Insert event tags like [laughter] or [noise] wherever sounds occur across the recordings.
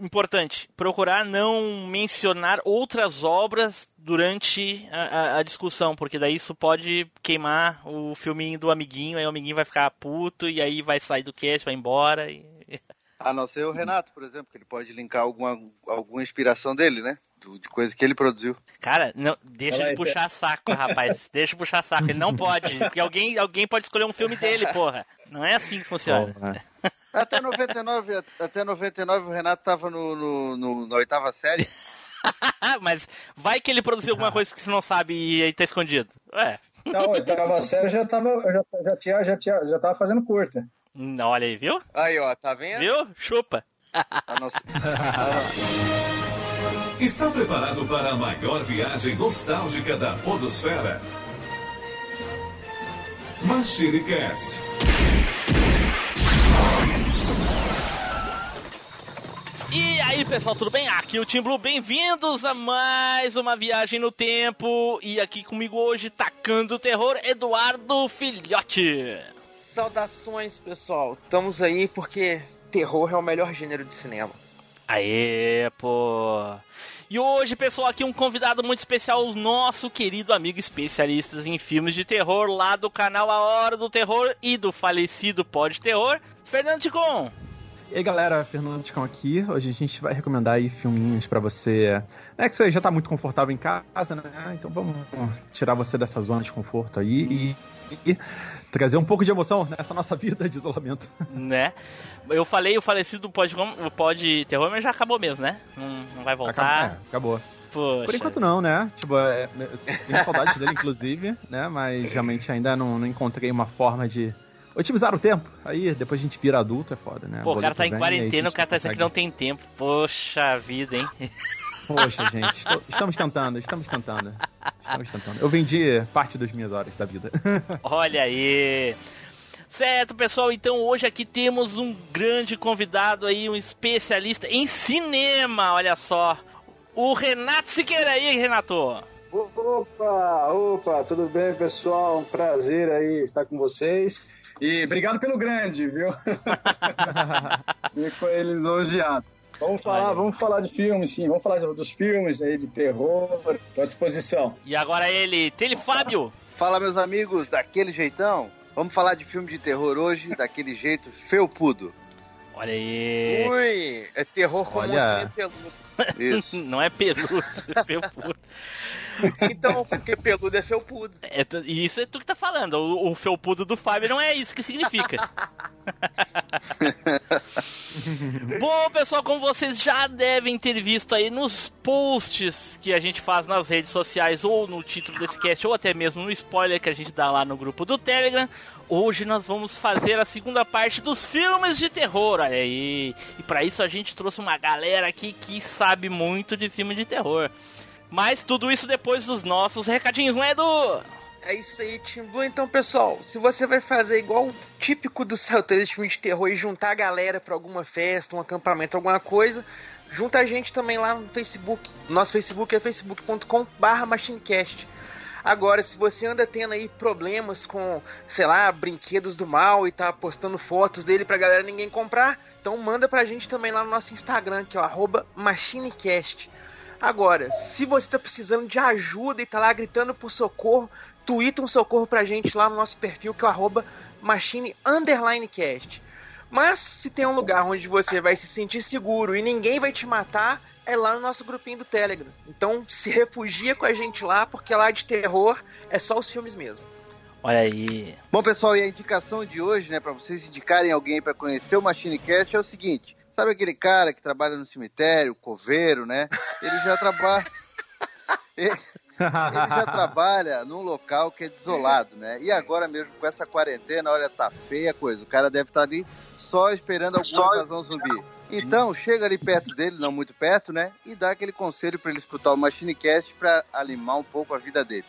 importante, procurar não mencionar outras obras durante a, a, a, discussão, porque daí isso pode queimar o filminho do amiguinho, aí o amiguinho vai ficar puto e aí vai sair do cast, vai embora. E... [laughs] A não ser o Renato, por exemplo, que ele pode linkar alguma, alguma inspiração dele, né? de coisa que ele produziu. Cara, não, deixa de puxar saco, rapaz. [laughs] deixa de puxar saco. Ele não pode. Porque alguém, alguém pode escolher um filme dele, porra. Não é assim que funciona. [laughs] Até 99, até 99 o Renato tava no, no, no na oitava série. [laughs] Mas vai que ele produziu alguma coisa que você não sabe e aí tá escondido. Ué. Não, oitava série já tava, já, já, tinha, já, tinha, já tava fazendo curta. Olha aí, viu? Aí, ó, tá vendo? Viu? Chupa. Nossa... [laughs] Está preparado para a maior viagem nostálgica da Podosfera? MachineCast. E aí pessoal, tudo bem? Aqui é o Tim Blue, bem-vindos a mais uma viagem no tempo. E aqui comigo hoje, tacando o terror, Eduardo Filhote. Saudações pessoal, estamos aí porque terror é o melhor gênero de cinema. Aê, pô. E hoje, pessoal, aqui um convidado muito especial, o nosso querido amigo especialista em filmes de terror lá do canal A Hora do Terror e do falecido Pod Terror, Fernando Ticon. E aí galera, Fernando Ticão aqui. Hoje a gente vai recomendar aí filminhos para você. É que você já tá muito confortável em casa, né? Então vamos tirar você dessa zona de conforto aí e, e trazer um pouco de emoção nessa nossa vida de isolamento. Né? Eu falei o falecido pode, pode terror, mas já acabou mesmo, né? Não, não vai voltar. Acabou. É, acabou. Poxa. Por enquanto não, né? Tipo, é, tenho saudades dele, inclusive, né? Mas realmente ainda não, não encontrei uma forma de otimizar o tempo. Aí depois a gente vira adulto, é foda, né? Pô, o cara tá em quarentena, o cara tá dizendo que não tem tempo. Poxa vida, hein? [laughs] Poxa, gente, estamos tentando, estamos tentando. Estamos tentando. Eu vendi parte das minhas horas da vida. [laughs] Olha aí. Certo, pessoal, então hoje aqui temos um grande convidado aí, um especialista em cinema, olha só. O Renato Siqueira aí, Renato. Opa, opa, tudo bem, pessoal? Um prazer aí estar com vocês. E obrigado pelo grande, viu? [laughs] Fico eles lisonjeado. Vamos falar, vamos falar de filmes, sim. Vamos falar dos filmes aí de terror, à disposição. E agora ele, Tele Fábio. Fala, meus amigos, daquele jeitão. Vamos falar de filme de terror hoje, daquele jeito felpudo. Olha aí. Ui, é terror com Olha... peludo. Isso. [laughs] Não é peludo, é felpudo. Então, porque peludo é felpudo. É, isso é tu que tá falando. O, o felpudo do Fábio não é isso que significa. [laughs] Bom, pessoal, como vocês já devem ter visto aí nos posts que a gente faz nas redes sociais, ou no título desse cast, ou até mesmo no spoiler que a gente dá lá no grupo do Telegram, hoje nós vamos fazer a segunda parte dos filmes de terror, olha aí. E para isso a gente trouxe uma galera aqui que sabe muito de filme de terror. Mas tudo isso depois dos nossos recadinhos, não é, Edu? É isso aí, Timbu. Então, pessoal, se você vai fazer igual o típico do Celteiros de filme de terror e juntar a galera pra alguma festa, um acampamento, alguma coisa, junta a gente também lá no Facebook. Nosso Facebook é facebook.com/barra machinecast. Agora, se você anda tendo aí problemas com, sei lá, brinquedos do mal e tá postando fotos dele pra galera ninguém comprar, então manda pra gente também lá no nosso Instagram, que é o machinecast. Agora, se você está precisando de ajuda e tá lá gritando por socorro, twitta um socorro pra gente lá no nosso perfil, que é o arroba machine cast. Mas se tem um lugar onde você vai se sentir seguro e ninguém vai te matar, é lá no nosso grupinho do Telegram. Então se refugia com a gente lá, porque lá de terror é só os filmes mesmo. Olha aí. Bom, pessoal, e a indicação de hoje, né, para vocês indicarem alguém para conhecer o MachineCast é o seguinte: Sabe aquele cara que trabalha no cemitério, coveiro, né? Ele já trabalha. [laughs] ele, já trabalha num local que é desolado, né? E agora mesmo com essa quarentena, olha, tá feia a coisa. O cara deve estar tá ali só esperando alguma invasão zumbi. Então, chega ali perto dele, não muito perto, né? E dá aquele conselho para ele escutar o Machinecast para animar um pouco a vida dele.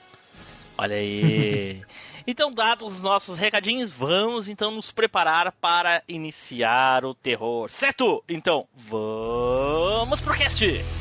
Olha aí. [laughs] Então, dados os nossos recadinhos, vamos então nos preparar para iniciar o terror, certo? Então, vamos pro cast!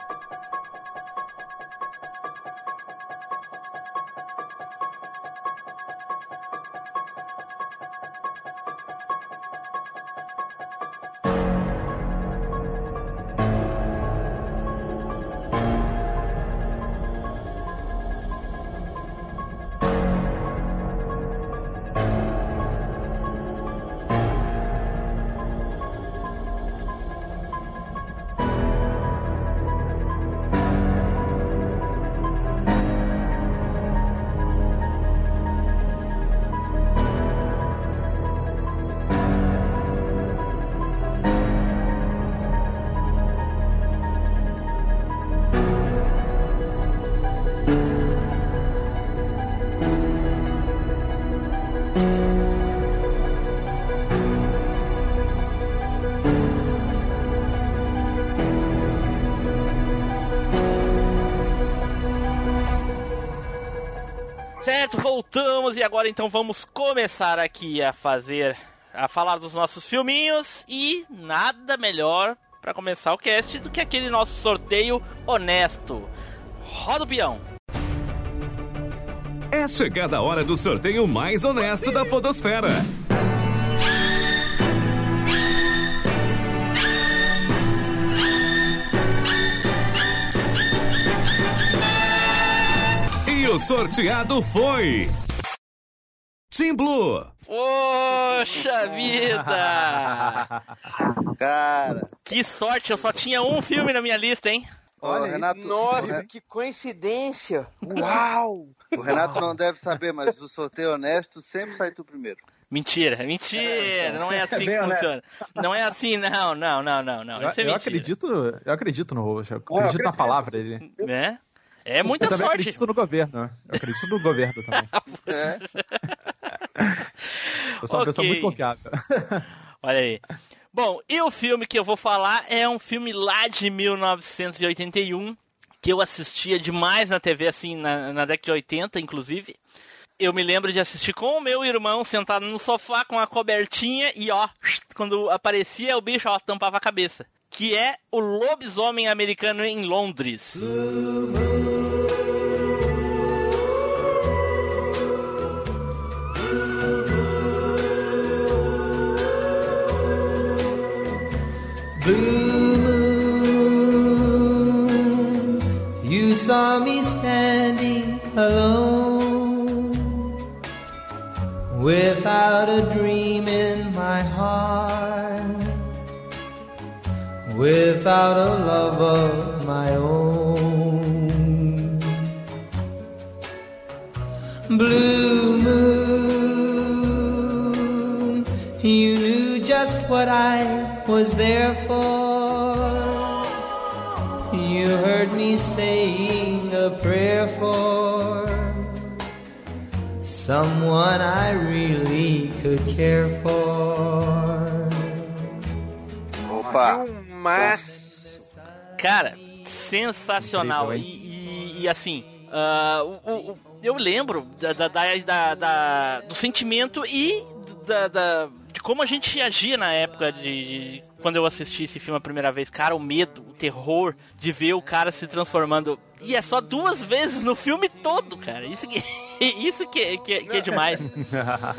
Então vamos começar aqui a fazer, a falar dos nossos filminhos e nada melhor para começar o cast do que aquele nosso sorteio honesto. Roda o peão. É chegada a hora do sorteio mais honesto da Podosfera. E o sorteado foi. Team Blue. Poxa vida! [laughs] Cara, Que sorte, eu só tinha um filme na minha lista, hein? Olha aí. Renato, Nossa, que coincidência! Uau! o Renato não deve saber, mas o sorteio honesto sempre sai tu primeiro. Mentira, mentira, não é assim bem que honesto. funciona. Não é assim, não, não, não, não, não. Eu, Isso é eu mentira. acredito, eu acredito no Roxo, eu eu acredito na acredito. palavra dele. Né? É muita eu sorte. acredito no governo. Eu acredito no governo também. [laughs] É, Eu sou uma pessoa Ok. muito confiável. [laughs] Olha aí. Bom, e o filme que eu vou falar é um filme lá de 1981, que eu assistia demais na TV, assim, na, na década de 80, inclusive. Eu me lembro de assistir com o meu irmão sentado no sofá com a cobertinha e, ó, quando aparecia o bicho, ó, tampava a cabeça. Que é o lobisomem americano em Londres. Alone, without a dream in my heart, without a love of my own. Blue moon, you knew just what I was there for. You heard me saying a prayer for someone I really could care for. opa. Mas. Cara, sensacional. E, e- e, assim, ah, o- o- eu lembro da, da- da- da- da- do sentimento e da, da- de como a gente agia na época de, de- quando eu assisti esse filme a primeira vez. Cara, o medo, o terror de ver o cara se transformando. E é só duas vezes no filme todo, cara. Isso que, [laughs] isso que, que, que é demais.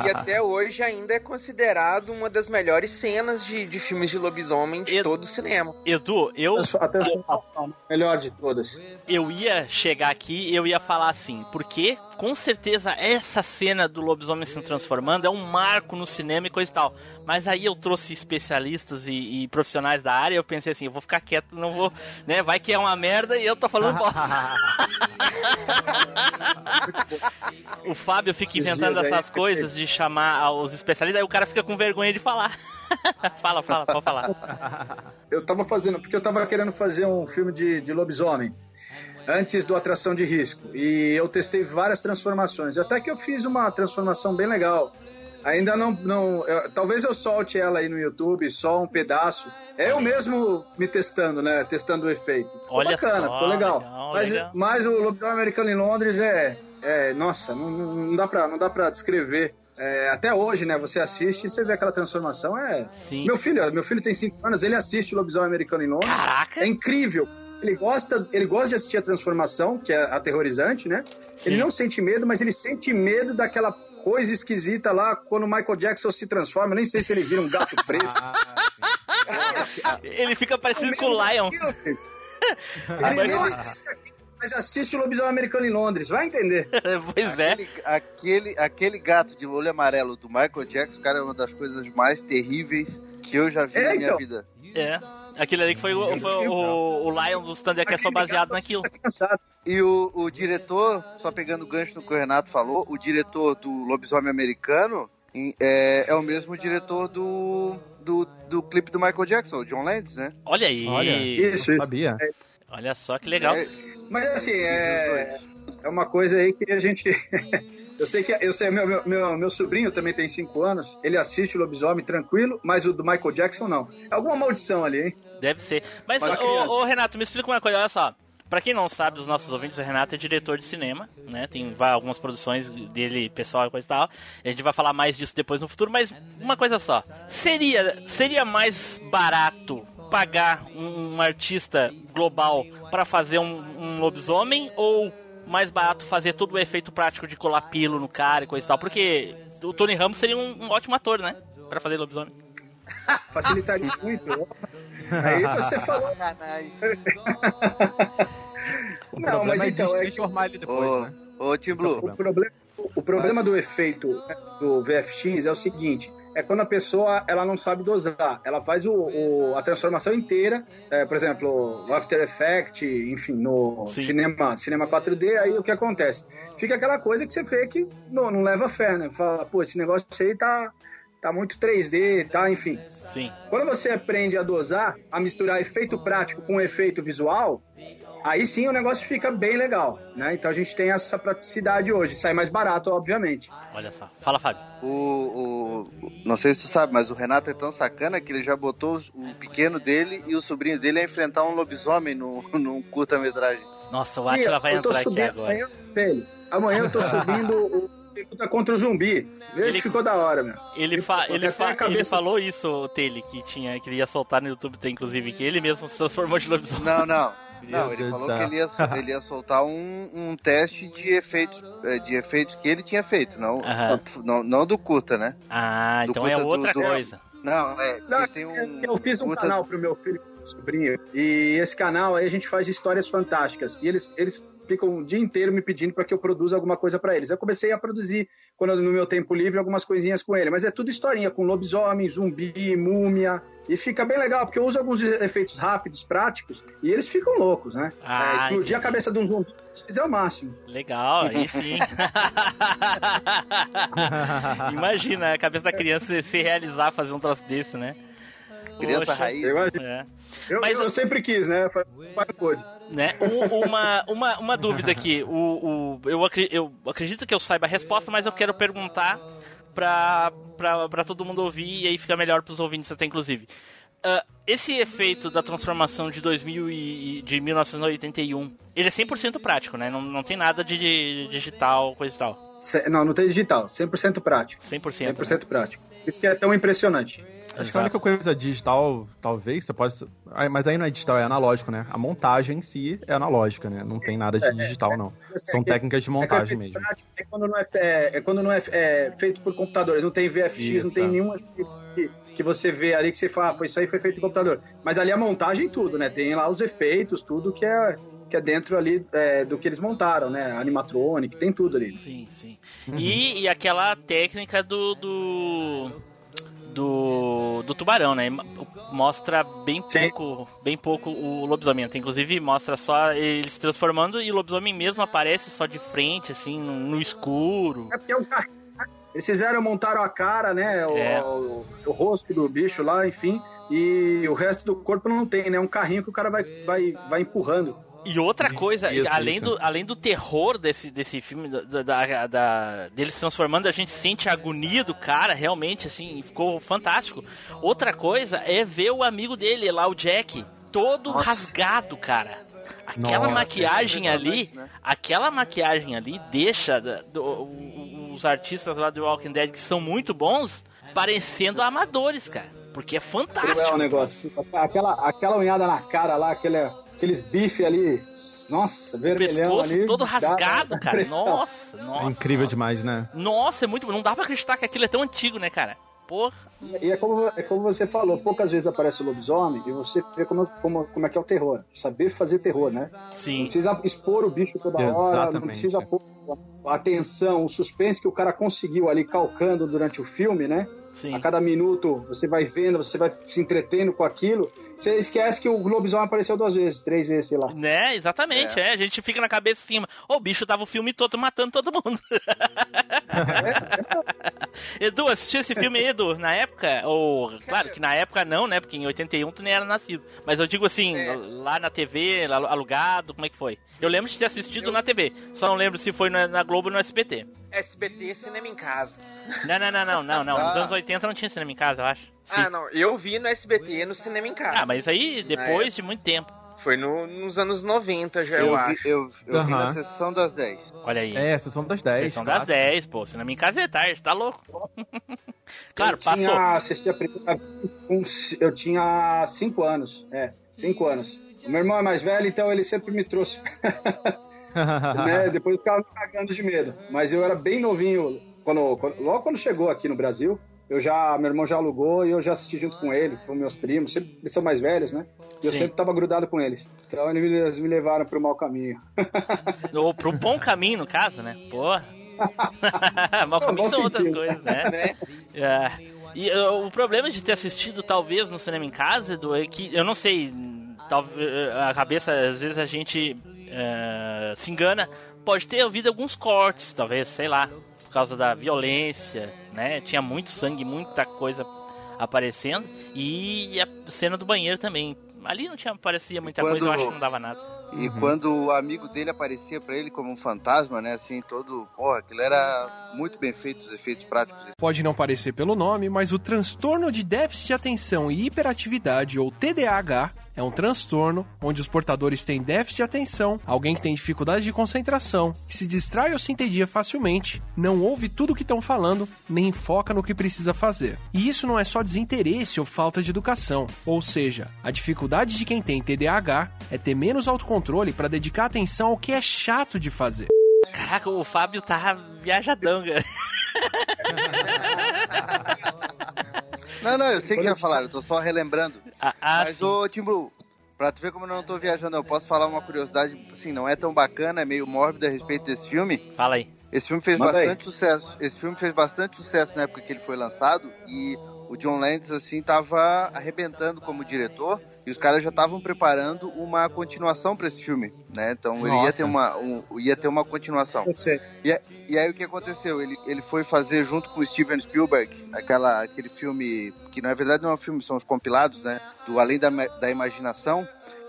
E até hoje ainda é considerado uma das melhores cenas de, de filmes de lobisomem de Eu- todo o cinema. Edu, eu, Até a melhor de todas. eu ia chegar aqui e eu ia falar assim, porque com certeza essa cena do lobisomem se transformando é um marco no cinema e coisa e tal. Mas aí eu trouxe especialistas e, e profissionais da área e eu pensei assim, eu vou ficar quieto, não vou, né? Vai que é uma merda e eu tô falando bosta. [laughs] o Fábio fica Esses inventando aí, essas coisas de chamar os especialistas, aí o cara fica com vergonha de falar. [laughs] fala, fala, pode falar. Eu tava fazendo, porque eu tava querendo fazer um filme de, de lobisomem antes do Atração de Risco. E eu testei várias transformações. Até que eu fiz uma transformação bem legal. Ainda não. não eu- talvez eu solte ela aí no YouTube, só um pedaço. É eu mesmo me testando, né? Testando o efeito. Ficou Olha bacana, só, ficou legal. legal, mas, legal. mas o lobisomem americano em Londres é. é nossa, não, não dá pra, não dá pra descrever é, até hoje, né? Você assiste e você vê aquela transformação. É. Sim. Meu filho, meu filho tem 5 anos, ele assiste o Lobisomem Americano em Londres. Caraca! É incrível. Ele gosta, ele gosta de assistir a transformação, que é aterrorizante, né? Sim. Ele não sente medo, mas ele sente medo daquela coisa esquisita lá quando o Michael Jackson se transforma. Eu nem sei se ele vira um gato [laughs] preto. Ele fica parecido com o Lion. [laughs] Ele não assiste aqui, mas assiste o Lobisomem Americano em Londres. Vai entender. [laughs] pois é. Aquele, aquele, aquele gato de olho amarelo do Michael Jackson, cara, é uma das coisas mais terríveis que eu já vi É, na minha então. vida. É. Aquele ali que foi, o, foi o, o Lion dos Thundercats foi baseado naquilo. Tá cansado. E o, o diretor, só pegando o gancho no que o Renato falou, o diretor do Lobisomem Americano é, é o mesmo diretor do, do, do clipe do Michael Jackson, o John Landis, né? Olha aí. Olha. Isso, isso. sabia. Olha só que legal. É, Mas assim, é, é uma coisa aí que a gente. [laughs] eu sei que eu sei, meu, meu, meu, meu sobrinho também tem 5 anos, ele assiste o lobisomem tranquilo, mas o do Michael Jackson não. É alguma maldição ali, hein? Deve ser. Mas, Mas ô, ô, Renato, me explica uma coisa, olha só. Pra quem não sabe, dos nossos ouvintes, o Renato é diretor de cinema, né? Tem vai, algumas produções dele, pessoal e coisa e tal. A gente vai falar mais disso depois no futuro, mas uma coisa só. Seria, seria mais barato pagar um, um artista global pra fazer um, um lobisomem ou mais barato fazer todo o efeito prático de colar pilo no cara e coisa e tal? Porque o Tony Ramos seria um, um ótimo ator, né? Pra fazer lobisomem. [laughs] Facilitaria muito. [laughs] Aí você falou. Não, problema mas é então, é que- transformar ele depois, Ô, né? ô Tim Blue, O problema, o problema do efeito do VFX é o seguinte: é quando a pessoa ela não sabe dosar. Ela faz o, o- a transformação inteira, é, por exemplo, o After Effects, enfim, no Sim. cinema, cinema 4D, aí o que acontece? Fica aquela coisa que você vê que não, não leva fé, né? Fala, pô, esse negócio aí tá, tá muito 3D, tá, enfim. Sim. Quando você aprende a dosar, a misturar efeito prático com efeito visual, aí sim o negócio fica bem legal, né? Então a gente tem essa praticidade hoje, sai mais barato, obviamente. Olha só. Fala, Fábio. o, o- não sei se tu sabe, mas o Renato é tão sacana que ele já botou o pequeno dele e o sobrinho dele a enfrentar um lobisomem no, [laughs] num curta-metragem. Nossa, o Atila vai entrar aqui agora. Amanhã, amanhã eu tô [laughs] subindo o luta contra o zumbi. Vê Ele- se ficou da hora, meu. Ele, fa ele, fa cabeça- ele falou isso, Tele, que tinha que ele ia soltar no YouTube, tem inclusive, que ele mesmo se transformou de lobisomem. Não, não. Não, ele Deus falou que ele ia, ele ia soltar um, um teste de efeitos, eh, de efeitos que ele tinha feito, não, não, não do curta, né? Ah, Do então é curta do- outra do- coisa. Não, é, Não, tem um eu fiz um curta- canal pro meu filho e pro sobrinho. E esse canal aí a gente faz histórias fantásticas. E eles, eles ficam o dia inteiro me pedindo para que eu produza alguma coisa para eles. Eu comecei a produzir, quando no meu tempo livre, algumas coisinhas com ele. Mas é tudo historinha, com lobisomem, zumbi, múmia. E fica bem legal, porque eu uso alguns efeitos rápidos, práticos, e eles ficam loucos, né? Ah, É, explodir entendi. a cabeça de um zumbi é o máximo. Legal, [laughs] sim. [laughs] Imagina a cabeça da criança se- se realizar fazer um troço desse, né? Criança Poxa, raiz. Eu, É. eu, Mas- eu sempre quis, né? Pôde. né? Um- uma, uma, uma dúvida aqui. O, o, eu, acri- eu acredito que eu saiba a resposta, mas eu quero perguntar pra, pra, pra todo mundo ouvir e aí fica melhor pros ouvintes até, inclusive. Ah, esse efeito da transformação de 2000 e, de 1981, ele é 100% prático, né? Não, não tem nada de, de digital, coisa e tal. Se- Não, não tem digital, 100% prático. 100%. 100% prático. Isso que é tão impressionante. Acho que a única coisa digital, talvez, você pode. Mas aí não é digital, é analógico, né? A montagem em si é analógica, né? Não tem nada de digital, não. São É que- técnicas de é montagem mesmo. É quando não é, é, é quando não é, é feito por computadores, não tem VFX, não Isso, tem é. nenhuma que, que você vê ali que você fala, ah, foi isso aí foi feito em computador. Mas ali a montagem tudo, né? Tem lá os efeitos, tudo que é que é dentro ali é, do que eles montaram, né? Animatronic, tem tudo ali. Sim, sim. E, e aquela técnica do. do. Do, do tubarão, né? Mostra bem Sim. pouco, bem pouco o lobisomem. Inclusive mostra só ele se transformando e o lobisomem mesmo aparece só de frente, assim, no, no escuro. É porque é um. Eles fizeram, montaram a cara, né? O, É. o, o rosto do bicho lá, enfim. E o resto do corpo não tem, né? É um carrinho que o cara vai, vai, vai empurrando. E outra coisa, Isso, além, isso. Do, além do terror desse, desse filme, da, da, da- dele se transformando, a gente sente a agonia do cara, realmente, assim, ficou fantástico. Outra coisa é ver o amigo dele lá, o Jack, todo Nossa. rasgado, cara. Aquela Nossa, maquiagem é ali, né? aquela maquiagem ali deixa do- os artistas lá do Walking Dead que são muito bons, parecendo amadores, cara. Porque é fantástico. Cruel o negócio. Aquela, aquela unhada na cara lá, aquele, aqueles bife ali. Nossa, vermelhão pescoço ali. todo rasgado, dá cara. Nossa, nossa. É incrível demais, né? Nossa, é muito bom. Não dá pra acreditar que aquilo é tão antigo, né, cara? Porra. E é como, é como você falou, poucas vezes aparece o lobisomem e você vê como, como, como é que é o terror. Saber fazer terror, né? Não Sim. precisa expor o bicho toda hora, não Exatamente. precisa pôr a atenção, o suspense que o cara conseguiu ali calcando durante o filme, né? Sim. A cada minuto você vai vendo, você vai se entretendo com aquilo. Você esquece que o lobisomem apareceu duas vezes, três vezes, sei lá. Né, exatamente, é. A gente fica na cabeça assim, ô, o bicho tava o filme todo matando todo mundo. [laughs] Edu, assistiu esse filme aí, Edu, na época? Ou, claro que na época não, né? Porque em 81 tu nem era nascido. Mas eu digo assim, É. lá na TV, alugado, como é que foi? Eu lembro de ter assistido na TV, só não lembro se foi na, na Globo ou no SBT. SBT Cinema em Casa. Não, não, não, não, não, não. Nos Ah. anos 80 não tinha cinema em casa, eu acho. Sim. Ah, não. Eu vi no SBT no Cinema em Casa. Ah, mas aí depois de muito tempo. Foi no- nos anos 90 já, eu, Eu, acho. vi, eu, eu vi Aham. na sessão das 10. Olha aí. É, sessão das 10. São das clássico. 10, pô. Cinema em casa é tarde, tá louco? [laughs] claro, eu passou. Tinha, assisti a primeira vez eu tinha cinco anos. É, cinco anos. O meu irmão é mais velho, então ele sempre me trouxe. [laughs] né? Depois eu ficava me cagando de medo. Mas eu era bem novinho, quando, quando- logo quando chegou aqui no Brasil. Eu já, meu irmão já alugou e eu já assisti junto com ele, com meus primos. Sempre, eles são mais velhos, né? E eu Sim. sempre tava grudado com eles. Então eles me, eles me levaram pro mau caminho. [laughs] Ou pro bom caminho, no caso, né? Porra. Mau caminho são outras sentido. coisas, né? Né? É. E uh, o problema de ter assistido, talvez, no cinema em casa, Edu, é que eu não sei. Talvez a cabeça, às vezes a gente eh, se engana. Pode ter ouvido alguns cortes, talvez, sei lá, por causa da violência, né? Tinha muito sangue, muita coisa aparecendo. E a cena do banheiro também. Ali não tinha, parecia muita quando- coisa, eu acho que não dava nada. E quando o amigo dele aparecia pra ele como um fantasma, né? Assim, todo. Porra, aquilo era muito bem feito, os efeitos práticos. Pode não parecer pelo nome, mas o transtorno de déficit de atenção e hiperatividade, ou TDAH, é um transtorno onde os portadores têm déficit de atenção, alguém que tem dificuldade de concentração, que se distrai ou se entedia facilmente, não ouve tudo o que estão falando, nem foca no que precisa fazer. E isso não é só desinteresse ou falta de educação, ou seja, a dificuldade de quem tem TDAH é ter menos autocontrole para dedicar atenção ao que é chato de fazer. Caraca, o Fábio tá viajadão, cara. [laughs] Não, não, eu sei que já falaram, eu tô só relembrando. Ah, ah, Mas, sim. ô, Timbu, pra tu ver como eu não tô viajando, eu posso falar uma curiosidade, assim, não é tão bacana, é meio mórbida a respeito desse filme. Fala aí. Esse filme fez Manda aí. bastante sucesso. Esse filme fez bastante sucesso na época que ele foi lançado e o John Landis, assim, tava arrebentando como diretor e os caras já estavam preparando uma continuação pra esse filme, né? Então ele ia Nossa. ter uma, um- ia ter uma continuação. E, e aí o que aconteceu? Ele, ele foi fazer junto com o Steven Spielberg aquela, aquele filme que na verdade não é um filme, são os compilados, né? Do Além da, da Imaginação.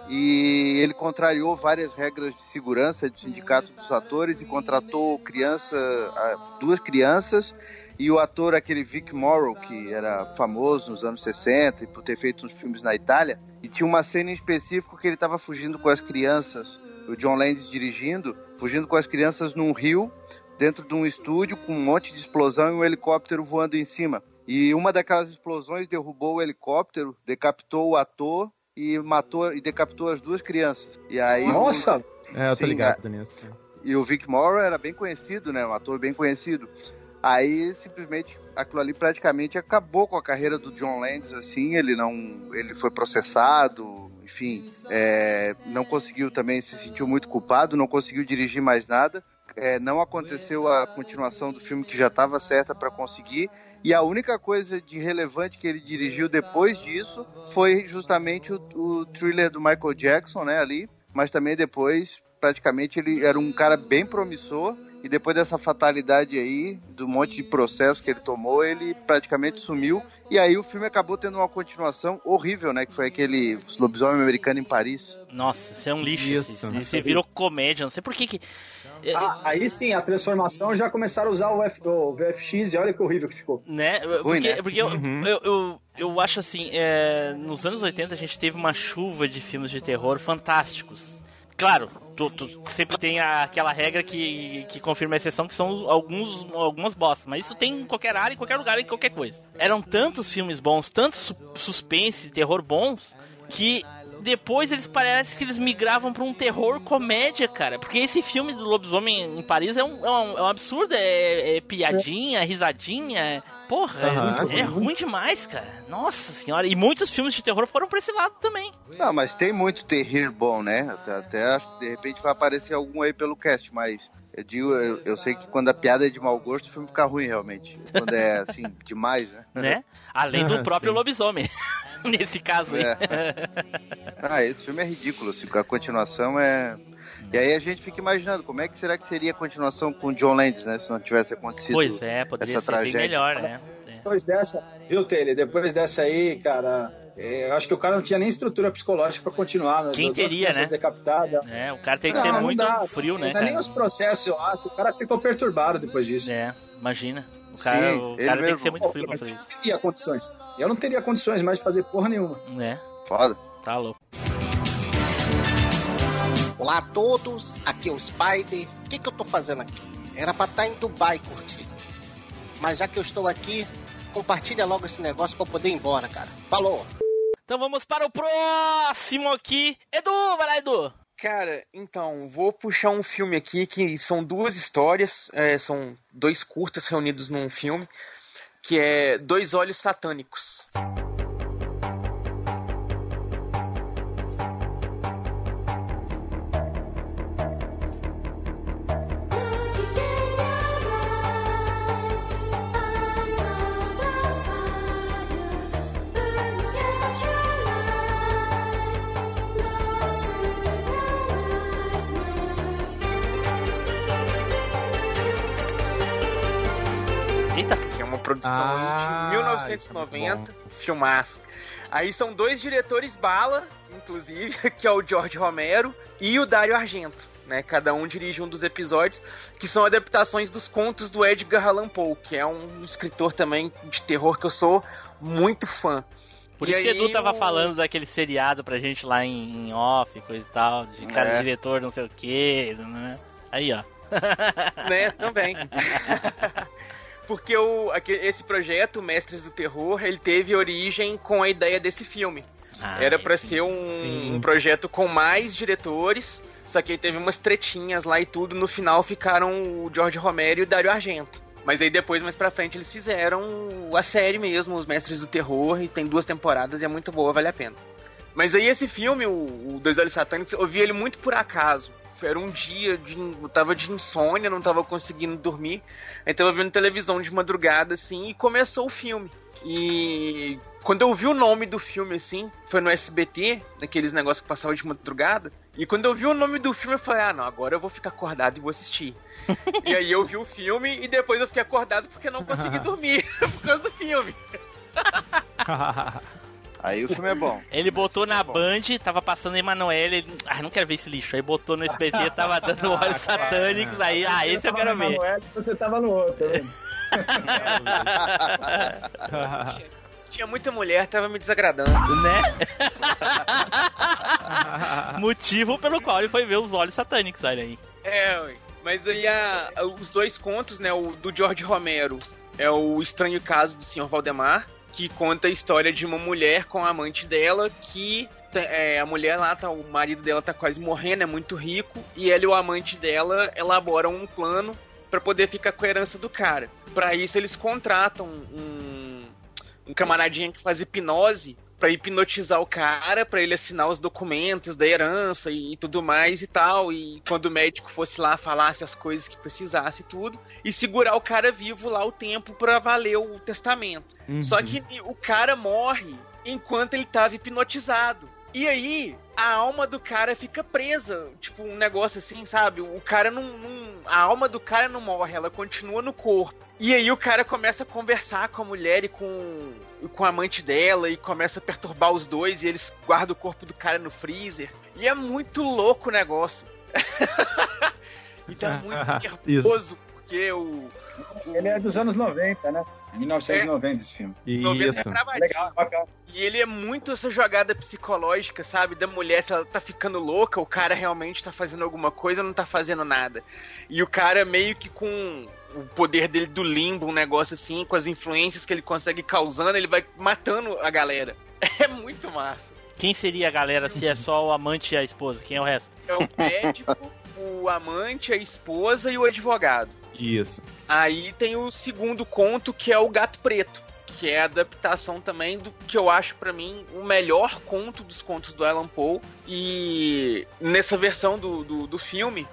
E ele contrariou várias regras de segurança do sindicato dos atores e contratou criança, ah, duas crianças e o ator aquele Vic Morrow que era famoso nos anos 60 e por ter feito uns filmes na Itália e tinha uma cena em específico que ele estava fugindo com as crianças, o John Landis dirigindo, fugindo com as crianças num rio dentro de um estúdio com um monte de explosão e um helicóptero voando em cima. E uma daquelas explosões derrubou o helicóptero, decapitou o ator e matou e decapitou as duas crianças. E aí Nossa! É, eu tô Sim, ligado nisso. e o Vic Morrow era bem conhecido, né? Um ator bem conhecido. Aí simplesmente aquilo ali praticamente acabou com a carreira do John Landis, assim, ele não. ele foi processado, enfim, é, não conseguiu também, se sentiu muito culpado, não conseguiu dirigir mais nada. É, não aconteceu a continuação do filme que já estava certa para conseguir. E a única coisa de relevante que ele dirigiu depois disso foi justamente o, o thriller do Michael Jackson, né, ali. Mas também depois, praticamente, ele era um cara bem promissor. E depois dessa fatalidade aí, do monte de processo que ele tomou, ele praticamente sumiu. E aí o filme acabou tendo uma continuação horrível, né? Que foi aquele lobisomem americano em Paris. Nossa, isso é um lixo. Isso. Isso, isso virou comédia, não sei por que que... É, Ah, aí sim, a transformação já começaram a usar o, F- o VFX e olha que horrível que ficou. Né? Ruim, porque né? porque eu, Uhum. eu, eu, eu acho assim, é, nos anos 80 a gente teve uma chuva de filmes de terror fantásticos. Claro, tu, tu sempre tem a- aquela regra que, que confirma a exceção, que são alguns, algumas bostas. Mas isso tem em qualquer área, em qualquer lugar, em qualquer coisa. Eram tantos filmes bons, tantos su- suspense, terror bons, que depois eles parecem que eles migravam pra um terror comédia, cara. Porque esse filme do Lobisomem em Paris é um, é um, é um absurdo, é, é piadinha, risadinha. É- Porra, é, é ruim demais, cara. Nossa senhora. E muitos filmes de terror foram pra esse lado também. Não, mas tem muito terrir bom, né? Até, até acho que de repente vai aparecer algum aí pelo cast, mas eu digo, eu, eu sei que quando a piada é de mau gosto, o filme fica ruim realmente. Quando é assim, [laughs] demais, né? né? Além do [laughs] Ah, próprio sim. lobisomem. [laughs] Nesse caso aí. É. Ah, esse filme é ridículo, assim, a continuação é. E aí a gente fica imaginando como é que será que seria a continuação com o John Landis, né? Se não tivesse acontecido. Pois é, poderia essa ser bem tragédia. melhor, né? Depois dessa, viu, Taylor? Depois dessa aí, cara, é, eu acho que o cara não tinha nem estrutura psicológica pra continuar. né? Quem teria, né? decapitadas. É, o cara tem que Não, ser não muito dá. frio, né, Não é nem cara? os processos, eu acho. O cara ficou perturbado depois disso. É, imagina. O cara, Sim, o cara tem que mesmo. ser muito frio pra fazer isso. Eu não teria condições. Eu não teria condições mais de fazer porra nenhuma. É, Foda. tá louco. Olá a todos, aqui é o Spider. O que, que eu tô fazendo aqui? Era pra estar em Dubai curtindo. Mas já que eu estou aqui, compartilha logo esse negócio pra eu poder ir embora, cara. Falou! Então vamos para o próximo aqui. Edu, vai lá, Edu. Cara, então, vou puxar um filme aqui que são duas histórias, é, são dois curtas reunidos num filme, que é Dois Olhos Satânicos. Produção Ah, de isso é 1990, muito filmaço. Aí são dois diretores bala, inclusive, [laughs] que é o George Romero e o Dario Argento. Né, cada um dirige um dos episódios, que são adaptações dos contos do Edgar Allan Poe, que é um escritor também de terror que eu sou muito fã. Por E isso que Edu tava o- falando daquele seriado pra gente lá em, em off, coisa e tal, de cara É. diretor não sei o que, né? Aí, ó. né, também. [laughs] Porque o, esse projeto, Mestres do Terror, ele teve origem com a ideia desse filme. Ah, Era pra sim. ser um, um projeto com mais diretores, só que aí teve umas tretinhas lá e tudo. No final ficaram o George Romero e o Dario Argento. Mas aí depois, mais pra frente, eles fizeram a série mesmo, Os Mestres do Terror, e tem duas temporadas e é muito boa, vale a pena. Mas aí esse filme, o, o Dois Olhos Satânicos, eu vi ele muito por acaso. Era um dia, de, eu tava de insônia, não tava conseguindo dormir. Aí tava vendo televisão de madrugada, assim, e começou o filme. E quando eu vi o nome do filme, assim, foi no SBT, naqueles negócios que passavam de madrugada. E quando eu vi o nome do filme, eu falei, ah, não, agora eu vou ficar acordado e vou assistir. [laughs] e aí eu vi o filme e depois eu fiquei acordado porque eu não consegui [laughs] dormir [laughs] por causa do filme. Aí o filme é bom. [laughs] Ele botou na Band, tava passando Emanuele, ele, ah, não quero ver esse lixo. Aí botou no SBT, [laughs] tava dando olhos satânicos, aí, ah, esse eu quero ver. Você tava no outro, tá vendo? [laughs] Tinha muita mulher, tava me desagradando. Né? Motivo pelo qual ele foi ver os olhos satânicos, olha aí. É, mas aí a- os dois contos, né, o do George Romero é o Estranho Caso do Sr. Valdemar, que conta a história de uma mulher com a amante dela que é, a mulher lá, tá, o marido dela tá quase morrendo, é muito rico, e ela e o amante dela elaboram um plano pra poder ficar com a herança do cara. Pra isso eles contratam um, um camaradinha que faz hipnose pra hipnotizar o cara, pra ele assinar os documentos da herança e, tudo mais e tal. E quando o médico fosse lá, falasse as coisas que precisasse e tudo. E segurar o cara vivo lá o tempo pra valer o testamento. Só que o cara morre enquanto ele tava hipnotizado. E aí, a alma do cara fica presa. Tipo, um negócio assim, sabe? O cara não, não- A alma do cara não morre, ela continua no corpo. E aí o cara começa a conversar com a mulher e com, e com a amante dela e começa a perturbar os dois e eles guardam o corpo do cara no freezer. E é muito louco o negócio. [laughs] então é muito [laughs] nervoso, porque o. o- Ele é dos anos 90, né? 1990 esse filme. 90 Isso. é. Legal, bacana. E ele é muito essa jogada psicológica, sabe? Da mulher, se ela tá ficando louca, o cara realmente tá fazendo alguma coisa ou não tá fazendo nada. E o cara meio que com o poder dele do limbo, um negócio assim, com as influências que ele consegue causando, ele vai matando a galera. [laughs] É muito massa. Quem seria a galera se é só o amante e a esposa? Quem é o resto? É o médico, o amante, a esposa e o advogado. Isso. Aí tem o segundo conto, que é o Gato Preto, que é a adaptação também do que eu acho pra mim o melhor conto dos contos do Alan Poe. E nessa versão do, do, do filme,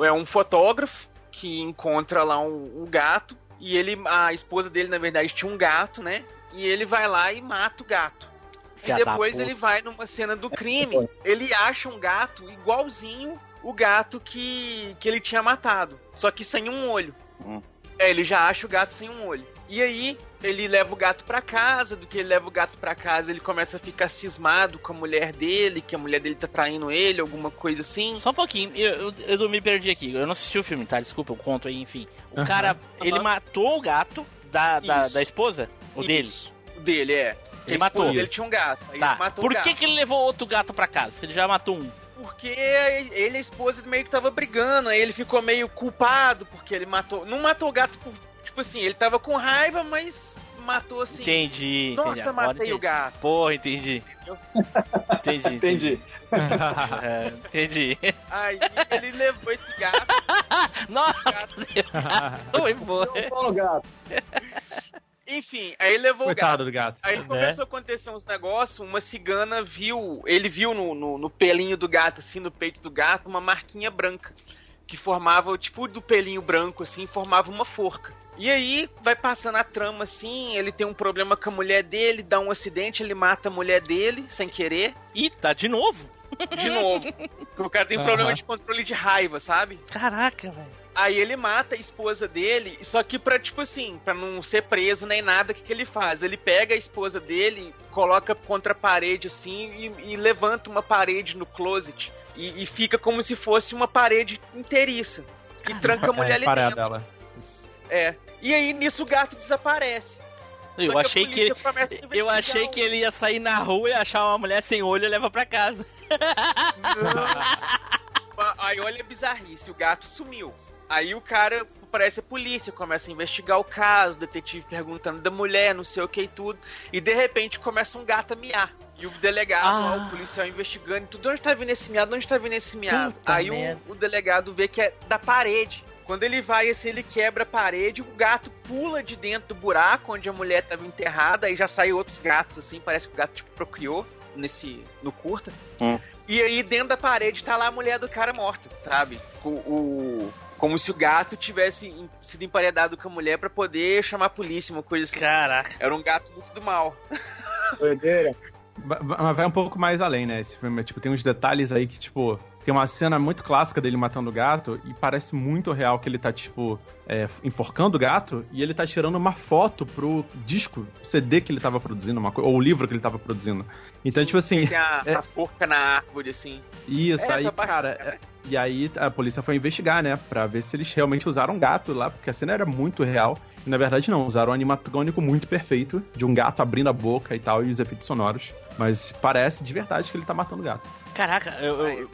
é um fotógrafo que encontra lá um, um gato e ele, a esposa dele na verdade tinha um gato, né? E ele vai lá e mata o gato. Filha e depois ele vai numa cena do crime, ele acha um gato igualzinho o gato que, que ele tinha matado, só que sem um olho. Hum. É, ele já acha o gato sem um olho. E aí, ele leva o gato pra casa, do que ele leva o gato pra casa, ele começa a ficar cismado com a mulher dele, que a mulher dele tá traindo ele, alguma coisa assim. Só um pouquinho, eu, eu, eu me perdi aqui. Eu não assisti o filme, tá? Desculpa, eu conto aí, enfim. O Aham. cara, ele Aham. matou o gato da, da, da esposa? O dele? Isso. O dele, é. Ele A matou. dele Isso. tinha um gato. Aí Tá. ele matou Por o gato. que, que ele levou outro gato pra casa? Se ele já matou um. Porque ele e a esposa meio que tava brigando, aí ele ficou meio culpado porque ele matou. Não matou o gato por. Tipo assim, ele tava com raiva, mas matou assim. Entendi. Nossa, entendi. Matei o entendi. gato. Porra, entendi. [laughs] Entendi. Entendi. [laughs] É, entendi. Aí ele levou esse gato. [laughs] Nossa, gato foi o gato. Enfim, aí ele levou o gato. Coitado do gato. Aí Né? começou a acontecer uns negócios, uma cigana viu, ele viu no, no, no pelinho do gato, assim, no peito do gato, uma marquinha branca. Que formava, tipo, do pelinho branco, assim, formava uma forca. E aí vai passando a trama, assim, ele tem um problema com a mulher dele, dá um acidente, ele mata a mulher dele, sem querer, Ih, tá de novo? De novo. Porque o cara tem Aham. problema de controle de raiva, sabe? Caraca, velho. Aí ele mata a esposa dele, só que pra, tipo assim, pra não ser preso nem nada, o que, que ele faz? Ele pega a esposa dele, coloca contra a parede, assim, e, e levanta uma parede no closet. E, e fica como se fosse uma parede inteiriça. E tranca a mulher é, ali parada dentro. dela. É. E aí, nisso, o gato desaparece. Eu achei que ele, eu achei que ele ia sair na rua e achar uma mulher sem olho e levar pra casa. [laughs] Aí olha a bizarrice, o gato sumiu. Aí o cara aparece a polícia, começa a investigar o caso, o detetive perguntando da mulher, não sei o que e tudo. E de repente começa um gato a miar. E o delegado, Ah. lá, o policial investigando, e tudo, de onde tá vindo esse miado? De onde tá vindo esse miado? Puta Aí o, o delegado vê que é da parede. Quando ele vai assim, ele quebra a parede, o gato pula de dentro do buraco onde a mulher tava enterrada, aí já saem outros gatos, assim, parece que o gato tipo, procriou nesse. no curta. Hum. E aí dentro da parede tá lá a mulher do cara morta, sabe? O, o- como se o gato tivesse sido emparedado com a mulher pra poder chamar a polícia, uma coisa assim. Caraca. Era um gato muito do mal. Doideira. Mas vai um pouco mais além, né? Esse filme, tipo, tem uns detalhes aí que, tipo, tem uma cena muito clássica dele matando o gato e parece muito real que ele tá, tipo, é, enforcando o gato e ele tá tirando uma foto pro disco, CD que ele tava produzindo, uma ou o livro que ele tava produzindo. Então, tipo assim, Tem a, [laughs] é- a forca na árvore, assim. isso, aí, cara. é- e aí a polícia foi investigar, né? Pra ver se eles realmente usaram um gato lá, porque a cena era muito real. E na verdade não, usaram um animatrônico muito perfeito, de um gato abrindo a boca e tal, e os efeitos sonoros. Mas parece de verdade que ele tá matando o gato. Caraca, eu, eu-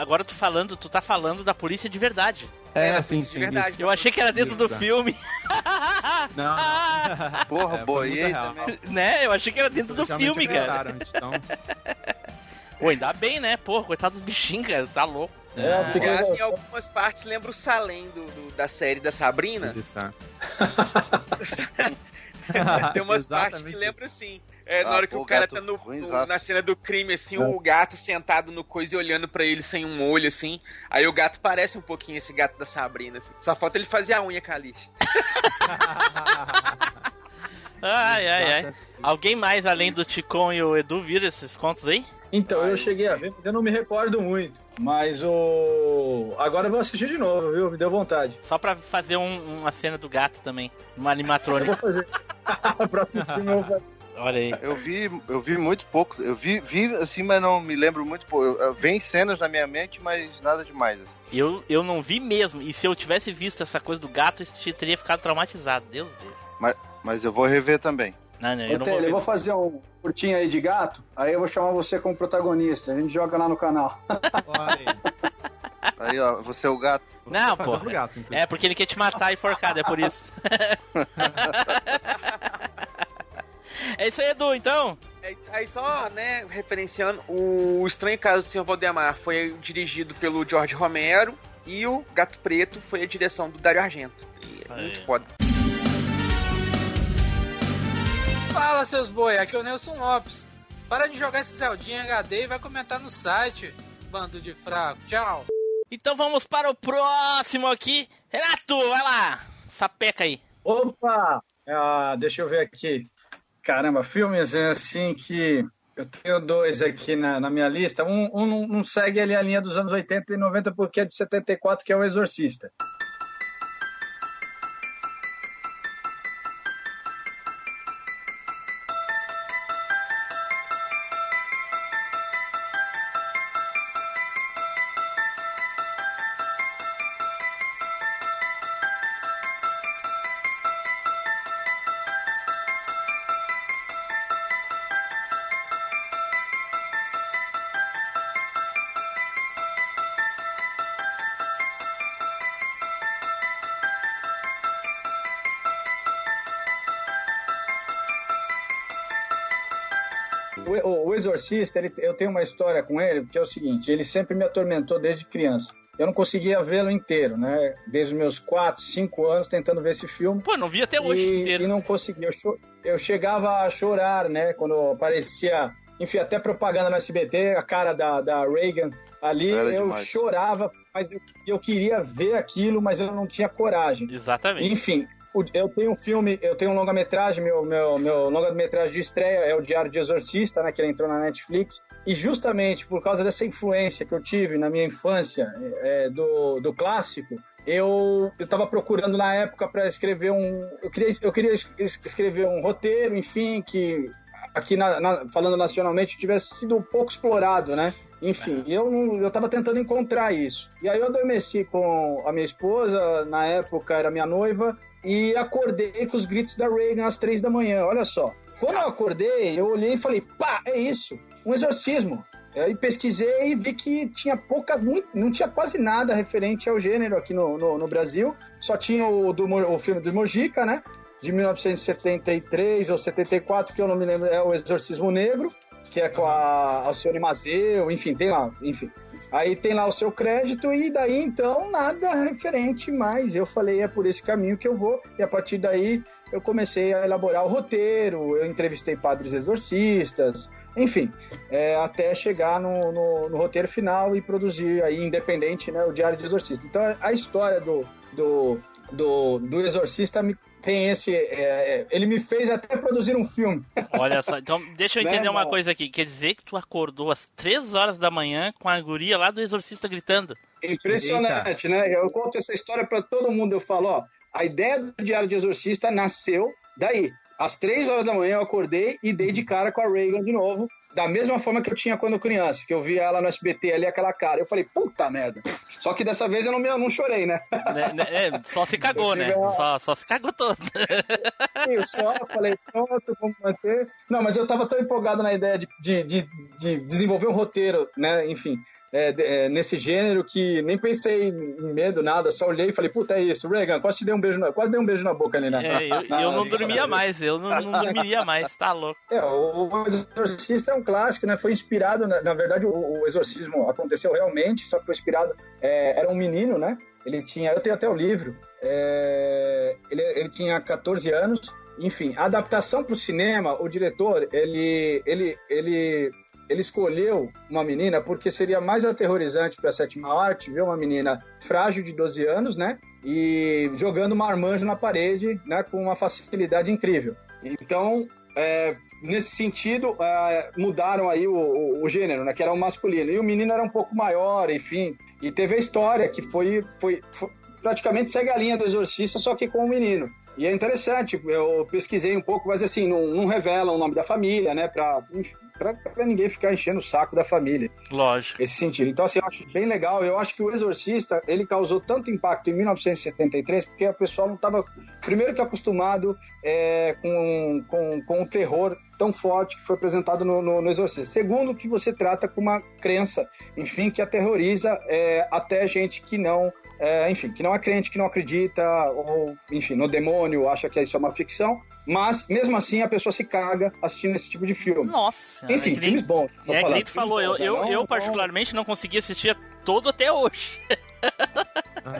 agora tu falando, tu tá falando da polícia de verdade. É, É, sim, de sim. verdade. isso. Eu achei que era dentro Isso, do tá. filme. [laughs] Não, [laughs] Porra, É, boiei também. né? Eu achei que era dentro do realmente filme, cara. Então, [laughs] Pô, ainda bem, né? Pô, coitado dos bichinhos, cara. Tá louco. É, Porque fica- em algumas partes lembra o Salem do, do- da série da Sabrina. é. [laughs] Tem umas [laughs] partes que lembra assim. É, na Ah, hora que pô, o cara gato tá no, no- na cena do crime, assim, o gato sentado no coisa e olhando pra ele sem um olho, assim. Aí o gato parece um pouquinho esse gato da Sabrina, assim. Só falta ele fazer a unha com a lixa. [laughs] Ai, ai, ai. Alguém mais além do Ticon e o Edu viram esses contos aí? Então, Ah, eu cheguei a ver, eu não me recordo muito. Mas o. Agora eu vou assistir de novo, viu? Me deu vontade. Só pra fazer um- uma cena do gato também. Uma Eu animatrônica. vou fazer. o [laughs] próximo filme eu vou fazer. Olha aí. Eu vi, eu vi muito pouco. Eu vi, vi assim, mas não me lembro muito pouco. Eu, eu, vem cenas na minha mente, mas nada demais. assim. Eu, eu não vi mesmo. E se eu tivesse visto essa coisa do gato, eu teria ficado traumatizado. Deus Deus. Mas, mas eu vou rever também. Não, não, Ô, eu não Tele, vou eu vou fazer um curtinho aí de gato, aí eu vou chamar você como protagonista. A gente joga lá no canal. [laughs] Aí. Ó, você é o gato. Não, pô. É porque ele quer te matar e forcado, é por isso. [laughs] é isso aí, Edu, então. É Aí só, né, referenciando, o Estranho Caso do Senhor Valdemar foi dirigido pelo George Romero e o Gato Preto foi a direção do Dario Argento. E é muito foda. Fala, seus boi, aqui é o Nelson Lopes. Para de jogar esse Zeldinha HD e vai comentar no site, bando de fraco. Tchau. Então vamos para o próximo aqui. Renato, vai lá. Sapeca aí. Opa! Ah, deixa eu ver aqui. Caramba, filmes assim que. Eu tenho dois aqui na, na minha lista. Um, um não, não segue ali a linha dos anos 80 e 90 porque é de 74, que é o Exorcista. O, Exorcista, ele- eu tenho uma história com ele, que é o seguinte: ele sempre me atormentou desde criança. Eu não conseguia vê-lo inteiro, né? Desde os meus 4, 5 anos tentando ver esse filme. Pô, não vi até hoje e, inteiro. e não conseguia. Eu, cho- eu chegava a chorar, né? Quando aparecia, enfim, até propaganda no SBT, a cara da, da Reagan ali, Era eu demais. chorava, mas eu, eu queria ver aquilo, mas eu não tinha coragem. Exatamente. Enfim, eu tenho um filme, eu tenho um longa-metragem, meu, meu, meu longa-metragem de estreia é o Diário de Exorcista, né, que ele entrou na Netflix. E justamente por causa dessa influência que eu tive na minha infância é, do, do clássico, eu estava procurando na época para escrever um. Eu queria, eu queria es- es- escrever um roteiro, enfim, que aqui na- na- falando nacionalmente tivesse sido um pouco explorado, né? Enfim, eu não- eu estava tentando encontrar isso. E aí eu adormeci com a minha esposa, na época era minha noiva, e acordei com os gritos da Reagan às três da manhã. Olha só. Quando eu acordei, eu olhei e falei, pá, é isso, um exorcismo. Aí pesquisei e vi que tinha pouca, muito, não tinha quase nada referente ao gênero aqui no, no, no Brasil. Só tinha o, do, o filme do Mojica, né? De 1973 ou 74, que eu não me lembro, é o Exorcismo Negro, que é com a Alcione Mazeu, enfim, tem lá, enfim. Aí tem lá o seu crédito e daí então nada referente mais. Eu falei, é por esse caminho que eu vou. E a partir daí eu comecei a elaborar o roteiro, eu entrevistei padres exorcistas, enfim, é, até chegar no, no- no roteiro final e produzir aí independente, né, o Diário de Exorcista. Então a história do, do, do, do exorcista me, tem esse, é, é, ele me fez até produzir um filme. Olha só, então deixa eu Né, entender uma irmão? coisa aqui. Quer dizer que tu acordou às 3 horas da manhã com a guria lá do exorcista gritando. Impressionante, né? Eu conto essa história para todo mundo. Eu falo, ó, a ideia do Diário de Exorcista nasceu daí. Às três horas da manhã eu acordei e dei de cara com a Reagan de novo. Da mesma forma que eu tinha quando criança, que eu via ela no SBT ali, aquela cara. Eu falei, puta merda. Só que dessa vez eu não, eu não chorei, né? Né, é, só se cagou, né? Só, só se cagou todo. [laughs] Eu só falei, pronto, vamos manter. Não, mas eu tava tão empolgado na ideia de, de, de, de desenvolver um roteiro, né? Enfim, é, é, nesse gênero que nem pensei em medo, nada, só olhei e falei, puta, é isso, Reagan, quase te dei um beijo na, quase dei um beijo na boca ali, né? É, eu, e eu não dormia [laughs] mais, eu não, não dormiria mais, tá louco. É, o o Exorcista é um clássico, né? Foi inspirado, na, na verdade, o, o Exorcismo aconteceu realmente, só que foi inspirado. é, era um menino, né? Ele tinha, eu tenho até o livro. é, ele, ele tinha 14 anos. Enfim, a adaptação para o cinema, o diretor, ele, ele, ele, ele escolheu uma menina porque seria mais aterrorizante para a sétima arte ver uma menina frágil de 12 anos, né? E jogando marmanjo na parede, né? Com uma facilidade incrível. Então, é, nesse sentido, é, mudaram aí o, o- o gênero, né? Que era o masculino. E o menino era um pouco maior, enfim. E teve a história que foi, foi, foi- praticamente segue a linha do exorcista, só que com o menino. E é interessante, eu pesquisei um pouco, mas assim, não, não revela o nome da família, né? Pra, enfim, pra ninguém ficar enchendo o saco da família. Lógico. Esse sentido. Então, assim, eu acho bem legal. Eu acho que o Exorcista, ele causou tanto impacto em 1973, porque o pessoal não estava, primeiro que acostumado é, com, com, com o terror tão forte que foi apresentado no, no, no Exorcista. Segundo, que você trata com uma crença, enfim, que aterroriza é, até gente que não é, enfim, que não é crente, que não acredita, ou, enfim, no demônio, acha que isso é uma ficção, mas mesmo assim a pessoa se caga assistindo esse tipo de filme. Nossa. Enfim, é que nem- filmes bons. É que falando, nem tu falou, eu, bons, eu, Não- eu não- particularmente não consegui assistir todo até hoje.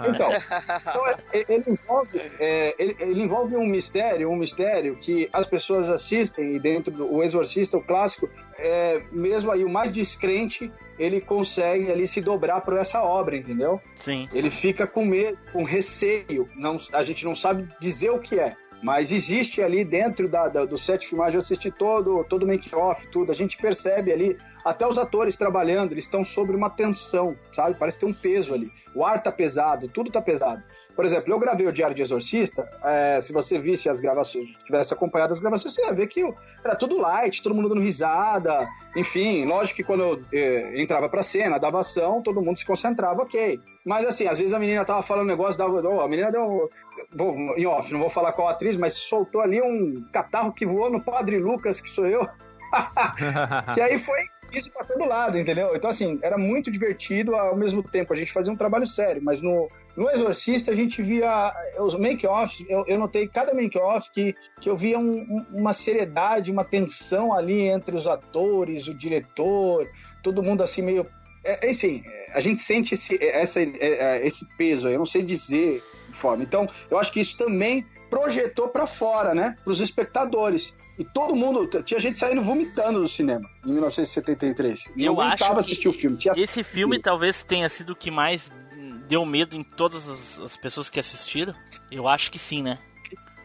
Então, [laughs] então, é- ele, envolve, é, ele, ele envolve um mistério, um mistério que as pessoas assistem e dentro do o Exorcista, o clássico, é, mesmo aí o mais descrente, ele consegue ali se dobrar para essa obra, entendeu? Sim. Ele fica com medo, com receio, não, a gente não sabe dizer o que é. Mas existe ali dentro da, da- do set de filmagem, eu assisti todo, todo o make-off, tudo, a gente percebe ali, até os atores trabalhando, eles estão sobre uma tensão, sabe? Parece ter um peso ali. O ar tá pesado, tudo tá pesado. Por exemplo, eu gravei o Diário de Exorcista, é, se você visse as gravações, tivesse acompanhado as gravações, você ia ver que era tudo light, todo mundo dando risada, enfim, lógico que quando eu eh, entrava pra cena, dava ação, todo mundo se concentrava, ok. Mas assim, às vezes a menina tava falando um negócio, dava, oh, a menina deu, vou, em off, não vou falar qual atriz, mas soltou ali um catarro que voou no Padre Lucas, que sou eu, [laughs] que aí foi isso pra todo lado, entendeu? Então, assim, era muito divertido ao mesmo tempo. A gente fazia um trabalho sério, mas no, no Exorcista a gente via os make-offs. Eu, eu notei cada make-off que, que eu via um- uma seriedade, uma tensão ali entre os atores, o diretor, todo mundo assim meio. É, é assim, a gente sente esse, essa, é, é, esse peso, aí, eu não sei dizer de forma. Então, eu acho que isso também projetou pra fora, né? Pros espectadores. E todo mundo, tinha gente saindo vomitando do cinema em 1973. E Eu não acho assistir o filme. Tinha... Esse filme talvez tenha sido o que mais deu medo em todas as, as pessoas que assistiram. Eu acho que sim, né?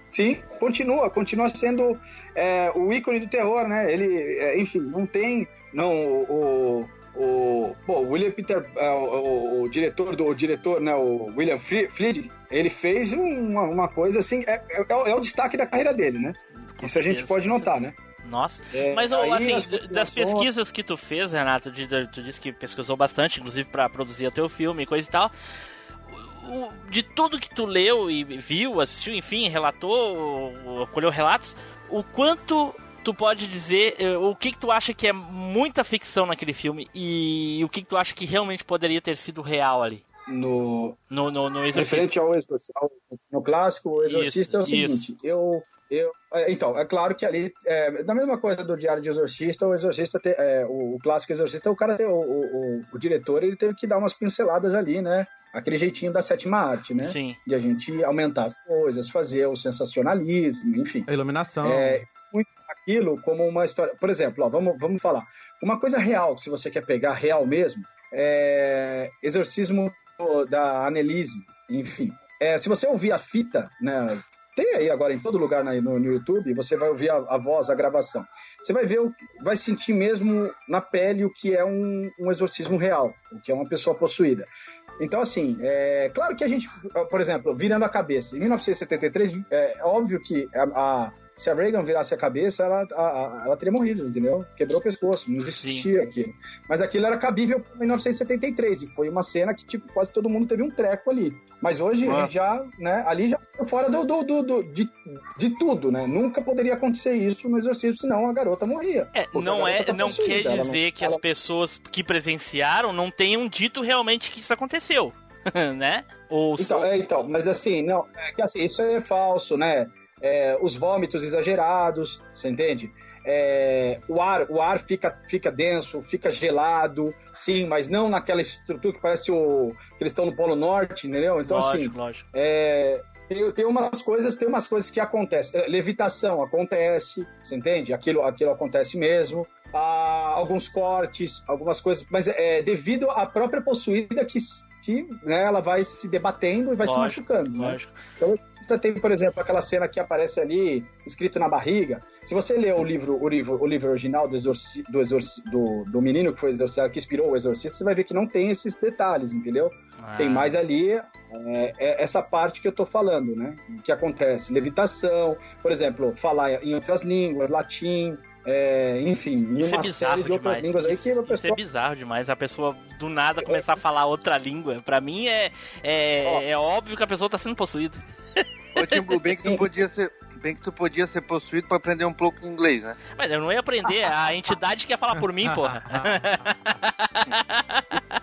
Sim, continua, continua sendo é, o ícone do terror, né? Ele, é, enfim, não tem, não, o, o, o William Peter, é, o, o- o diretor do o diretor, né? O William Fri- Friedkin, ele fez uma, uma coisa assim, é, é, é o destaque da carreira dele, né? Isso a gente pode com notar, né? Nossa. É, Mas, assim, as das pesquisas que tu fez, Renato, de, de- tu disse que pesquisou bastante, inclusive pra produzir o teu filme e coisa e tal. O- de tudo que tu leu e viu, assistiu, enfim, relatou, ou- colheu relatos, o quanto tu pode dizer, eh, o que que tu acha que é muita ficção naquele filme e o que que tu acha que realmente poderia ter sido real ali? No, No, no, no Exorcista. Referente ao, ao- no clássico, o Exorcista é o Isso, seguinte, eu, eu é, então, é claro que ali, é, da mesma coisa do Diário de Exorcista, o Exorcista, te- é, o, o clássico Exorcista, o cara, o, o, o- o diretor, ele teve que dar umas pinceladas ali, né? Aquele jeitinho da sétima arte, né? Sim. De a gente aumentar as coisas, fazer o sensacionalismo, enfim. A iluminação. É, aquilo como uma história. Por exemplo, ó, vamos, vamos falar. Uma coisa real, se você quer pegar real mesmo, é Exorcismo da Annelise, enfim. É, se você ouvir a fita, né? Tem aí agora em todo lugar no, YouTube, você vai ouvir a, a voz, a gravação. Você vai ver, vai sentir mesmo na pele o que é um, um exorcismo real, o que é uma pessoa possuída. Então, assim, é claro que a gente, por exemplo, virando a cabeça, em 1973, é óbvio que a- se a Reagan virasse a cabeça, ela, a- a- ela teria morrido, entendeu? Quebrou o pescoço, não existia aquilo. Mas aquilo era cabível em 1973, e foi uma cena que, tipo, quase todo mundo teve um treco ali. Mas hoje, Ah. já, né, ali já ficou fora do, do, do- do- de, de tudo, né? Nunca poderia acontecer isso no exorcismo, senão a garota morria. É, não é, tá não quer ela não- dizer que as ela- pessoas que presenciaram não tenham dito realmente que isso aconteceu, [laughs] né? Ou Então, só- é, então, mas assim, não, é que assim, isso é falso, né? É, os vômitos exagerados, você entende? É, o ar, o ar fica, fica denso, fica gelado, sim, mas não naquela estrutura que parece o, que eles estão no Polo Norte, entendeu? Então, lógico, assim, lógico. é, tem, tem umas coisas, tem umas coisas que acontecem. É, Levitação acontece, você entende? Aquilo, aquilo acontece mesmo. Ah, alguns cortes, algumas coisas, mas é devido à própria possuída que, que né, ela vai se debatendo e vai se Lógico, machucando. Né? Lógico. Então, você tem, por exemplo, aquela cena que aparece ali, escrito na barriga. Se você ler o livro, o livro, o livro original do, exorci, do, exorci, do, do menino que foi exorcizado, que inspirou o exorcista, você vai ver que não tem esses detalhes, entendeu? Ah. Tem mais ali é, é essa parte que eu tô falando, né? Que acontece. Levitação, por exemplo, falar em outras línguas, latim, é, enfim, em Isso é uma bizarro série de outras demais. línguas aí que a Isso é pessoa. bizarro demais. A pessoa do nada começar a falar outra língua. Pra mim é, é, é óbvio que a pessoa tá sendo possuída. Ô, Tim Blue, bem que tu [laughs] podia ser. Bem que tu podia ser possuído pra aprender um pouco de inglês, né? Mas eu não ia aprender. A entidade quer falar por mim, porra.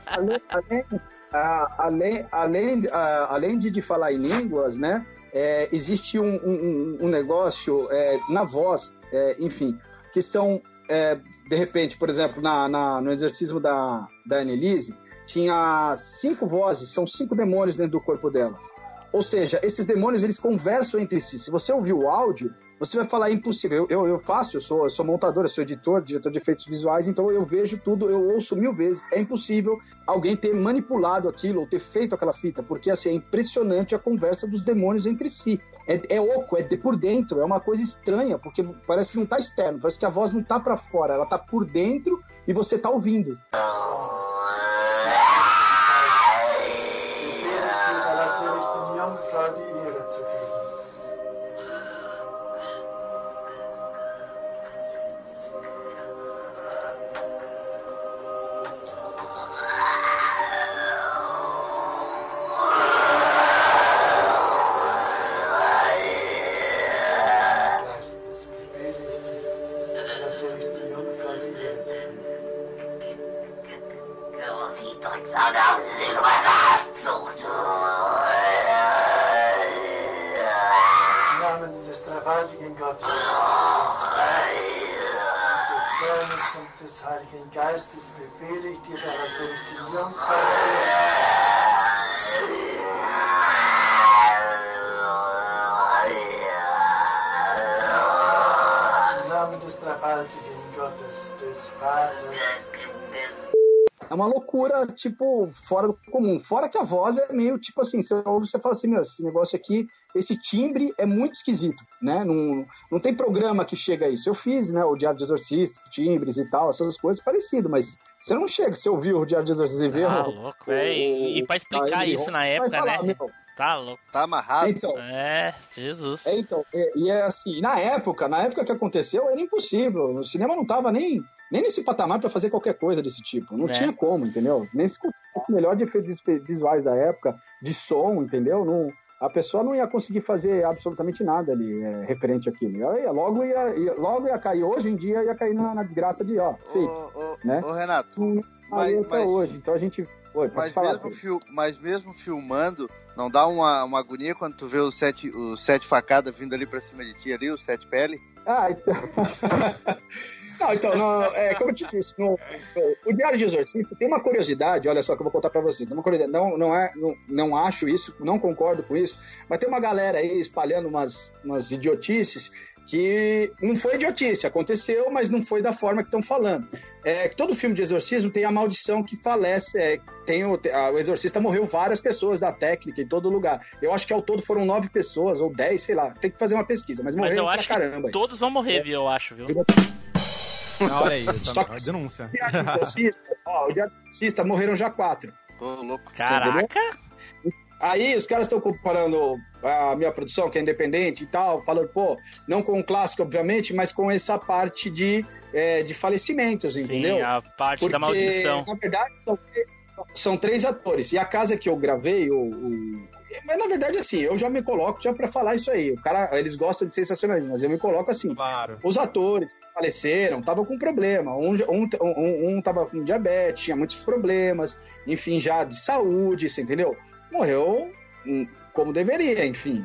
além, além, além, além, além de, de falar em línguas, né? é, existe um, um- um negócio é, na voz, é, enfim, que são, é, de repente, por exemplo, na, na- no exercício da, da Annelise, tinha cinco vozes, são cinco demônios dentro do corpo dela. Ou seja, esses demônios eles conversam entre si. Se você ouvir o áudio, você vai falar é impossível. Eu, eu, eu faço, eu sou, eu sou montador, eu sou editor, diretor de efeitos visuais, então eu vejo tudo, eu ouço mil vezes. É impossível alguém ter manipulado aquilo ou ter feito aquela fita, porque assim, é impressionante a conversa dos demônios entre si. É, é oco, é de por dentro, é uma coisa estranha, porque parece que não tá externo, parece que a voz não tá para fora, ela tá por dentro e você tá ouvindo. Des dreifaltigen Gottes, des Sohnes und des Heiligen Geistes befehle ich dir, deiner Selektion Im Namen des dreifaltigen Gottes, des Vaters, É uma loucura, tipo, fora do comum. Fora que a voz é meio, tipo assim, você ouve, você fala assim, meu, esse negócio aqui, esse timbre é muito esquisito, né? Não, não tem programa que chega a isso. Eu fiz, né, o Diário de Exorcista, timbres e tal, essas coisas parecidas, mas você não chega, você ouviu o Diário de Exorcista e vê... O- louco, é. E, e pra explicar isso na época, falar, né? meu. Tá louco. Tá amarrado. Então, É, Jesus. É, então, é, e é assim, na época, na época que aconteceu, era impossível. O cinema não tava nem, nem nesse patamar para fazer qualquer coisa desse tipo. Não É. tinha como, entendeu? Nem se o melhor de efeitos visuais da época, de som, entendeu? Não, a pessoa não ia conseguir fazer absolutamente nada ali é, referente àquilo. Ela ia- logo, ia, ia- logo ia cair, hoje em dia ia cair na, na desgraça de, ó, fake, ô, né? ô, Renato, Não mas- caiu até mas- hoje. Então a gente. Oi, mas falar. mesmo, fil- mas mesmo filmando, não dá uma, uma agonia quando tu vê os sete, os sete facadas vindo ali pra cima de ti ali, os sete pele? Ah, então. [laughs] Não, então, não, é, como eu te disse, no, o Diário de Exorcista tem uma curiosidade, olha só que eu vou contar pra vocês. Uma curiosidade, não, não, é, não, não acho isso, não concordo com isso, mas tem uma galera aí espalhando umas, umas idiotices que não foi idiotice, aconteceu, mas não foi da forma que estão falando. É, que todo filme de exorcismo tem a maldição que falece, é, tem o, a- o exorcista morreu várias pessoas da técnica em todo lugar. Eu acho que ao todo foram nove pessoas, ou dez, sei lá, tem que fazer uma pesquisa, mas Mas morreram eu pra acho caramba. que todos vão morrer, viu? Eu acho, viu? Ah, olha aí, Só que- denúncia. O ó, Exorcista morreram já quatro. Ô, louco. Caraca! Aí os caras estão comparando a minha produção, que é independente e tal, falando, pô, não com o clássico, obviamente, mas com essa parte de, é, de falecimentos, entendeu? Sim, a parte da maldição. Na verdade, são, três- são três atores. E a casa que eu gravei, o, o- Mas na verdade, assim, eu já me coloco já pra falar isso aí. O cara, eles gostam de sensacionalismo, mas eu me coloco assim. Claro. Os atores que faleceram estavam com problema. Um, um, um, um tava com diabetes, tinha muitos problemas, enfim, já de saúde, você entendeu? Morreu hum, como deveria, enfim.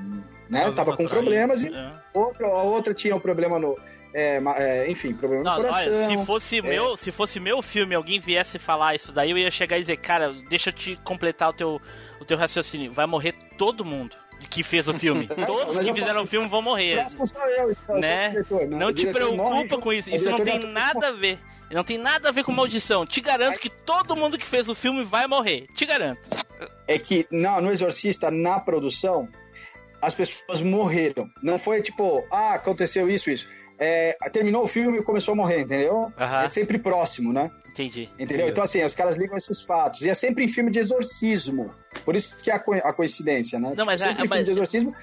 Né? Tava com problemas e É. outra, a outra tinha um problema no. é, é, enfim, problema Não, no coração. olha, se fosse, é. meu, se fosse meu filme alguém viesse falar isso daí, eu ia chegar e dizer, cara, deixa eu te completar o teu, o teu raciocínio. Vai morrer todo mundo que fez o filme. [laughs] Todos que fizeram o filme vão morrer. Eu, então, Né? diretor, né? Não te morre preocupa junto- com isso. Isso não tem nada a ver. Não tem nada a ver com maldição. Te garanto que todo mundo que fez o filme vai morrer. Te garanto. É que não, no Exorcista, na produção, as pessoas morreram. Não foi tipo, ah, aconteceu isso, isso. é, terminou o filme e começou a morrer, entendeu? Aham. É sempre próximo, né? Entendi. Entendeu? Então, assim, os caras ligam esses fatos. E é sempre em filme de exorcismo. Por isso que é a, co- a coincidência, né? Não, mas é- sempre em mas- filme de exorcismo.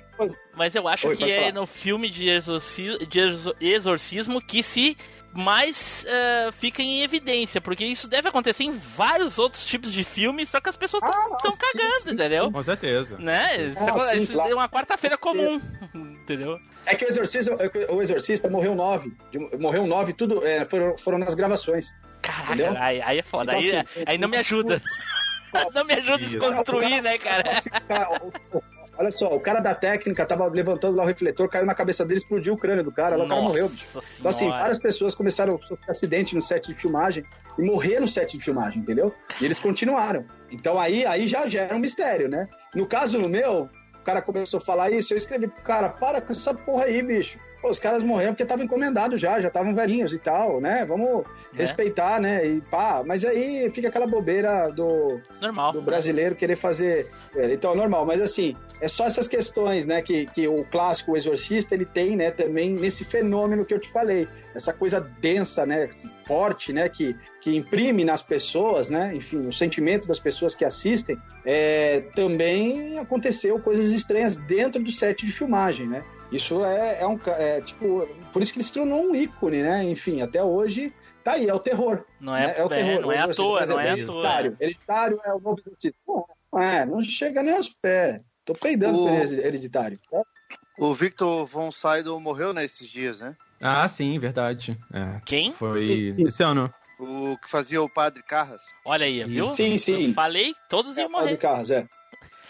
Mas eu acho Oi, que é falar. no filme de, exorci- de exor- exorcismo que se mais eh, fica em evidência, porque isso deve acontecer em vários outros tipos de filmes, só que as pessoas estão cagando, entendeu? Com certeza. Né? Isso, Ah, é- sim, isso claro. é uma quarta-feira comum, [laughs] entendeu? É que o exorcista, o exorcista morreu nove. Morreu nove, tudo é, foram, foram nas gravações. Caraca, aí, aí é foda, Então, aí, assim, aí não me ajuda. [laughs] não me ajuda a desconstruir, né, cara? Olha só, o cara da técnica tava levantando lá o refletor, caiu na cabeça dele, explodiu o crânio do cara, lá o cara morreu, bicho. Então, assim, várias pessoas começaram a sofrer acidente no set de filmagem e morrer no set de filmagem, entendeu? E eles continuaram. Então aí, aí já gera um mistério, né? No caso no meu, o cara começou a falar isso, eu escrevi pro cara, para com essa porra aí, bicho. Pô, os caras morreram porque estavam encomendados já, já estavam velhinhos e tal, né? Vamos respeitar, né? E pá, mas aí fica aquela bobeira do, Normal. do brasileiro querer fazer. é, Então, é normal, mas assim, é só essas questões, né, que, que o clássico o Exorcista ele tem, né, também nesse fenômeno que eu te falei, essa coisa densa, né, forte, né, que, que imprime nas pessoas, né, enfim, o sentimento das pessoas que assistem. É, também aconteceu coisas estranhas dentro do set de filmagem, né? Isso é, é um é, tipo, por isso que ele se tornou um ícone, né? Enfim, até hoje tá aí, é o terror. Não é- né? é o é, terror. não é à toa, não é à Hereditário. toa. Hereditário é o novo exorcista. Não, é, não chega nem aos pés. Tô peidando O- Heredi- hereditário. O Victor Von Sydow morreu nesses dias, né? Ah, sim, verdade. É. Quem? Foi esse ano. O que fazia o Padre Carras. Olha aí, viu? Sim, sim. Eu falei, todos iam Paulo morrer. de Carros, é.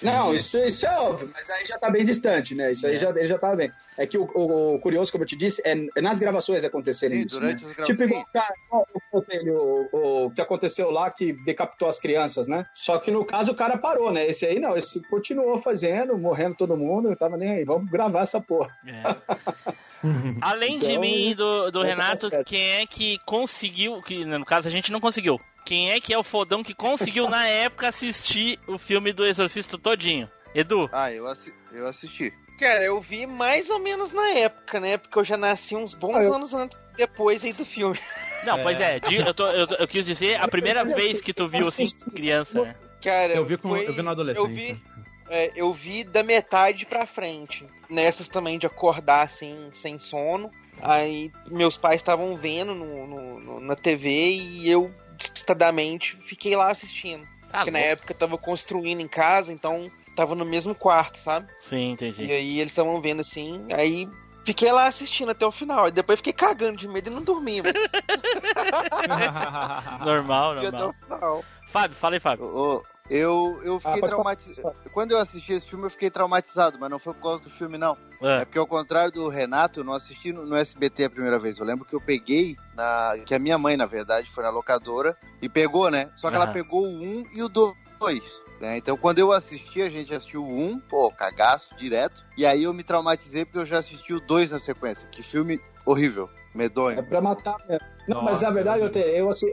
Não, isso, isso é óbvio, mas aí já tá bem distante, né? Isso aí já, ele já tava bem. É que o, o- o curioso, como eu te disse, é, é nas gravações acontecerem Sim, isso, durante né? grava- Tipo igual cara, o, o, que aconteceu lá, que decapitou as crianças, né? Só que no caso o cara parou, né? Esse aí não, esse continuou fazendo, morrendo todo mundo, eu tava nem aí, vamos gravar essa porra. [laughs] Além de Então, mim e do, do vai Renato, quem é que conseguiu, que no caso a gente não conseguiu, quem é que é o fodão que conseguiu na época assistir o filme do Exorcista todinho? Edu? Ah, eu, assi- eu assisti. Cara, eu vi mais ou menos na época, né? Porque eu já nasci uns bons Ah, eu- anos antes, depois aí do filme. Não, pois é, eu, tô- eu, eu quis dizer a primeira vez que tu viu assim, criança, né? Cara, Eu vi, com, foi- eu vi na eu adolescência. vi, é, eu vi da metade pra frente. Nessas também de acordar assim, sem sono. Aí meus pais estavam vendo no, no- no- na TV e eu, despistadamente, fiquei lá assistindo. Tá Porque na louco. época eu tava construindo em casa, então tava no mesmo quarto, sabe? Sim, entendi. E aí eles estavam vendo assim, aí fiquei lá assistindo até o final. E depois fiquei cagando de medo e não dormi, mas [laughs] Normal, normal. o final. Fábio, fala aí, Fábio. Ô, eu, eu fiquei Ah, traumatizado. Quando eu assisti esse filme, eu fiquei traumatizado, mas não foi por causa do filme, não. É. É porque, ao contrário do Renato, eu não assisti no, no SBT a primeira vez. Eu lembro que eu peguei, na, que a minha mãe, na verdade, foi na locadora e pegou, né? Só que ela Aham. pegou o 1 e o 2. Né? Então, quando eu assisti, a gente assistiu o 1, pô, cagaço, direto. E aí eu me traumatizei porque eu já assisti o 2 na sequência. Que filme horrível, É medonho. pra matar mesmo. Não, mas Nossa. na verdade, eu, te, eu, assi-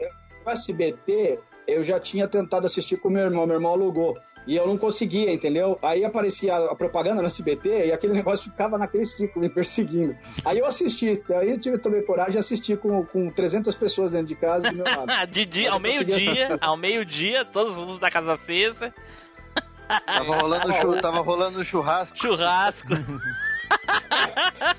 o SBT, eu já tinha tentado assistir com meu irmão, meu irmão alugou. E eu não conseguia, entendeu? Aí aparecia a propaganda no SBT e aquele negócio ficava naquele ciclo me perseguindo. Aí eu assisti, aí eu tive, tomei coragem e assisti com, com 300 pessoas dentro de casa do meu lado. [laughs] De dia, ao meio-dia, ao meio-dia, todos os luzes da casa acesa, Tava rolando, tava rolando churrasco. churrasco. [laughs]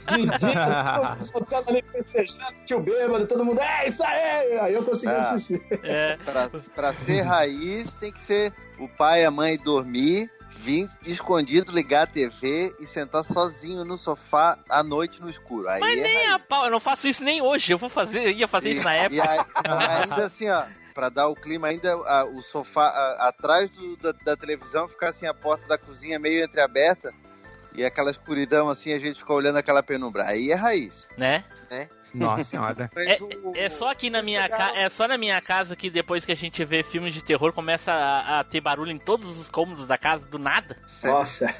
De dia, soltando ali, festejando, tio bêbado, todo mundo, é isso aí! Aí eu consegui Ah. assistir. É. Pra, pra ser raiz, tem que ser o pai e a mãe dormir, vir escondido, ligar a TV e sentar sozinho no sofá à noite no escuro. Aí Mas é nem raiz. a pau, eu não faço isso nem hoje. Eu vou fazer, eu ia fazer isso na E época. aí- ainda assim, ó, pra dar o clima, ainda a- o sofá a- atrás do- da, da televisão ficar assim, a porta da cozinha meio entreaberta e aquela escuridão assim, a gente fica olhando aquela penumbra. Aí é raiz. Né? Nossa senhora. [laughs] O- É só aqui na minha casa, é só na minha casa que depois que a gente vê filmes de terror começa a, a ter barulho em todos os cômodos da casa do nada, Nossa. [laughs]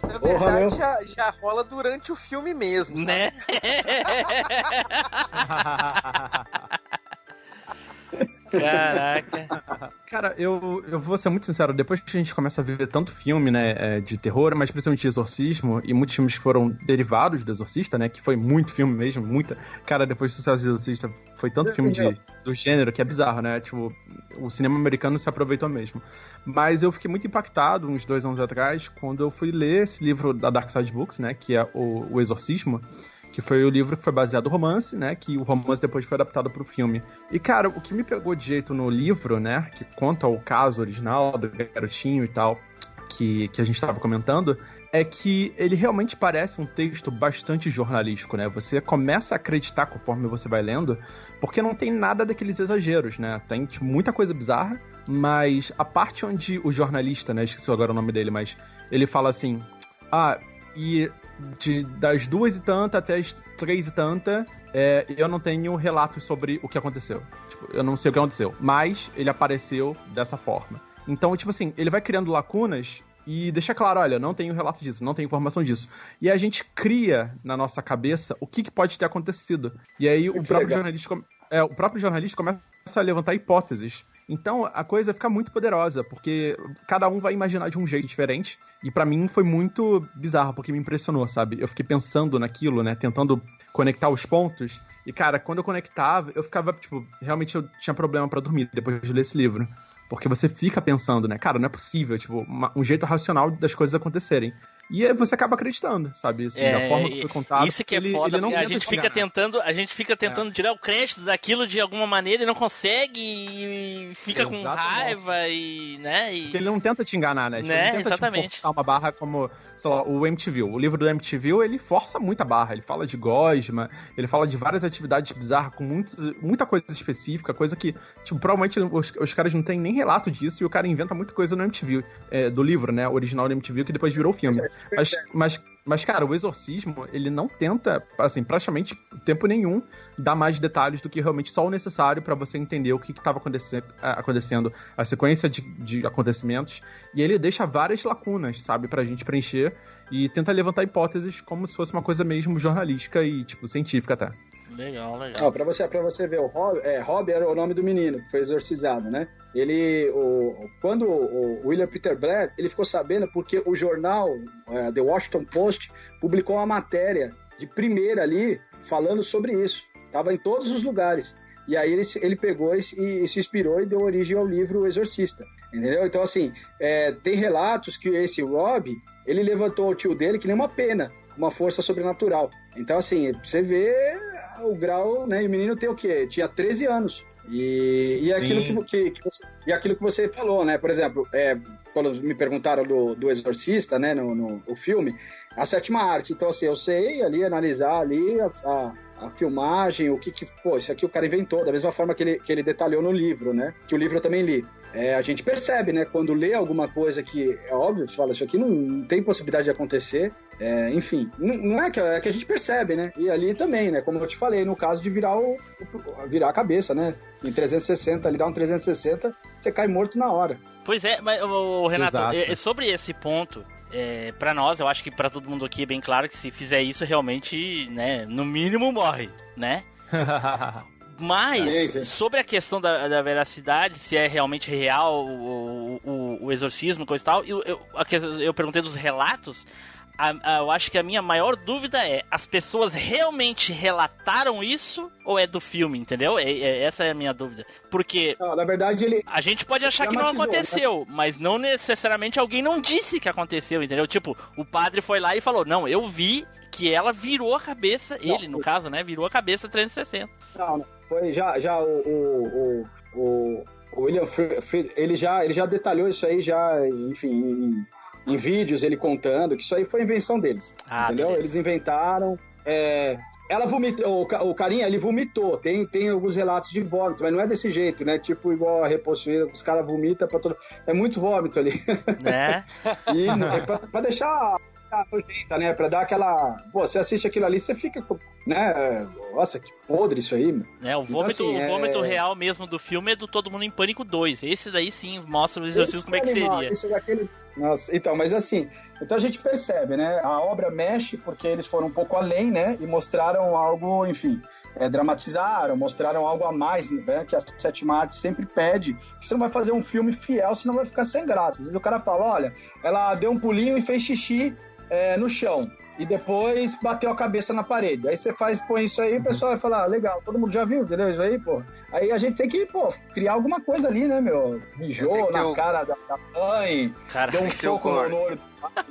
Na verdade, já, já rola durante o filme mesmo, sabe? né? [laughs] Caraca. Cara, eu, eu vou ser muito sincero, depois que a gente começa a ver tanto filme, né, é, de terror, mas principalmente de exorcismo, e muitos filmes que foram derivados do Exorcista, né, que foi muito filme mesmo, muita... Cara, depois do sucesso do Exorcista, foi tanto filme de, do gênero que é bizarro, né, tipo, o cinema americano se aproveitou mesmo. Mas eu fiquei muito impactado, uns dois anos atrás, quando eu fui ler esse livro da Dark Side Books, né, que é o, o Exorcismo, que foi o livro que foi baseado no romance, né? Que o romance depois foi adaptado para o filme. E, cara, o que me pegou de jeito no livro, né? Que conta o caso original do garotinho e tal, que, que a gente estava comentando, é que ele realmente parece um texto bastante jornalístico, né? Você começa a acreditar conforme você vai lendo, porque não tem nada daqueles exageros, né? Tem tipo, muita coisa bizarra, mas a parte onde o jornalista, né? Esqueci agora o nome dele, mas ele fala assim: Ah, e de, das duas e tanta até as três e tanta, é, eu não tenho relatos sobre o que aconteceu. Tipo, eu não sei o que aconteceu. Mas ele apareceu dessa forma. Então, tipo assim, ele vai criando lacunas e deixa claro, olha, não tenho relato disso, não tenho informação disso. E a gente cria na nossa cabeça o que, que pode ter acontecido. E aí o próprio, jornalista, é, o próprio jornalista começa a levantar hipóteses. Então a coisa fica muito poderosa, porque cada um vai imaginar de um jeito diferente. E para mim foi muito bizarro, porque me impressionou, sabe? Eu fiquei pensando naquilo, né? Tentando conectar os pontos. E, cara, quando eu conectava, eu ficava, tipo, realmente eu tinha problema para dormir depois de ler esse livro. Porque você fica pensando, né? Cara, não é possível, tipo, uma, um jeito racional das coisas acontecerem. E aí você acaba acreditando, sabe? Assim, É, da forma que foi contado. Isso que é ele, foda, ele não a gente te fica enganar. tentando, a gente fica tentando tirar o crédito daquilo de alguma maneira e não consegue e fica com Exatamente. raiva e, né? E... Porque ele não tenta te enganar, né? Tipo, Né, ele não tenta exatamente. Tipo, forçar uma barra como, sei lá, o MTV. O livro do MTV, ele força muita barra. Ele fala de gosma, ele fala de várias atividades bizarras com muitos, muita coisa específica, coisa que, tipo, provavelmente os, os caras não têm nem relato disso e o cara inventa muita coisa no MTV, é, do livro, né? Original do MTV, que depois virou filme. Mas, mas, mas, cara, o exorcismo, ele não tenta, assim, praticamente tempo nenhum, dar mais detalhes do que realmente só o necessário pra você entender o que estava acontecendo, a sequência de, de acontecimentos. E ele deixa várias lacunas, sabe, pra gente preencher e tenta levantar hipóteses como se fosse uma coisa mesmo jornalística e, tipo, científica até. Legal, legal. Ó, pra, você, pra você ver, o Rob, é, Rob era o nome do menino que foi exorcizado, né? Ele, o, quando o, William Peter Blair, ele ficou sabendo porque o jornal é, The Washington Post publicou uma matéria de primeira ali falando sobre isso. Tava em todos os lugares. E aí ele, ele pegou e, e se inspirou e deu origem ao livro O Exorcista. Entendeu? Então, assim, é, tem relatos que esse Rob, ele levantou o tio dele que nem uma pena, uma força sobrenatural. Então, assim, você vê o grau, né? E o menino tem o quê? Tinha 13 anos. E, e é aquilo que, que, que você, e aquilo que você falou, né? Por exemplo, é, quando me perguntaram do, do Exorcista, né? No, no filme, a sétima arte. Então, assim, eu sei ali analisar ali a, a, a filmagem, o que que, pô, isso aqui o cara inventou, da mesma forma que ele, que ele detalhou no livro, né? Que o livro eu também li. É, a gente percebe, né? Quando lê alguma coisa que é óbvio, você fala, isso aqui não, não tem possibilidade de acontecer. É, enfim, não, não é que, é que a gente percebe, né? E ali também, né? Como eu te falei, no caso de virar o, virar a cabeça, né? Em 360, ali dá um 360, você cai morto na hora. Pois é, mas, ô, Renato, é- é sobre esse ponto, é, para nós, eu acho que pra todo mundo aqui é bem claro que se fizer isso, realmente, né, no mínimo morre, né? [laughs] Mas, Sim, sim. sobre a questão da, da veracidade, se é realmente real o, o, o exorcismo, coisa e tal, eu, eu, eu perguntei dos relatos, a- a- eu acho que a minha maior dúvida é, as pessoas realmente relataram isso ou é do filme, entendeu? É- é- essa é a minha dúvida. Porque Não, na verdade, ele. a gente pode achar que não né? aconteceu, mas não necessariamente alguém não disse que aconteceu, entendeu? Tipo, o padre foi lá e falou: Não, eu vi que ela virou a cabeça, ele no caso, né? Virou a cabeça 360. Não, não. Foi já, já o, o, o, o- William Fried, ele já, ele já detalhou isso aí, já, enfim, em, em vídeos, ele contando, que isso aí foi invenção deles. Ah, entendeu? beleza. Eles inventaram. é, ela vomitou, o, ca- o carinha, ele vomitou. Tem, tem alguns relatos de vômito, mas não é desse jeito, né? Tipo igual a repossuída, os caras vomitam pra todo. É muito vômito ali. Né? [laughs] E é pra, pra deixar a nojenta, né? Pra dar aquela. Pô, você assiste aquilo ali, você fica né? Nossa, que podre isso aí. É, o Então, vômito, assim, o é- vômito real mesmo do filme é do Todo Mundo em Pânico 2. Esse daí sim mostra o exorcismo como é que animal, seria. esse é daquele- Nossa, então, mas assim, então a gente percebe, né? A obra mexe porque eles foram um pouco além, né? E mostraram algo, enfim, é, dramatizaram, mostraram algo a mais, né? Que a sétima arte sempre pede. Que você não vai fazer um filme fiel, senão vai ficar sem graça. Às vezes o cara fala, olha, ela deu um pulinho e fez xixi é, no chão. E depois bateu a cabeça na parede. Aí você faz, põe isso aí, o pessoal vai falar, ah, legal, todo mundo já viu, entendeu? Isso aí, pô. Aí a gente tem que, pô, criar alguma coisa ali, né, meu? Mijou na o- cara da, da mãe, Cara, deu um soco no olho do pai.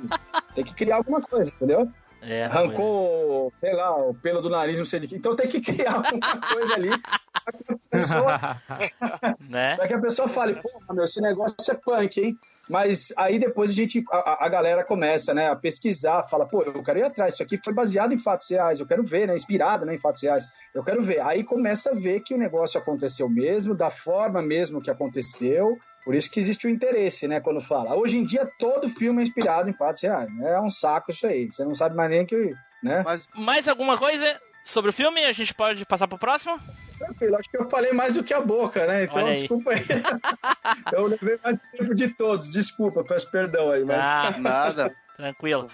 Tem que criar alguma coisa, entendeu? é, Arrancou, sei lá, o pelo do nariz, não sei de que. Então tem que criar alguma coisa ali pra que a pessoa, [laughs] né? pra que a pessoa fale, pô, meu, esse negócio é punk, hein? Mas aí depois a gente, a, a galera começa, né, a pesquisar, fala, pô, eu quero ir atrás, isso aqui foi baseado em fatos reais, eu quero ver, né, inspirado né, em fatos reais, eu quero ver. Aí começa a ver que o negócio aconteceu mesmo, da forma mesmo que aconteceu, por isso que existe o interesse, né, quando fala. Hoje em dia todo filme é inspirado em fatos reais, né? é um saco isso aí, você não sabe mais nem que, né? Mas Mais alguma coisa sobre o filme? A gente pode passar pro próximo? Tranquilo, acho que eu falei mais do que a boca, né? Então, aí. desculpa aí. [laughs] eu levei mais tempo de todos, desculpa, peço perdão aí, mas. Ah, [laughs] nada. tranquilo.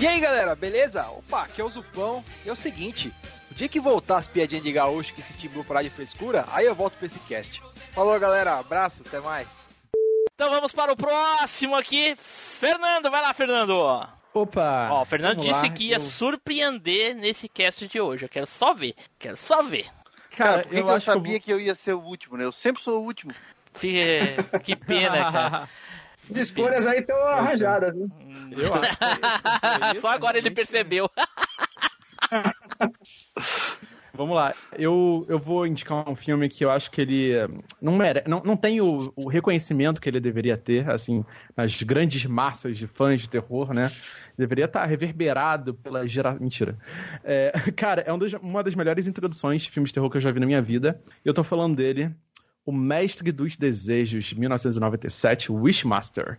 E aí galera, beleza? Opa, aqui é o Zupão. E é o seguinte: o dia que voltar as piadinhas de gaúcho que esse timbu parar de frescura, aí eu volto pra esse cast. Falou galera, abraço, até mais. Então vamos para o próximo aqui. Fernando, vai lá, Fernando. Opa! Ó, o Fernando disse lá, que ia eu- surpreender nesse cast de hoje. Eu quero só ver. Quero só ver. Cara, Por que eu que eu acho que eu sabia que eu ia ser o último, né? Eu sempre sou o último. Que, que pena, [laughs] cara. As escolhas aí estão arranjadas, viu? Eu acho que [laughs] Só agora ele percebeu. [laughs] Vamos lá, eu, eu vou indicar um filme que eu acho que ele eh, não, mere... não, não tem o, o reconhecimento que ele deveria ter, assim, nas grandes massas de fãs de terror, né? Deveria estar reverberado pela gera... Mentira. É, [laughs] cara, é um dos- uma das melhores introduções de filmes de terror que eu já vi na minha vida. Eu tô falando dele, O Mestre dos Desejos, de 1997, Wishmaster.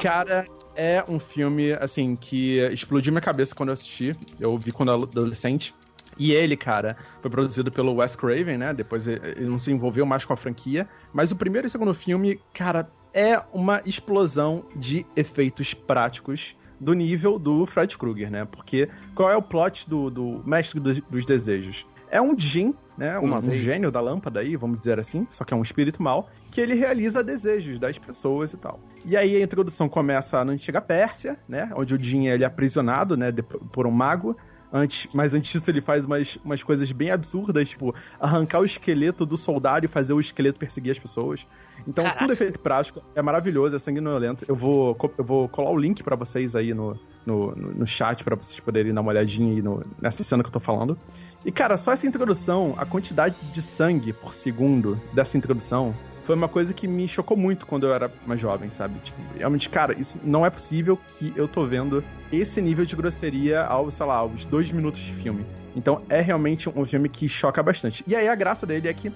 Cara, é um filme, assim, que explodiu minha cabeça quando eu assisti. Eu vi quando eu era adolescente. E ele, cara, foi produzido pelo Wes Craven, né? Depois ele não se envolveu mais com a franquia. Mas o primeiro e o segundo filme, cara, é uma explosão de efeitos práticos do nível do Fred Krueger, né? Porque qual é o plot do, do Mestre dos Desejos? É um Jin, né? Um, Uma um gênio da lâmpada aí, vamos dizer assim, só que é um espírito mau, que ele realiza desejos das pessoas e tal. E aí a introdução começa na antiga Pérsia, né? Onde o Jin ele é aprisionado, né? por um mago. Antes, mas antes disso ele faz umas, umas coisas bem absurdas, tipo arrancar o esqueleto do soldado e fazer o esqueleto perseguir as pessoas. Então Caraca. tudo é feito prático, é maravilhoso, é sanguinolento. Eu vou, eu vou colar o link pra vocês aí no, no, no, no chat pra vocês poderem dar uma olhadinha aí no- nessa cena que eu tô falando. E cara, só essa introdução, a quantidade de sangue por segundo dessa introdução foi uma coisa que me chocou muito quando eu era mais jovem, sabe? Tipo, realmente, cara, isso não é possível que eu tô vendo esse nível de grosseria aos, sei lá, aos dois minutos de filme. Então é realmente um filme que choca bastante. E aí a graça dele é que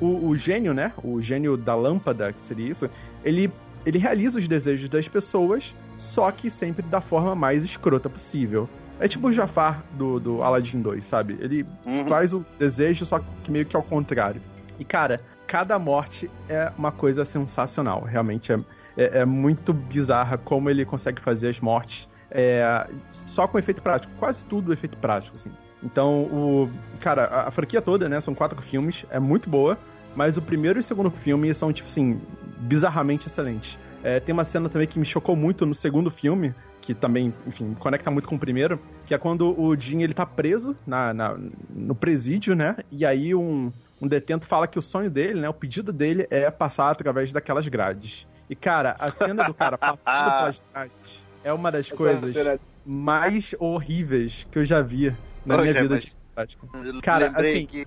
o, o gênio, né? O gênio da lâmpada, que seria isso, ele, ele realiza os desejos das pessoas, só que sempre da forma mais escrota possível. É tipo o Jafar do, do Aladdin 2, sabe? Ele Uhum. faz o desejo, só que meio que ao contrário. E, cara, cada morte é uma coisa sensacional. Realmente é, é, é muito bizarra como ele consegue fazer as mortes é, só com efeito prático. Quase tudo efeito prático, assim. Então, o. Cara, a, a franquia toda, né? São quatro filmes, é muito boa. Mas o primeiro e o segundo filme são, tipo assim, bizarramente excelentes. É, tem uma cena também que me chocou muito no segundo filme, que também, enfim, conecta muito com o primeiro, que é quando o Jim ele tá preso na, na- no presídio, né? E aí um, um detento fala que o sonho dele, né? O pedido dele é passar através daquelas grades. E, cara, a cena do cara passando [laughs] pelas grades é uma das Essa coisas cena- mais horríveis que eu já vi na Ô, minha Jé, vida mas- de prática. Cara, lembrei assim, que-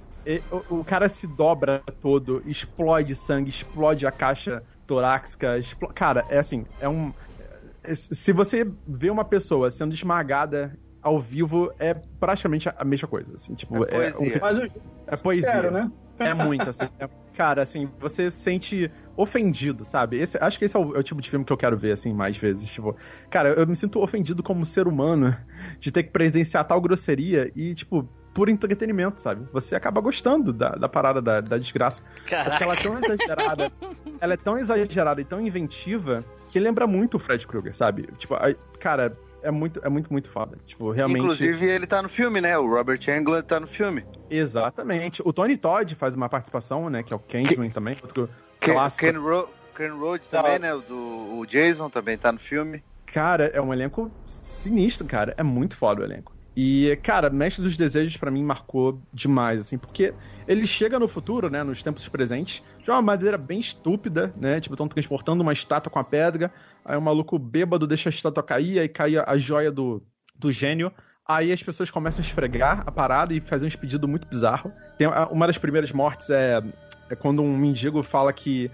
o, o cara se dobra todo, explode sangue, explode a caixa torácica, explo- cara, é assim, é um é- se você vê uma pessoa sendo esmagada ao vivo é praticamente a mesma coisa, assim, tipo, É é, poesia. um- o é poesia. sincero, né? É muito, assim. é- cara, assim, você se sente ofendido, sabe? Esse, acho que esse é o, é o tipo de filme que eu quero ver, assim, mais vezes. Tipo, cara, eu me sinto ofendido como ser humano [laughs] de ter que presenciar tal grosseria e, tipo, por entretenimento, sabe? Você acaba gostando da, da parada da, da desgraça. Porque ela é Caraca. tão exagerada. ela é tão exagerada e tão inventiva que lembra muito o Fred Krueger, sabe? Tipo, a- cara, é muito, é muito, muito foda. Tipo, realmente. Inclusive, ele tá no filme, né? O Robert Englund tá no filme. Exatamente. O Tony Todd faz uma participação, né? Que é o Candyman também, outro Ken, clássico. Ken, Ro Ken Road também, né? O, do, o Jason também tá no filme. Cara, é um elenco sinistro, cara. É muito foda o elenco. E, cara, Mestre dos Desejos pra mim marcou demais, assim, porque ele chega no futuro, né, nos tempos presentes, de uma maneira bem estúpida, né, tipo, estão transportando uma estátua com a pedra, aí o maluco bêbado deixa a estátua cair, aí cai a, joia do, do gênio, aí as pessoas começam a esfregar a parada e fazer uns pedidos muito bizarros. Tem, uma das primeiras mortes é, é quando um mendigo fala que...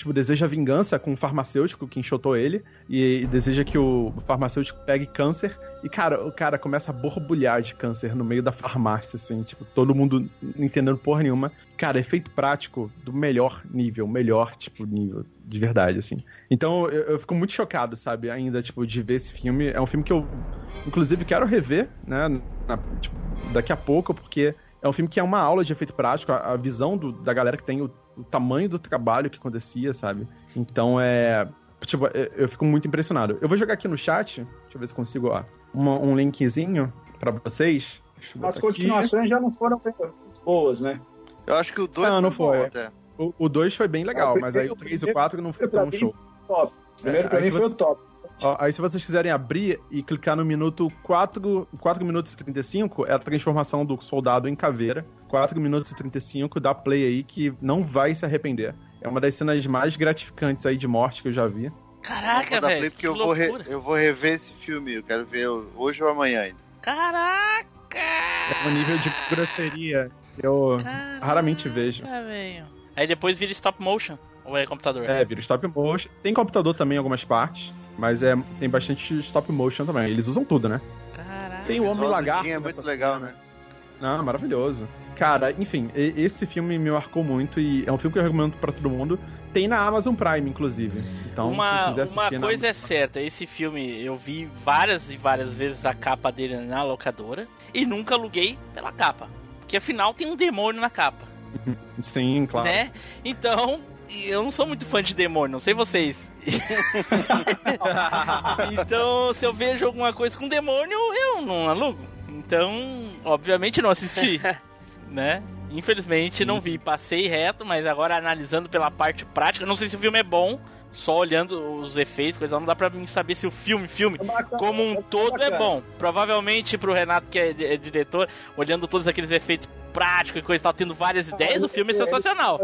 Tipo, deseja vingança com o farmacêutico que enxotou ele e, e deseja que o farmacêutico pegue câncer. E, cara, o cara começa a borbulhar de câncer no meio da farmácia, assim, tipo, todo mundo não entendendo porra nenhuma. Cara, efeito prático do melhor nível, melhor, tipo, nível, de verdade, assim. Então, eu, eu fico muito chocado, sabe, ainda, tipo, de ver esse filme. É um filme que eu, inclusive, quero rever, né, na- tipo, daqui a pouco, porque é um filme que é uma aula de efeito prático, a, a visão do- da galera que tem o, o tamanho do trabalho que acontecia, sabe? Então é. Tipo, eu, eu fico muito impressionado. Eu vou jogar aqui no chat, deixa eu ver se consigo, ó, uma- um linkzinho pra vocês. As botar aqui. continuações já não foram boas, né? Eu acho que o 2 Não, não foi. até. O- O 2 foi bem legal, Ah, mas aí o 3 e o primeiro- 4 não foi pra tão mim, show. Top. Primeiro pra aí mim foi você- o top. Ó, aí se vocês quiserem abrir e clicar no minuto 4, 4 minutos e 35, é a transformação do soldado em caveira. 4 minutos e 35, dá play aí que não vai se arrepender. É uma das cenas mais gratificantes aí de morte que eu já vi. Caraca, velho. porque Que eu vou, re- loucura. eu vou rever esse filme. Eu quero ver hoje ou amanhã ainda. Caraca! É um nível de grosseria que eu raramente vejo. Velho. Aí depois vira stop motion. Ou é computador? É, vira stop motion. Tem computador também em algumas partes, mas é, tem bastante stop motion também. Eles usam tudo, né? Caraca. Tem o Homem Visual do Lagarto. Jim é muito legal, cena. né? Não, maravilhoso. Cara, enfim, esse filme me marcou muito e é um filme que eu recomendo pra todo mundo. Tem na Amazon Prime, inclusive. Então, quem uma quiser assistir uma coisa é certa, esse filme eu vi várias e várias vezes a capa dele na locadora e nunca aluguei pela capa. Porque afinal tem um demônio na capa, [laughs] Sim, claro. né? Então, eu não sou muito fã de demônio, não sei vocês. [laughs] então, se eu vejo alguma coisa com demônio, eu não alugo. Então, obviamente não assisti, [laughs] né? Infelizmente não vi, passei reto, mas agora analisando pela parte prática, não sei se o filme é bom, só olhando os efeitos, coisa, não dá pra mim saber se o filme, filme, como um todo é bacana. bom. Provavelmente pro Renato, que é, é diretor, olhando todos aqueles efeitos práticos e coisa e tal, tendo várias ideias, o filme é sensacional.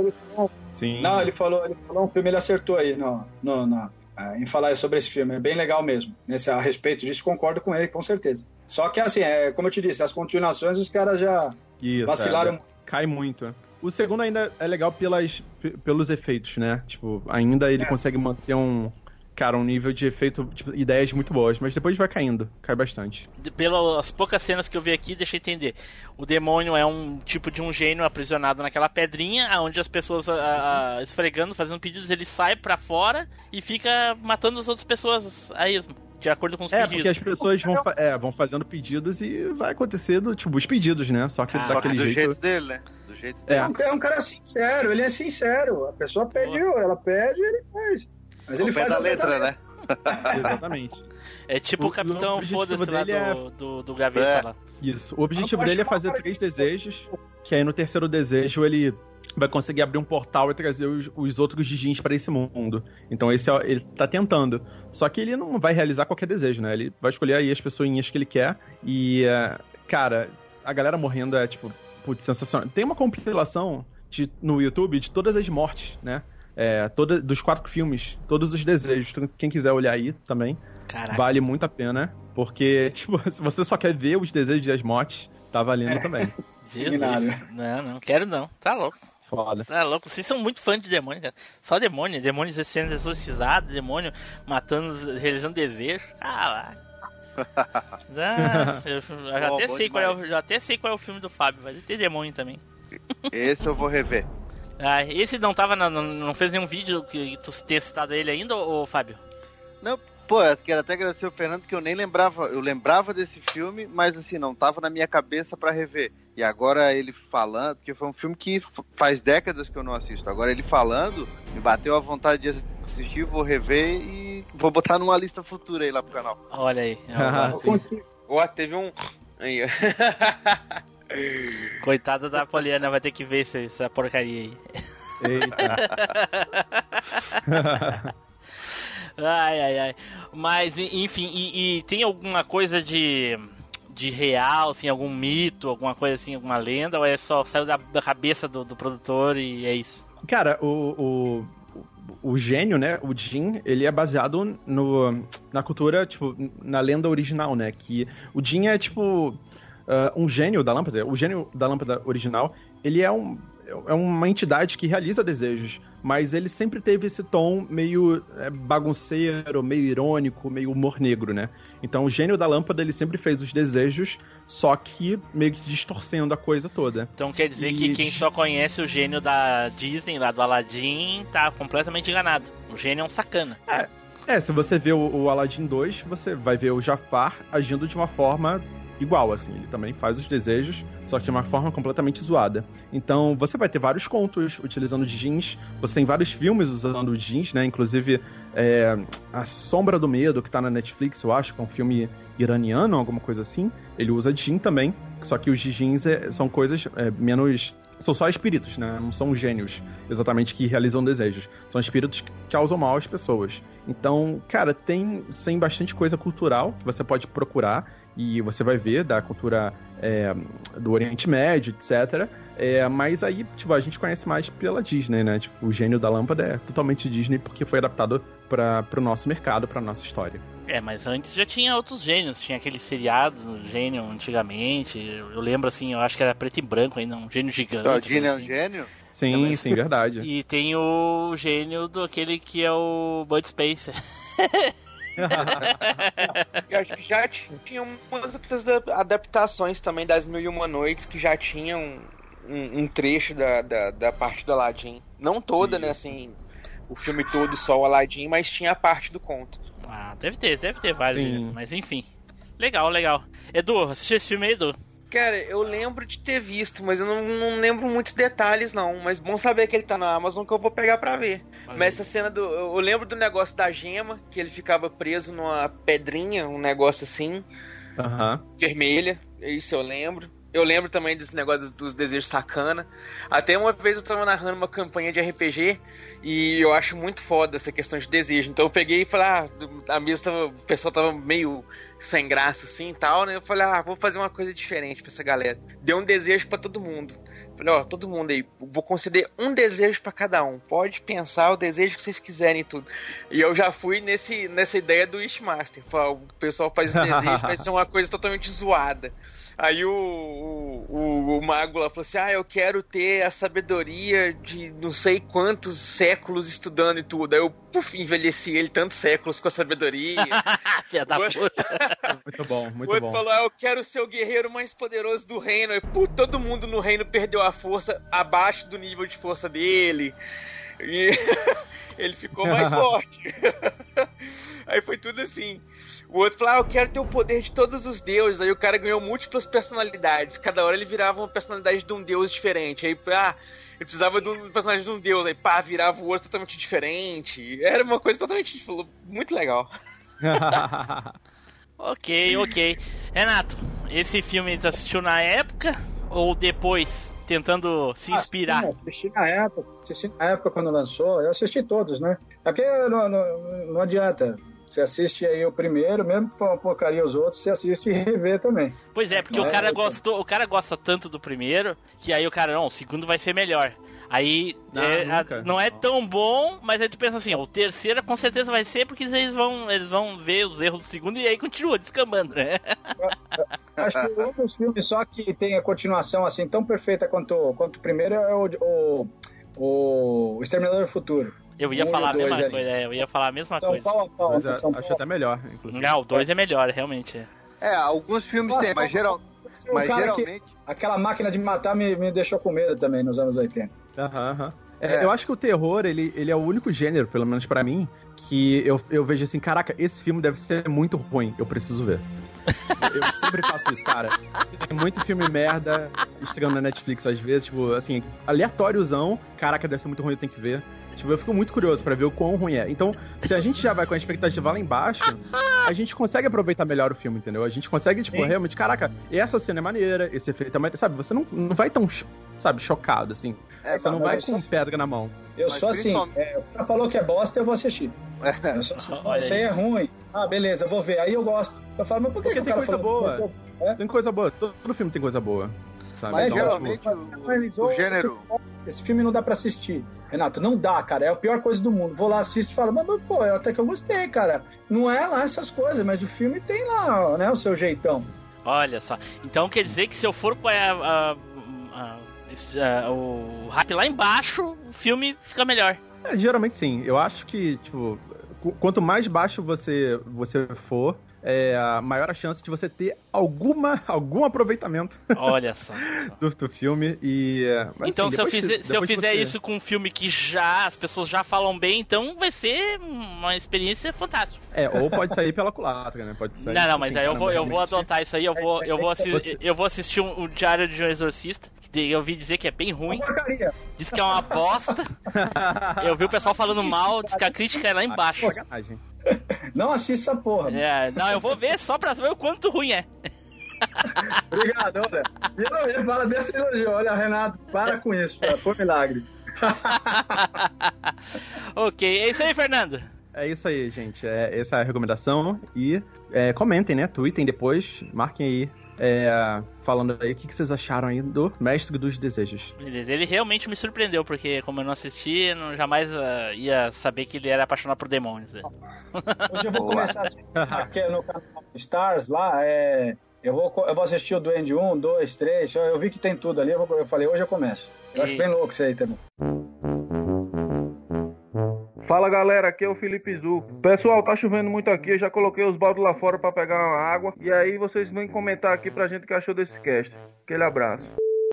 Sim. Não, ele falou, ele falou um filme, ele acertou aí no, no, na- ah, em falar sobre esse filme. É bem legal mesmo. Nesse, a respeito disso, concordo com ele, com certeza. Só que, assim, é, como eu te disse, as continuações os caras já Isso, vacilaram. é, cai muito. O segundo ainda é legal pelas, pelos efeitos, né? Tipo, ainda ele É. consegue manter um. Cara, um nível de efeito, tipo, ideias muito boas, mas depois vai caindo, cai bastante. Pelas poucas cenas que eu vi aqui, deixa eu entender. O demônio é um tipo de um gênio aprisionado naquela pedrinha, onde as pessoas a- a- esfregando, fazendo pedidos, ele sai pra fora e fica matando as outras pessoas a esmo, de acordo com os É, pedidos. porque as pessoas vão, fa- é, vão fazendo pedidos e vai acontecendo, tipo, os pedidos, né? Só que Ah, Só que daquele do jeito. jeito dele, né? Do jeito É. É um, é um cara sincero, ele é sincero. A pessoa pediu, ela pede, ele faz. Mas ele faz pé letra, né? [laughs] Exatamente. É tipo o, Capitão Foda-se lá dele é- do, do, do Gaveta É. lá. Isso. O objetivo dele é fazer três desejos, que aí no terceiro desejo ele vai conseguir abrir um portal e trazer os, os outros Digins para esse mundo. Então esse é, ele tá tentando. Só que ele não vai realizar qualquer desejo, né? Ele vai escolher aí as pessoinhas que ele quer e, é, cara, a galera morrendo é tipo, putz, sensacional. Tem uma compilação de, no YouTube de todas as mortes, né? É, toda, dos quatro filmes, todos os desejos. Então, Quem quiser olhar aí também. Caraca. Vale muito a pena, porque, [laughs] tipo, se você só quer ver os desejos das mortes, tá valendo É. também. [laughs] Jesus. Não, não quero não. Tá louco. Foda. Tá louco. Vocês são muito fãs de demônio, cara. Só demônio, demônios sendo exorcizados, demônio matando, realizando desejo. Ah lá. [laughs] Ah, eu, já, até sei qual é o, já até sei qual é o filme do Fábio, vai ter demônio também. Esse eu vou rever. Ah, esse não tava na, não, não fez nenhum vídeo que tu tenha citado ele ainda, ô Fábio? Não, pô, eu quero até agradecer o Fernando que eu nem lembrava, eu lembrava desse filme, mas assim, não tava na minha cabeça pra rever. E agora ele falando, porque foi um filme que faz décadas que eu não assisto. Agora ele falando, me bateu a vontade de assistir, vou rever e vou botar numa lista futura aí lá pro canal. Olha aí. [laughs] Ah, sim. Ó, teve um. Aí, ó. [laughs] Coitada da Poliana, vai ter que ver essa, essa porcaria aí. [laughs] ai, ai, ai. Mas, enfim, e, e tem alguma coisa de, de real, assim, algum mito, alguma coisa assim, alguma lenda, ou é só saiu da, da cabeça do, do produtor e é isso? Cara, o, o, o gênio, né? O Jin, ele é baseado no, na cultura, tipo, na lenda original, né? Que o Jin é, tipo, ah, um gênio da lâmpada. O gênio da lâmpada original, ele é um. É uma entidade que realiza desejos, mas ele sempre teve esse tom meio é, bagunceiro, meio irônico, meio humor negro, né? Então o gênio da lâmpada ele sempre fez os desejos, só que meio que distorcendo a coisa toda. Então quer dizer que E- quem só conhece o gênio da Disney, lá do Aladdin, tá completamente enganado. O gênio é um sacana. É, se você vê o, o Aladdin 2, você vai ver o Jafar agindo de uma forma igual, assim. Ele também faz os desejos, só que de uma forma completamente zoada. Então, você vai ter vários contos utilizando jeans, você tem vários filmes usando jeans, né? Inclusive, é, A Sombra do Medo, que tá na Netflix, eu acho, que é um filme iraniano, alguma coisa assim. Ele usa jean também, só que os jeans é- são coisas é, menos... São só espíritos, né? Não são gênios, exatamente, que realizam desejos. São espíritos que causam mal às pessoas. Então, cara, tem, tem bastante coisa cultural que você pode procurar e você vai ver da cultura é, do Oriente Médio, etc. É, mas aí, tipo, a gente conhece mais pela Disney, né? Tipo, o gênio da lâmpada é totalmente Disney porque foi adaptado para o nosso mercado, para nossa história. É, mas antes já tinha outros gênios. Tinha aquele seriado do gênio antigamente. Eu lembro assim, eu acho que era preto e branco ainda, um gênio gigante. O Dino é um assim. gênio? Sim, sim, verdade. [laughs] E tem o gênio do aquele que é o Bud Spencer. [laughs] Já, já tinha umas outras da- adaptações também das Mil e Uma Noites que já tinham um, um trecho da, da, da parte do Aladdin. Não toda, né, assim, o filme todo só o Aladdin, mas tinha a parte do conto. Ah, deve ter, deve ter vários, mas enfim. Legal, legal. Edu, assistiu esse filme aí, Edu? Cara, eu lembro de ter visto, mas eu não, não lembro muitos detalhes, não. Mas bom saber que ele tá na Amazon que eu vou pegar pra ver. Mas essa cena do. Eu lembro do negócio da gema, que ele ficava preso numa pedrinha, um negócio assim, Aham. vermelha. Isso eu lembro. Eu lembro também desse negócio dos, dos desejos sacana. Até uma vez eu tava narrando uma campanha de RPG e eu acho muito foda essa questão de desejo. Então eu peguei e falei, ah, a mesa tava. O pessoal tava meio sem graça assim e tal, né? Eu falei, ah, vou fazer uma coisa diferente pra essa galera. Deu um desejo pra todo mundo. Falei, ó, todo mundo aí, vou conceder um desejo pra cada um. Pode pensar o desejo que vocês quiserem e tudo. E eu já fui nesse, nessa ideia do Wishmaster. O pessoal faz o desejo, [laughs] vai ser uma coisa totalmente zoada. Aí o, o, o, o mago lá falou assim: Ah, eu quero ter a sabedoria de não sei quantos séculos estudando e tudo. Aí eu, puf, envelheci ele tantos séculos com a sabedoria. [laughs] Filha da puta. [laughs] Muito bom, o muito outro bom. falou: ah, Eu quero ser o guerreiro mais poderoso do reino. Aí, pô, todo mundo no reino perdeu a força abaixo do nível de força dele. E [laughs] ele ficou mais forte. Aí foi tudo assim. O outro falou: ah, Eu quero ter o poder de todos os deuses. Aí o cara ganhou múltiplas personalidades. Cada hora ele virava uma personalidade de um deus diferente. Aí, ah, ele precisava de um personagem de um deus. Aí, pá, virava o outro totalmente diferente. Era uma coisa totalmente tipo, muito legal. [laughs] ok, ok. Renato, esse filme tu assistiu na época ou depois, tentando se inspirar? Ah, sim, assisti na época, assisti na época quando lançou, eu assisti todos, né? É porque não, não, não adianta. Você assiste aí o primeiro, mesmo que for uma porcaria os outros, você assiste e revê também. Pois é, porque Não o é, cara eu- gostou, o cara gosta tanto do primeiro, que aí o cara, não, o segundo vai ser melhor. Aí Não, é, a- não é tão bom, mas aí tu pensa assim, ó, o terceiro com certeza vai ser porque eles vão, eles vão ver os erros do segundo e aí continua descambando, né? [laughs] Acho que um dos filmes só que tem a continuação assim tão perfeita quanto, quanto o primeiro é o, o, o Exterminador do Futuro. Eu ia Um falar a mesma ali. coisa, é, eu ia falar a mesma São coisa. pau a pau. Mas é- são acho pau- até melhor, inclusive. Não, o 2 é melhor, realmente. é. É, alguns filmes Nossa, tem, mas, geral, o mas cara que- geralmente. Aquela máquina de matar me, me deixou com medo também nos anos 80. Aham, aham. É, É. Eu acho que o terror, ele, ele é o único gênero, pelo menos pra mim, que eu, eu vejo assim, caraca, esse filme deve ser muito ruim, eu preciso ver. eu sempre faço isso, cara. Tem muito filme merda estreando na Netflix às vezes, tipo, assim, aleatóriozão, caraca, deve ser muito ruim, eu tenho que ver. Tipo, eu fico muito curioso pra ver o quão ruim é. Então, se a gente já vai com a expectativa lá embaixo, a gente consegue aproveitar melhor o filme, entendeu? A gente consegue, tipo, Sim. realmente, caraca, essa cena é maneira, esse efeito é maneiro, sabe? Você não, não vai tão, sabe, chocado, assim. É, Você não vai eu só- com pedra na mão. Eu Mas sou assim, é, o cara falou que é bosta, eu vou assistir. Eu sou assim, isso aí é ruim. Ah, beleza, vou ver. Aí eu gosto. Eu falo, mas por que, Porque que o tem cara coisa falou? boa. Tem coisa boa, todo, todo filme tem coisa boa. Sabe? Mas Então, geralmente tipo, o, o gênero. Esse filme não dá pra assistir. Renato, não dá, cara. É a pior coisa do mundo. Vou lá, assisto e falo, mas, mas, pô, eu até que eu gostei, cara. Não é lá essas coisas, mas o filme tem lá, né, o seu jeitão. Olha só. Então quer dizer que se eu for com a, a- a- esse- a- o rap lá embaixo, o filme fica melhor. é, geralmente sim. Eu acho que, tipo, qu- quanto mais baixo você, você for, é, a maior a chance de você ter alguma, algum aproveitamento Olha só. [laughs] do, do filme. E, é, mas, então, assim, se eu, depois fizer, que- se eu fizer você- isso com um filme que já as pessoas já falam bem, então vai ser uma experiência fantástica. É, ou pode sair pela culatra, né? Pode sair. não, não, mas assim, aí eu vou, eu vou adotar isso aí, eu vou, eu vou, assi- Você- eu vou assistir um- o Diário de um Exorcista. que Eu ouvi dizer que é bem ruim, Porcaria. diz que é uma bosta. [laughs] Eu vi o pessoal falando mal, diz que a crítica é lá embaixo. [laughs] Não assista essa porra. É, não, eu vou ver só pra ver o quanto ruim é. [laughs] Obrigado, olha. Elogio, fala desse elogio. Olha, Renato, para com isso, cara. Foi um milagre. [laughs] Ok, é isso aí, Fernando. É isso aí, gente. É, essa é a recomendação. E é, comentem, né? Tweetem depois. Marquem aí. É, falando aí o que, que vocês acharam aí do Mestre dos Desejos. Beleza, ele realmente me surpreendeu, porque como eu não assisti, eu não jamais ah, ia saber que ele era apaixonado por demônios. né? Hoje eu vou [laughs] Boa. começar a assistir aqui no canal Stars lá. É, eu, vou, eu vou assistir o Duende 1, 2, 3. Eu, eu vi que tem tudo ali. Eu, vou- eu falei, hoje eu começo. Eu acho E- bem louco isso aí também. Fala galera, aqui é o Felipe Zu. Pessoal, tá chovendo muito aqui, eu já coloquei os baldos lá fora pra pegar uma água. E aí vocês vêm comentar aqui pra gente o que achou desse cast. Aquele abraço.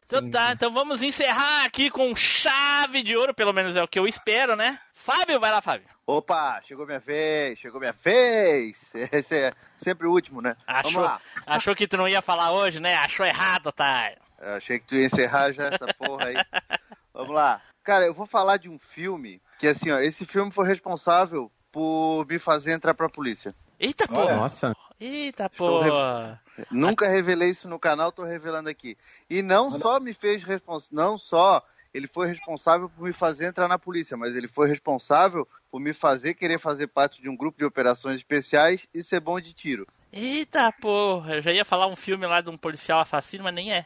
Então tá, então vamos encerrar aqui com chave de ouro, pelo menos é o que eu espero, né? Fábio, vai lá, Fábio. Opa, chegou minha vez, chegou minha vez. [laughs] Esse é sempre o último, né? Achou, Vamos lá. achou que tu não ia falar hoje, né? Achou errado, otário. Eu achei que tu ia encerrar já essa porra aí. [laughs] Vamos lá. Cara, eu vou falar de um filme que, assim, ó, esse filme foi responsável por me fazer entrar pra polícia. Eita porra. Nossa. Eita Estou porra. Nunca revelei isso no canal, tô revelando aqui. E não só me fez responsável, não só ele foi responsável por me fazer entrar na polícia, mas ele foi responsável por me fazer querer fazer parte de um grupo de operações especiais e ser bom de tiro. Eita porra. Eu já ia falar um filme lá de um policial assassino, mas nem é.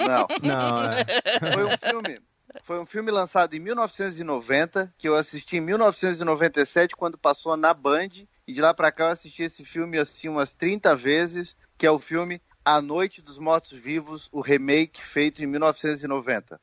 Não. Não, é. Foi um filme. Foi um filme lançado em 1990, que eu assisti em 1997, quando passou na Band. E de lá pra cá eu assisti esse filme assim umas 30 vezes, que é o filme A Noite dos Mortos Vivos, o remake feito em 1990.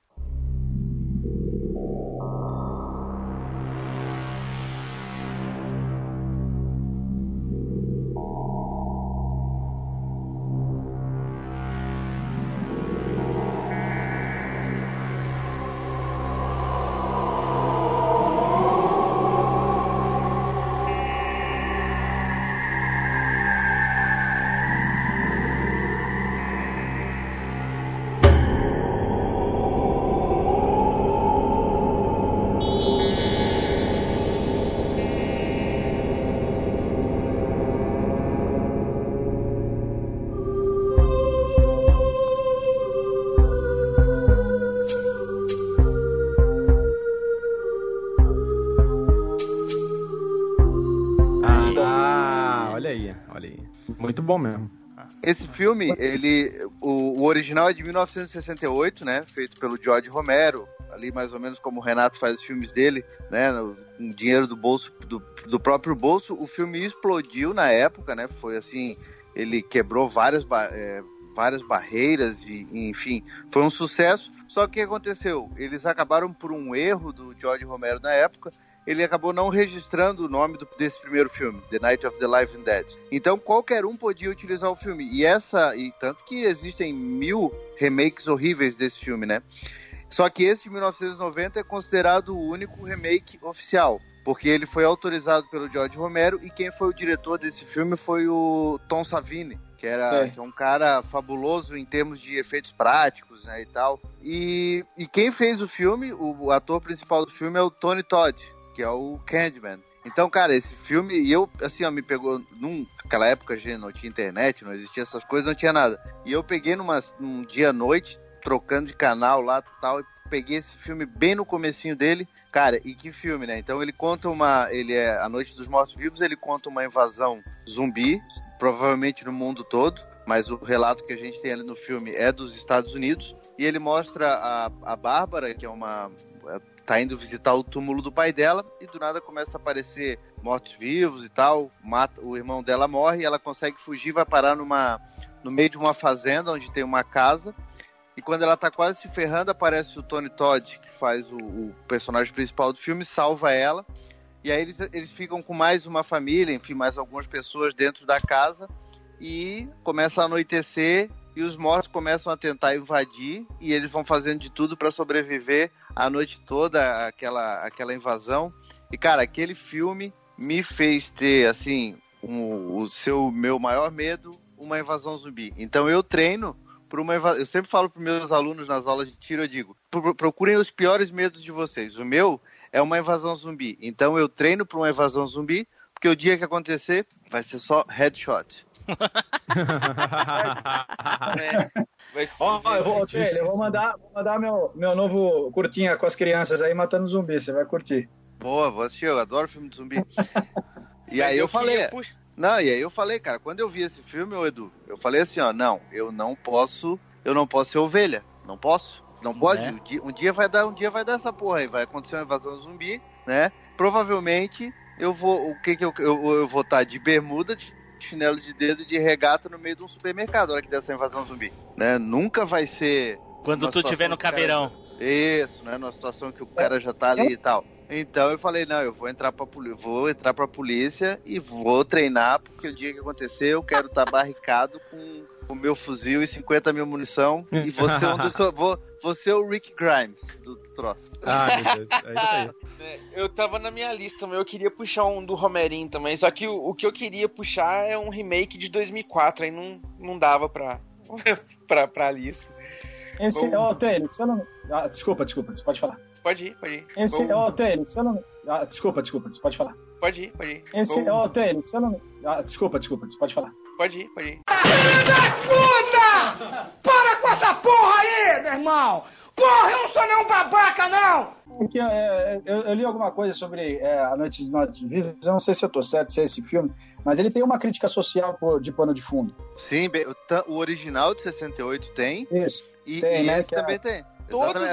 Esse filme, ele, o, o original é de 1968, né? Feito pelo George Romero, ali mais ou menos como o Renato faz os filmes dele, né? no- Com dinheiro do bolso, do, do próprio bolso. O filme explodiu na época, né? Foi assim, ele quebrou várias, é, várias barreiras e, e, enfim, foi um sucesso. Só que o que aconteceu? Eles acabaram por um erro do George Romero na época. Ele acabou não registrando o nome do- desse primeiro filme, The Night of the Living Dead. Então qualquer um podia utilizar o filme. E essa, e tanto que existem mil remakes horríveis desse filme, né? Só que esse de 1990 é considerado o único remake oficial, porque ele foi autorizado pelo George Romero e quem foi o diretor desse filme foi o Tom Savini, que era que é um cara fabuloso em termos de efeitos práticos, né, e tal. E, e quem fez o filme, o, o ator principal do filme é o Tony Todd, que é o Candyman. Então, cara, esse filme, e eu, assim, ó, me pegou. Num, naquela época, gente, não tinha internet, não existia essas coisas, não tinha nada. E eu peguei numa, num dia à noite, trocando de canal lá tal, e peguei esse filme bem no comecinho dele. Cara, e que filme, né? Então ele conta uma. Ele é A Noite dos Mortos Vivos, ele conta uma invasão zumbi, provavelmente no mundo todo, mas o relato que a gente tem ali no filme é dos Estados Unidos. E ele mostra a, a Bárbara, que é uma. Tá indo visitar o túmulo do pai dela, e do nada começa a aparecer mortos-vivos e tal. Mata, o irmão dela morre e ela consegue fugir, vai parar numa, no meio de uma fazenda onde tem uma casa. E quando ela tá quase se ferrando, aparece o Tony Todd, que faz o, o personagem principal do filme, salva ela. E aí eles, eles ficam com mais uma família, enfim, mais algumas pessoas dentro da casa. E começa a anoitecer e os mortos começam a tentar invadir e eles vão fazendo de tudo para sobreviver a noite toda aquela aquela invasão. E cara, aquele filme me fez ter assim um- o seu meu maior medo, uma invasão zumbi. Então eu treino por uma invasão. Eu sempre falo para meus alunos nas aulas de tiro, eu digo: "Pro- procurem os piores medos de vocês. O meu é uma invasão zumbi. Então eu treino para uma invasão zumbi, porque o dia que acontecer vai ser só headshot. [laughs] Ó, eu vou, eu vou mandar, vou mandar meu, meu novo curtinha com as crianças aí matando zumbi, você vai curtir. Boa, vou assistir, eu adoro filme de zumbi. [laughs] E Mas aí eu, eu falei. Não, e aí eu falei, cara, quando eu vi esse filme, Edu, eu falei assim, ó, não, eu não posso, eu não posso ser ovelha. Não posso. Não pode. Né? Um, dia, um dia vai dar, um dia vai dar essa porra aí, vai acontecer uma invasão zumbi, né? Provavelmente eu vou. O que que eu, eu, eu vou estar de bermuda, de chinelo de dedo e de regata no meio de um supermercado na hora que der essa invasão zumbi. Né? Nunca vai ser. Quando tu tiver no que o cara- caveirão. Isso, né? Numa situação que o cara já tá ali e tal. Então eu falei, não, eu vou entrar pra vou entrar pra polícia e vou treinar, porque o dia que acontecer eu quero estar barricado com o meu fuzil e 50 mil munição. E [laughs] vou ser um dos. Vou, vou ser o Rick Grimes do troço. Ah, meu Deus, é isso aí. [laughs] É, Eu tava na minha lista, mas eu queria puxar um do Romerinho também. Só que o, o que eu queria puxar é um remake de 2004, aí não, não dava pra, [laughs] pra, pra lista. Esse, Vamos- ô, Taylor, você não. Ah, desculpa, desculpa, você pode falar. Pode ir, pode ir. Esse, Vamos- ô, Taylor, você não. Ah, desculpa, desculpa, você pode falar. Pode ir, pode ir. Esse, Vamos- ô, Taylor, você não. Ah, desculpa, desculpa, você pode falar. Pode ir, pode ir. Puta! Para com essa porra aí, meu irmão! Porra, eu não sou nenhum babaca, não! Porque é, eu, eu li alguma coisa sobre é, A Noite dos Mortos Vivos, eu não sei se eu tô certo, se é esse filme, mas ele tem uma crítica social por- de pano de fundo. Sim, o, original de 68 tem. Isso. E, Tem, e né, esse é- também tem. Todos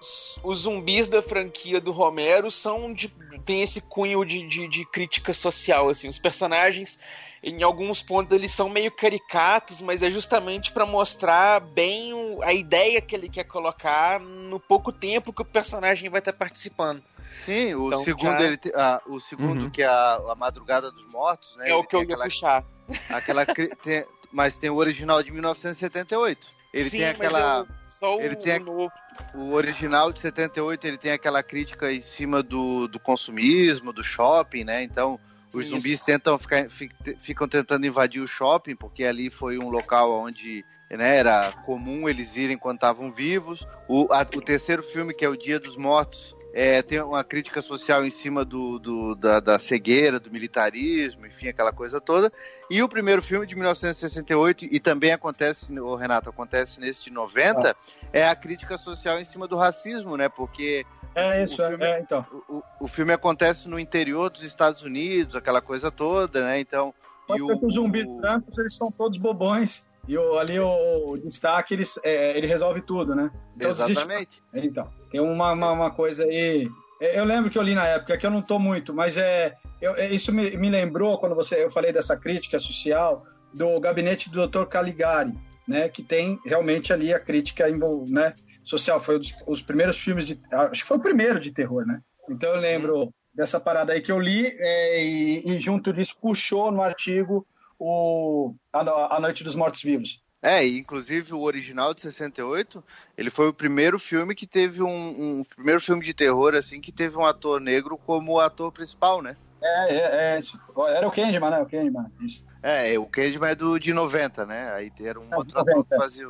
os, os zumbis da franquia do Romero são de, tem esse cunho de, de, de crítica social, assim. Os personagens, em alguns pontos, eles são meio caricatos, mas é justamente pra mostrar bem o- a ideia que ele quer colocar no pouco tempo que o personagem vai estar participando. Sim, o Então, segundo, já- ele, ah, o segundo Uhum. que é a, a Madrugada dos Mortos, né? É o ele que eu ia aquela- puxar. Aquela, [laughs] tem- mas tem o original de 1978. Ele Sim, tem mas aquela. eu- só o- ele tem o novo. o original de 78, ele tem aquela crítica em cima do, do consumismo, do shopping, né? Então, os Isso. zumbis tentam ficar, fi- ficam tentando invadir o shopping, porque ali foi um local onde né, era comum eles irem quando estavam vivos. O, a- o terceiro filme, que é O Dia dos Mortos, é, tem uma crítica social em cima do, do- da, da cegueira, do militarismo, enfim, aquela coisa toda. E o primeiro filme de 1968, e também acontece, o Renato, acontece nesse de 90, é a crítica social em cima do racismo, né? Porque É isso, o filme, é, então. o, o filme acontece no interior dos Estados Unidos, aquela coisa toda, né? Então. Pode e ser o- que os zumbis o- brancos, eles são todos bobões. E o, ali o, o destaque, ele, é, ele resolve tudo, né? Então, existe- Exatamente. [laughs] Então, tem uma, uma, uma coisa aí. é, Eu lembro que eu li na época, que eu não tô muito, mas é, eu- é, isso me, me lembrou quando você, eu falei dessa crítica social do gabinete do Dr. Caligari, né? Que tem realmente ali a crítica né, social. Foi um dos os primeiros filmes de. Acho que foi o primeiro de terror, né? Então eu lembro dessa parada aí que eu li é, e, e junto disso puxou no artigo o A, a Noite dos Mortos Vivos. É, e inclusive o original de 68, ele foi o primeiro filme que teve um, um primeiro filme de terror assim que teve um ator negro como ator principal, né? É, é, é isso. Era o Candyman, né? O Candyman, isso. É, o Candyman é do de 90, né? Aí era um É, outro 90. ator que fazia,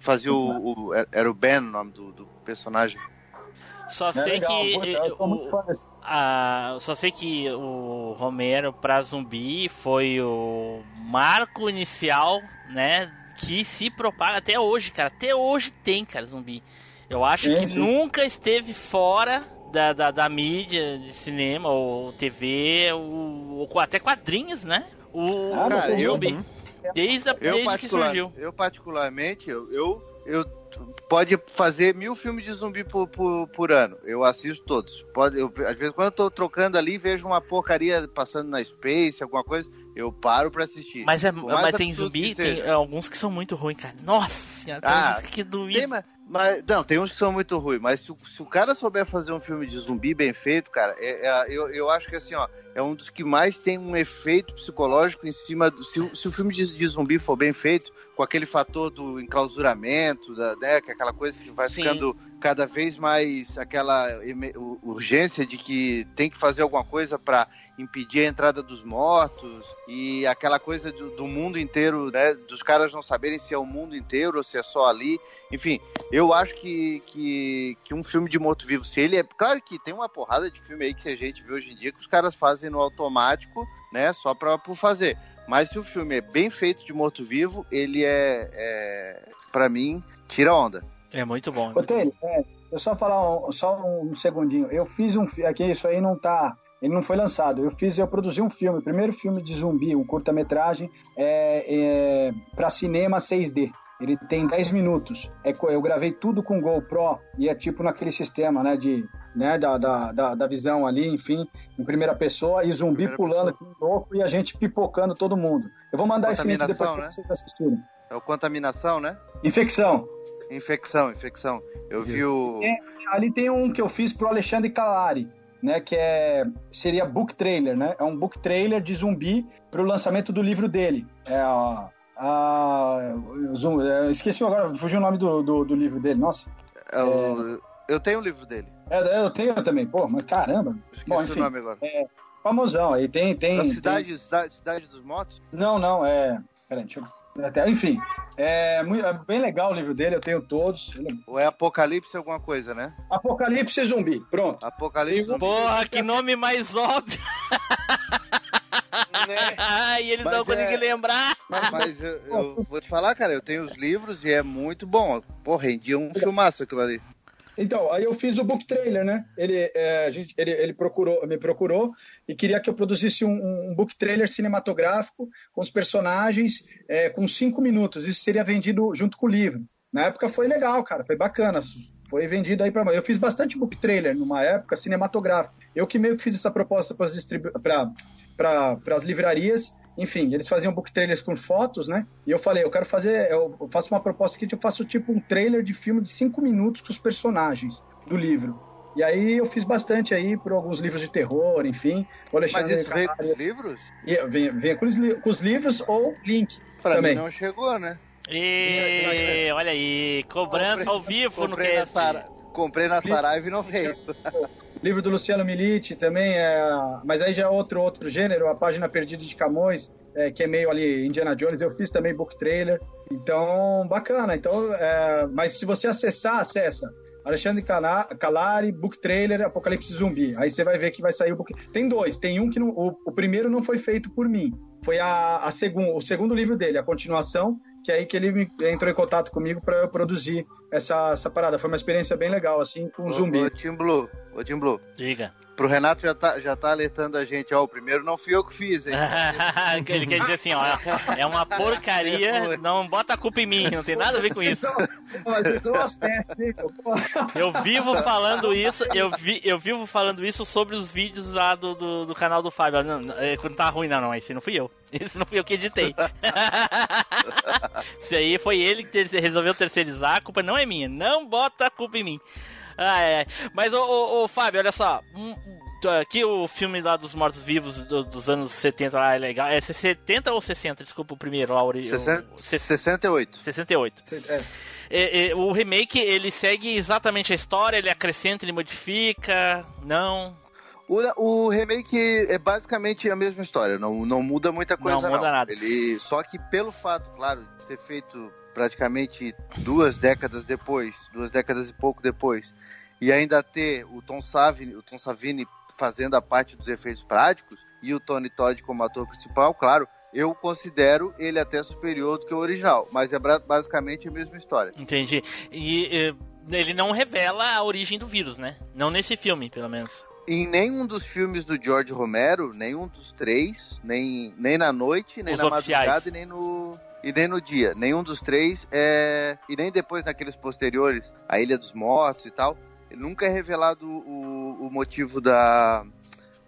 fazia o, o- era o Ben, o nome do, do personagem. Só É sei legal, que puta, eu desse. Ah, só sei que o Romero pra zumbi foi o marco inicial, né? Que se propaga até hoje, cara. Até hoje tem, cara, zumbi. Eu acho Sim, que sim. nunca esteve fora da, da, da mídia de cinema ou TV, ou, ou até quadrinhos, né? O, Ah, o Cara, eu- zumbi. Desde, a, Eu, desde que surgiu. eu particularmente, eu, eu, eu pode fazer mil filmes de zumbi por, por, por ano. Eu assisto todos. Pode, eu, às vezes, quando eu tô trocando ali, vejo uma porcaria passando na Space, alguma coisa, eu paro pra assistir. Mas, é, mas tem zumbi, tem alguns que são muito ruins, cara. Nossa senhora, Ah, que doído. Tem, mas, mas- não, tem uns que são muito ruins, mas se, o- se o cara souber fazer um filme de zumbi bem feito, cara, é- é- eu, eu acho que assim, ó, é um dos que mais tem um efeito psicológico em cima do. Se, o- se o filme de, de zumbi for bem feito, com aquele fator do enclausuramento, da, né, que é aquela coisa que vai Sim. ficando cada vez mais aquela urgência de que tem que fazer alguma coisa para impedir a entrada dos mortos e aquela coisa do, do mundo inteiro, né, dos caras não saberem se é o mundo inteiro ou se é só ali. Enfim, eu acho que, que, que um filme de morto-vivo, se ele é. Claro que tem uma porrada de filme aí que a gente vê hoje em dia que os caras fazem no automático, né? Só pra, por fazer. Mas se o filme é bem feito de morto-vivo, ele é, é. Pra mim, tira onda. É muito bom. Ô, Taylor, é, eu só falar um, só um segundinho. Eu fiz um aqui, isso aí não tá. Ele não foi lançado. Eu fiz, eu produzi um filme, o primeiro filme de zumbi, um curta-metragem, é, é, para cinema 6D. Ele tem 10 minutos. É, eu gravei tudo com GoPro e é tipo naquele sistema, né, de, né, da, da, da, da visão ali, enfim, em primeira pessoa e zumbi Primeira pulando aqui louco e a gente pipocando todo mundo. Eu vou mandar esse link depois Contaminação, pra né? vocês assistirem. É o contaminação, né? Infecção. Infecção, infecção. Eu vi o. É, ali tem um que eu fiz pro Alexandre Calari, né? Que é seria book trailer, né? É um book trailer de zumbi pro lançamento do livro dele. É a, a zum- é, esqueci agora, fugiu o nome do, do, do livro dele. Nossa. é o- Eu tenho o livro dele. É, eu tenho também, pô, mas caramba. Esqueci Bom, o enfim, nome agora. é famosão. Aí tem tem, Da tem- cidade, cidade, cidade dos Mortos? Não, não, é. Peraí, deixa eu. até- Enfim, é, mui- é bem legal o livro dele, eu tenho todos. É- Ou é Apocalipse alguma coisa, né? Apocalipse Zumbi, pronto. Apocalipse zumbi. Porra, que nome mais óbvio. [laughs] [laughs] e eles Mas não conseguem é- lembrar. Mas eu, eu vou te falar, cara, eu tenho os livros e é muito bom. Pô, rendia um filmaço aquilo ali. Então, aí eu fiz o book trailer, né? Ele, é, a gente, ele, ele procurou, me procurou e queria que eu produzisse um, um book trailer cinematográfico com os personagens é, com cinco minutos. Isso seria vendido junto com o livro. Na época foi legal, cara, foi bacana. Foi vendido aí para Eu fiz bastante book trailer numa época cinematográfica. Eu que meio que fiz essa proposta para distribu para as livrarias. Enfim, eles faziam book trailers com fotos, né? E eu falei, eu quero fazer, eu faço uma proposta aqui que eu faço tipo um trailer de filme de cinco minutos com os personagens do livro. E aí eu fiz bastante aí por alguns livros de terror, enfim. O Mas Alexandre isso veio com os livros? E Vem, vem com, os, com os livros ou link Pra também. mim não chegou, né? E, olha aí, cobrança ao vivo no comprei cast. Sara... comprei na Saraiva e não veio. livro do Luciano Milite também é, mas aí já é outro outro gênero, a página perdida de Camões, é, que é meio ali Indiana Jones. Eu fiz também book trailer, então bacana. Então, é, mas se você acessar, acessa. Alexandre Cala- Calari, book trailer, Apocalipse Zumbi. Aí você vai ver que vai sair o book. Tem dois. Tem um que não, o, o primeiro não foi feito por mim. Foi a, a segun, o segundo livro dele, a continuação, que é aí que ele entrou em contato comigo para eu produzir essa, essa parada. Foi uma experiência bem legal, assim, com Ô, zumbi. Ô, Tim Blue, ô, Tim Blue. Diga. Pro Renato já tá, já tá alertando a gente, ó, o primeiro não fui eu que fiz, hein? [laughs] Ele quer dizer assim, ó, é uma porcaria, não bota a culpa em mim, não tem nada a ver com isso. Eu vivo falando isso, eu, vi, eu vivo falando isso sobre os vídeos lá do, do, do canal do Fábio. Não, não, é, quando tá ruim, não, não, esse não fui eu. [laughs] Esse não fui eu que editei. [laughs] Esse aí foi ele que ter- resolveu terceirizar, a culpa não é minha. Não bota a culpa em mim. Ai, ai. Mas, ô, ô, ô, Fábio, olha só. um- um, aqui o filme lá dos mortos-vivos do- dos anos 70 lá é legal. É 70 ou 60? Desculpa, o primeiro ori- Sessenta- o- se- 68. 68. É, é, o remake, ele segue exatamente a história, ele acrescenta, ele modifica, não... O, o remake é basicamente a mesma história, não, não muda muita coisa. Não muda nada. Ele, só que pelo fato, claro, de ser feito praticamente duas décadas depois, duas décadas e pouco depois, e ainda ter o Tom Savini, o Tom Savini fazendo a parte dos efeitos práticos e o Tony Todd como ator principal, claro, eu considero ele até superior do que o original, mas é basicamente a mesma história. Entendi. E eh, ele não revela a origem do vírus, né? Não nesse filme, pelo menos. Em nenhum dos filmes do George Romero, nenhum dos três, nem, nem na noite, nem Os na oficiais. madrugada e nem no. E nem no dia. Nenhum dos três é. E nem depois naqueles posteriores, a Ilha dos Mortos e tal. Nunca é revelado o, o motivo da.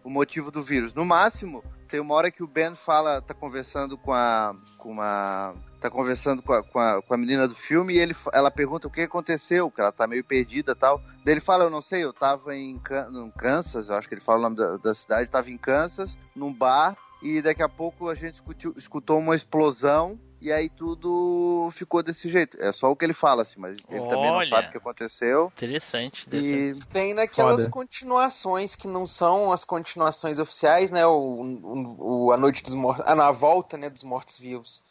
O motivo do vírus. No máximo, tem uma hora que o Ben fala, tá conversando com a. com uma. tá conversando com a, com a, com a menina do filme e ele, ela pergunta o que aconteceu, que ela tá meio perdida tal. Daí ele fala, eu não sei, eu tava em no Kansas, eu acho que ele fala o nome da, da cidade, tava em Kansas, num bar, e daqui a pouco a gente escutiu- escutou uma explosão, e aí tudo ficou desse jeito. É só o que ele fala, assim, mas ele também não Olha. sabe o que aconteceu. Interessante. E Tem naquelas Foda. continuações que não são as continuações oficiais, né? O, o, o- a Noite dos Mortos. Ah, na volta, né? Dos Mortos-Vivos.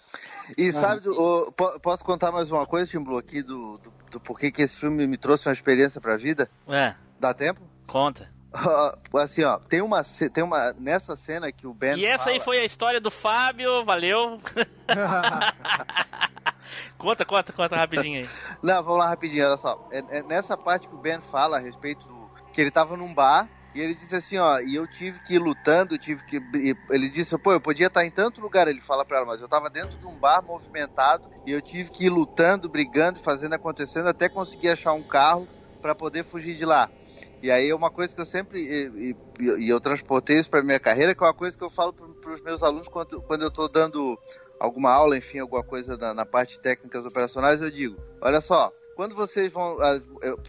E sabe, o- po- posso contar mais uma coisa, Tim Blue, aqui do, do, do porquê que esse filme me trouxe uma experiência pra vida? É. Dá tempo? Conta. Assim, ó, tem uma, tem uma nessa cena que o Ben E essa aí fala- foi a história do Fábio, valeu. [laughs] conta, conta, conta rapidinho aí. Não, vamos lá rapidinho, olha só. É, é nessa parte que o Ben fala a respeito do. que ele tava num bar e ele disse assim, ó, e eu tive que ir lutando, tive que. Ele disse, pô, eu podia estar em tanto lugar, ele fala pra ela, mas eu tava dentro de um bar movimentado e eu tive que ir lutando, brigando, fazendo acontecendo até conseguir achar um carro pra poder fugir de lá. E aí é uma coisa que eu sempre. E, e- e eu transportei isso pra minha carreira, que é uma coisa que eu falo para os meus alunos quando, quando eu tô dando alguma aula, enfim, alguma coisa na, na parte técnicas operacionais, eu digo: olha só, quando vocês vão. a-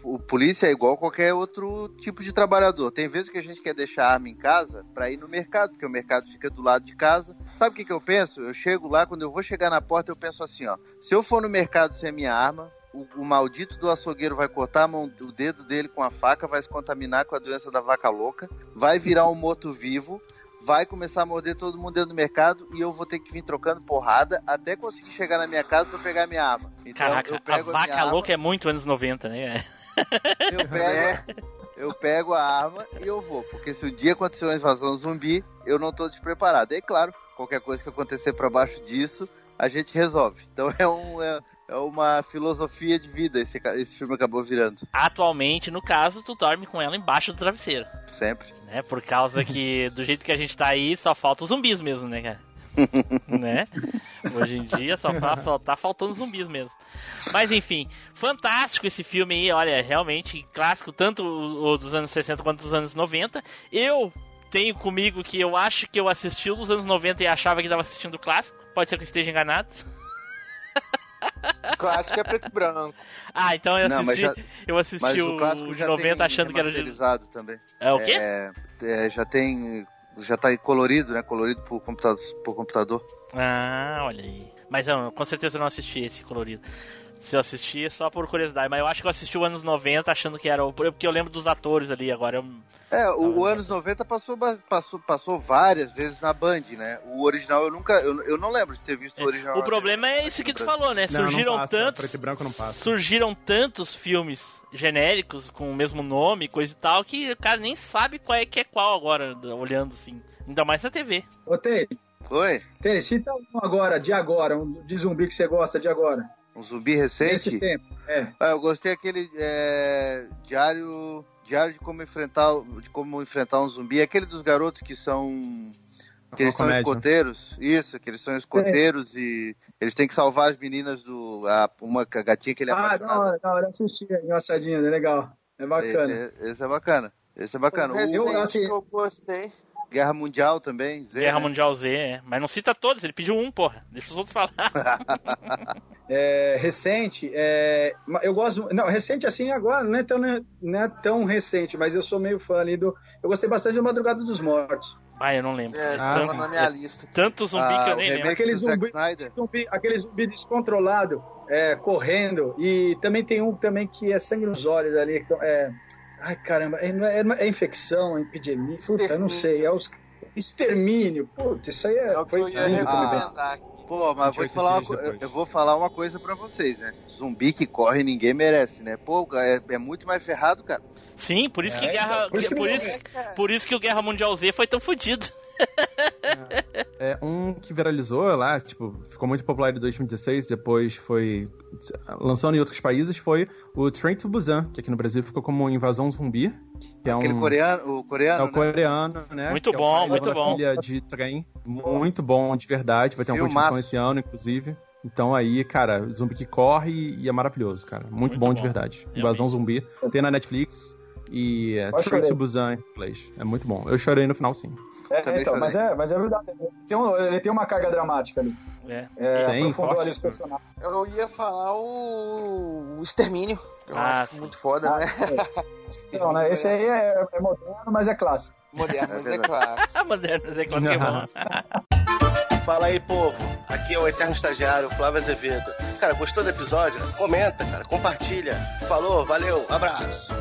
o polícia é igual qualquer outro tipo de trabalhador. Tem vezes que a gente quer deixar a arma em casa pra ir no mercado, porque o mercado fica do lado de casa. Sabe o que, que eu penso? Eu chego lá, quando eu vou chegar na porta, eu penso assim: ó, se eu for no mercado sem a minha arma, o, o maldito do açougueiro vai cortar a mão, o dedo dele com a faca, vai se contaminar com a doença da vaca louca, vai virar um morto-vivo, vai começar a morder todo mundo dentro do mercado e eu vou ter que vir trocando porrada até conseguir chegar na minha casa pra pegar minha arma. Então Caraca, eu a pego a, vaca minha arma, louca é muito anos 90, né? eu [laughs] pego, eu pego a arma e eu vou, porque se um dia acontecer uma invasão zumbi, eu não tô despreparado. E é claro, qualquer coisa que acontecer pra baixo disso, a gente resolve. Então é um é, é uma filosofia de vida esse, esse filme acabou virando. Atualmente, no caso, tu dorme com ela embaixo do travesseiro. Sempre. Né? Por causa que, [laughs] do jeito que a gente tá aí, só falta os zumbis mesmo, né, cara? [laughs] né? Hoje em dia só, fa- só tá faltando zumbis mesmo. Mas enfim, fantástico esse filme aí, olha, realmente clássico, tanto o o dos anos 60 quanto dos anos 90. Eu tenho comigo que eu acho que eu assisti o dos anos 90 e achava que estava assistindo o clássico. Pode ser que eu esteja enganado. [laughs] Clássico é preto e branco. Ah, então eu Não, mas assisti, já- eu assisti Mas o, o de já 90 tem achando que era de... também. É o quê? É, é, já tem já tá colorido, né? Colorido por computador, por computador. Ah, olha aí. Mas eu com certeza não assisti esse colorido. Se eu assisti, é só por curiosidade. Mas eu acho que eu assisti o anos 90 achando que era o. Porque eu lembro dos atores ali agora. Eu... É, o, o anos 90 passou, passou, passou várias vezes na Band, né? O original eu nunca. Eu, eu não lembro de ter visto o original. O problema é isso que tu falou, né? Não, não Surgiram passa, tantos. preto e branco não passa. Surgiram tantos filmes genéricos com o mesmo nome, coisa e tal, que o cara nem sabe qual é que é qual agora, olhando assim. Ainda mais na TV. Ô, Tei, Oi? Tênis, cita um agora, de agora, um de zumbi que você gosta de agora. Um zumbi recente? Nesses tempos, é. Ah, eu gostei aquele é, diário, diário de como enfrentar, de como enfrentar um zumbi, aquele dos garotos que são que eles são comédia. escoteiros, isso, que eles são escoteiros e eles têm que salvar as meninas do a, uma gatinha que ele é Ah, da hora, da hora, assisti, é engraçadinho, é legal. É bacana. Esse, esse é bacana. Esse é bacana. Um O recente assim- que eu gostei. Guerra Mundial também, Z, Guerra né? Mundial Z, é. Mas não cita todos, ele pediu um, porra. Deixa os outros falar. [laughs] É, recente, é, eu gosto. Não, recente assim agora, não é, tão, não é tão recente, mas eu sou meio fã ali do. Eu gostei bastante do Madrugada dos Mortos. Ah, eu não lembro. É, Ah, tava sim. na minha lista. Tanto zumbi Ah, que eu o nem lembro. Aquele zumbi-. Zumbi- aquele zumbi descontrolado, é, correndo. E também tem um também que é sangue nos olhos ali. É, ai, caramba, é, não é, é infecção, é epidemia. Puta, eu não sei. É os. Extermínio. Puta, isso aí é, É o que foi eu ia recomendar. Pô, mas vou te 28 falar uma depois. Eu vou falar uma coisa pra vocês, né? Zumbi que corre ninguém merece, né? Pô, é, é muito mais ferrado, cara. Sim, por isso que É, Guerra. então, por isso que por, isso, por isso que o Guerra Mundial Z foi tão fodido. [laughs] É um que viralizou lá, tipo, ficou muito popular em 2016, depois foi lançando em outros países, foi o Train to Busan, que aqui no Brasil ficou como Invasão Zumbi, que é Aquele um... coreano, o coreano, É o né? coreano, né? Muito que é bom, pai muito bom. filha de trem. Muito bom, de verdade. Vai ter uma Filmaço. continuação esse ano, inclusive. Então aí, cara, zumbi que corre e é maravilhoso, cara. Muito, Muito bom, bom. de verdade. Eu Invasão Zumbi. Tem na Netflix e é, Train to Busan em inglês. É muito bom. Eu chorei no final, sim. É, então, mas, é, mas é verdade. Tem um- ele tem uma carga dramática ali. É. É, Tem, aprofundou ali isso. os personagens. Eu ia falar o, o Extermínio. Eu Ah, acho muito foda, Ah, né? Não, né? Esse aí é, é moderno, mas é clássico. Moderno, É mas é. Ah, [laughs] moderno, é claro que é. [laughs] Fala aí, povo. Aqui é o Eterno Estagiário, Flávio Azevedo. Cara, gostou do episódio? Comenta, cara, compartilha. Falou, valeu, abraço.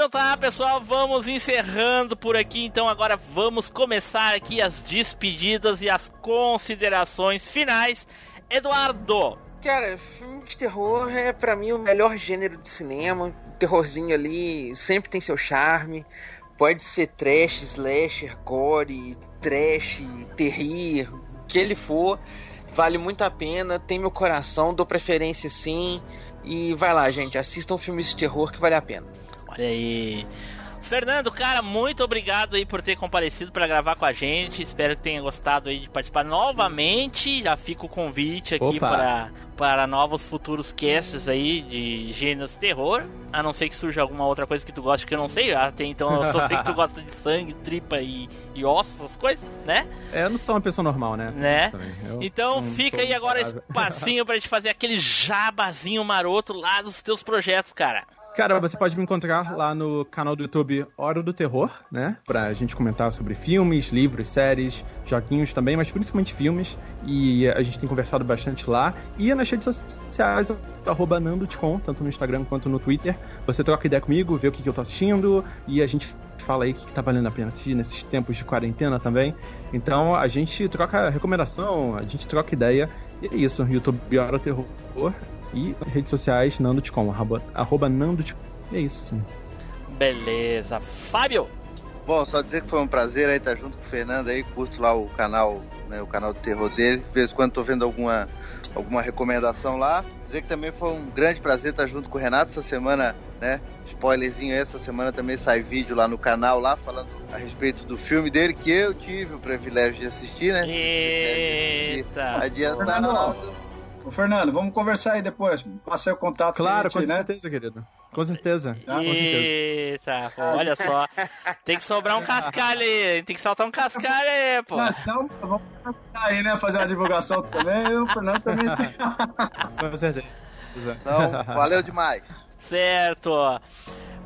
Então tá, pessoal, vamos encerrando por aqui. Então agora vamos começar aqui as despedidas e as considerações finais. Eduardo, Cara, filme de terror é pra mim o melhor gênero de cinema. O terrorzinho ali sempre tem seu charme. Pode ser trash, slasher, gore, trash, terrir, o que ele for. Vale muito a pena, tem meu coração, dou preferência sim. E vai lá, gente, assistam filmes de terror que vale a pena. Olha aí. Fernando, cara, muito obrigado aí por ter comparecido para gravar com a gente. Espero que tenha gostado aí de participar novamente. Já fica o convite aqui Opa. para, para novos futuros casts aí de gêneros terror. A não ser que surja alguma outra coisa que tu goste que eu não sei. Até então eu só sei que tu [laughs] gosta de sangue, tripa e, e ossos, essas coisas, né? É, eu não sou uma pessoa normal, né? Né? Então fica aí agora miserável. espacinho pra gente fazer aquele jabazinho maroto lá dos teus projetos, cara. Cara, você pode me encontrar lá no canal do YouTube Hora do Terror, né? Pra gente comentar sobre filmes, livros, séries, joguinhos também, mas principalmente filmes. E a gente tem conversado bastante lá. E nas redes sociais, arroba nandotcom, tanto no Instagram quanto no Twitter. Você troca ideia comigo, vê o que, que eu tô assistindo e a gente fala aí o que, que tá valendo a pena assistir nesses tempos de quarentena também. Então a gente troca recomendação, a gente troca ideia. E é isso, YouTube Hora do Terror. E redes sociais, nandotcom, arroba, arroba nandotcom. E é isso. Beleza. Fábio! Bom, só dizer que foi um prazer aí estar junto com o Fernando aí, curto lá o canal, né, o canal de terror dele. De vez em quando tô vendo alguma, alguma recomendação lá. Dizer que também foi um grande prazer estar junto com o Renato essa semana, né? Spoilerzinho aí, essa semana também sai vídeo lá no canal lá falando a respeito do filme dele que eu tive o privilégio de assistir, né? Eita! Adiantado. Ô, Fernando, vamos conversar aí depois. Passei o contato. Claro, a com gente, né? certeza, querido. Com certeza. Tá, com certeza. Eita, pô, olha só. Tem que sobrar um cascalho aí. Tem que saltar um cascalho aí, pô. Não, senão, vamos aí, né? Fazer uma divulgação também. E o Fernando também [laughs] tem. Com certeza. Então, valeu demais. Certo.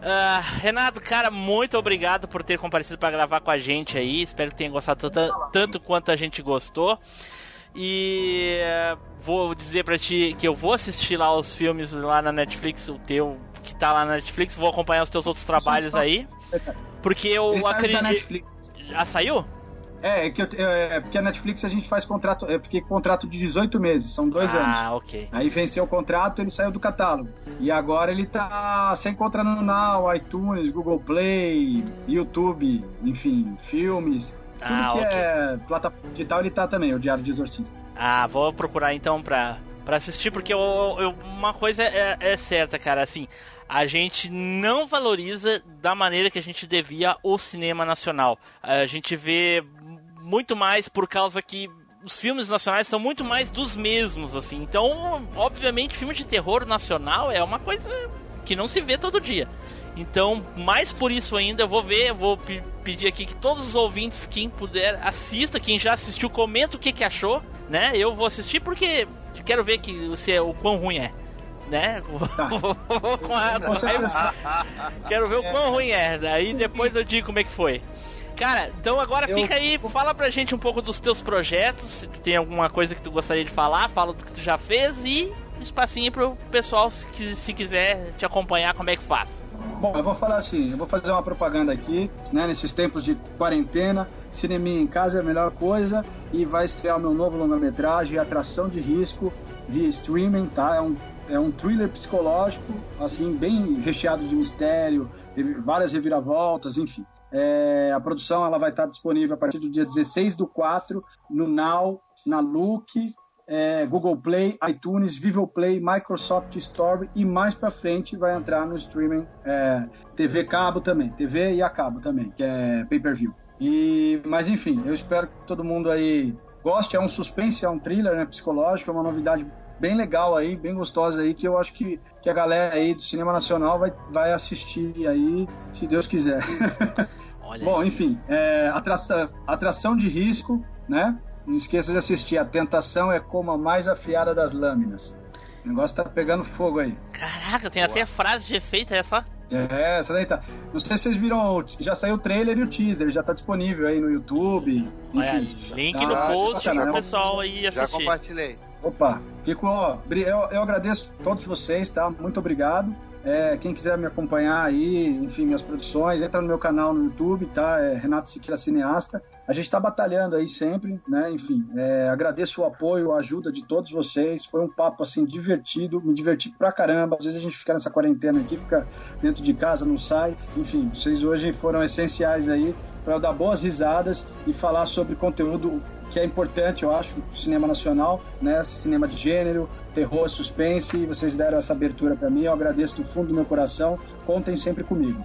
Ah, Renato, cara, muito obrigado por ter comparecido para gravar com a gente aí. Espero que tenha gostado tanto, tanto quanto a gente gostou. E eh, vou dizer pra ti que eu vou assistir lá os filmes lá na Netflix, o teu que tá lá na Netflix, vou acompanhar os teus outros trabalhos aí. Porque eu acredito. Netflix. Já saiu? É, é que eu, é, porque a Netflix a gente faz contrato. Fiquei com contrato de 18 meses, são dois anos. Ah, ok. Aí venceu o contrato, ele saiu do catálogo. E agora ele tá. Você encontra no Now, iTunes, Google Play, YouTube, enfim, filmes. Tudo Ah, que é plataforma digital, ele tá também, o Diário de Exorcista. Ah, vou procurar então pra, pra assistir, porque eu, eu- uma coisa é, é certa, cara, assim, a gente não valoriza da maneira que a gente devia o cinema nacional. A gente vê muito mais por causa que os filmes nacionais são muito mais dos mesmos, assim. Então, obviamente, filme de terror nacional é uma coisa que não se vê todo dia. Então, mais por isso ainda, eu vou ver, eu vou pedir aqui que todos os ouvintes, quem puder, assista, quem já assistiu, comenta o que, que achou, né? Eu vou assistir porque quero ver que se é, o quão ruim é. Né? [laughs] Com a- com raiva. [laughs] Quero ver o quão ruim é. Daí depois eu digo como é que foi. Cara, então agora fica aí, fala pra gente um pouco dos teus projetos, se tu tem alguma coisa que tu gostaria de falar, fala do que tu já fez e espacinho pro pessoal se, se quiser te acompanhar, como é que faz. Bom, eu vou falar assim, eu vou fazer uma propaganda aqui, né? Nesses tempos de quarentena, cineminha em casa é a melhor coisa e vai estrear o meu novo longa-metragem, Atração de Risco, via streaming, tá? É um, é um thriller psicológico, assim, bem recheado de mistério, várias reviravoltas, enfim. É, a produção ela vai estar disponível a partir do dia 16 do 4 no Now, na Look, é, Google Play, iTunes, Vivo Play, Microsoft Store e mais pra frente vai entrar no streaming é, TV cabo também, TV e a cabo também, que é pay-per-view. E, mas enfim, eu espero que todo mundo aí goste. É um suspense, é um thriller né, psicológico, é uma novidade bem legal aí, bem gostosa aí, que eu acho que, que a galera aí do cinema nacional vai, vai assistir aí, se Deus quiser. [laughs] Bom, enfim, é, atração, atração de risco, né? Não esqueça de assistir. A tentação é como a mais afiada das lâminas. O negócio tá pegando fogo aí. Caraca, tem até frase de efeito essa. É, essa daí tá. Não sei se vocês viram, o- já saiu o trailer e o teaser, já tá disponível aí no YouTube. Olha, Enfim, link tá- no tá post pro né? pessoal aí Já assistir. compartilhei. Opa, fico, ó, eu, eu agradeço todos vocês, tá? Muito obrigado. É, quem quiser me acompanhar aí, enfim, minhas produções, entra no meu canal no YouTube, tá? É Renato Siqueira Cineasta. A gente tá batalhando aí sempre, né? Enfim, é, agradeço o apoio, a ajuda de todos vocês. Foi um papo, assim, divertido, me diverti pra caramba. Às vezes a gente fica nessa quarentena aqui, fica dentro de casa, não sai. Enfim, vocês hoje foram essenciais aí para dar boas risadas e falar sobre conteúdo que é importante, eu acho, do cinema nacional, né? Cinema de gênero, terror, suspense. E vocês deram essa abertura para mim. Eu agradeço do fundo do meu coração. Contem sempre comigo.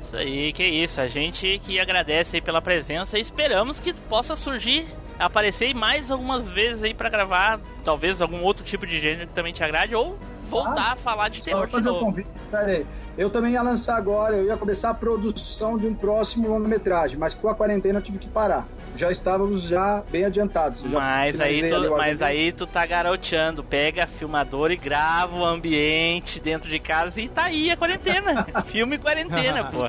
Isso aí, que isso. A gente que agradece pela presença e esperamos que possa surgir, aparecer mais algumas vezes aí pra gravar, talvez algum outro tipo de gênero que também te agrade, ou voltar a falar de terror vou de fazer um novo. convite. Eu também ia lançar agora, eu ia começar a produção de um próximo longa-metragem, mas com a quarentena eu tive que parar. Já estávamos já bem adiantados. Mas aí, tu, mas aí tu tá garoteando, pega a filmadora e grava o ambiente dentro de casa e tá aí a quarentena. [laughs] Filme quarentena, pô.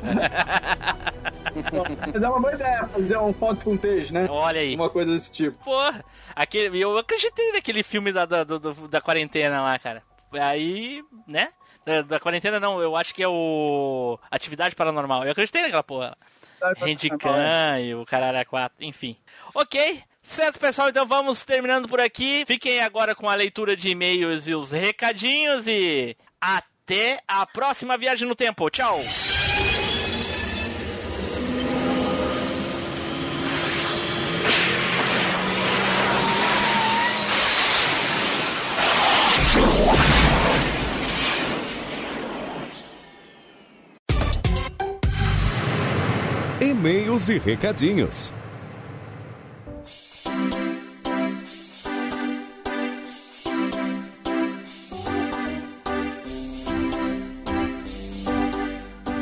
Mas é uma boa ideia fazer um foto footage, né? Olha aí. Uma coisa desse tipo. Porra, aquele, eu acreditei naquele filme da, da, do- da quarentena lá, cara. Aí, né? Da, da quarentena não, eu acho que é o. Atividade Paranormal. Eu acreditei naquela porra. Handicam e o Caralho 4, enfim. Ok, certo pessoal, então vamos terminando por aqui. Fiquem agora com a leitura de e-mails e os recadinhos e até a próxima viagem no tempo. Tchau! E-mails e recadinhos.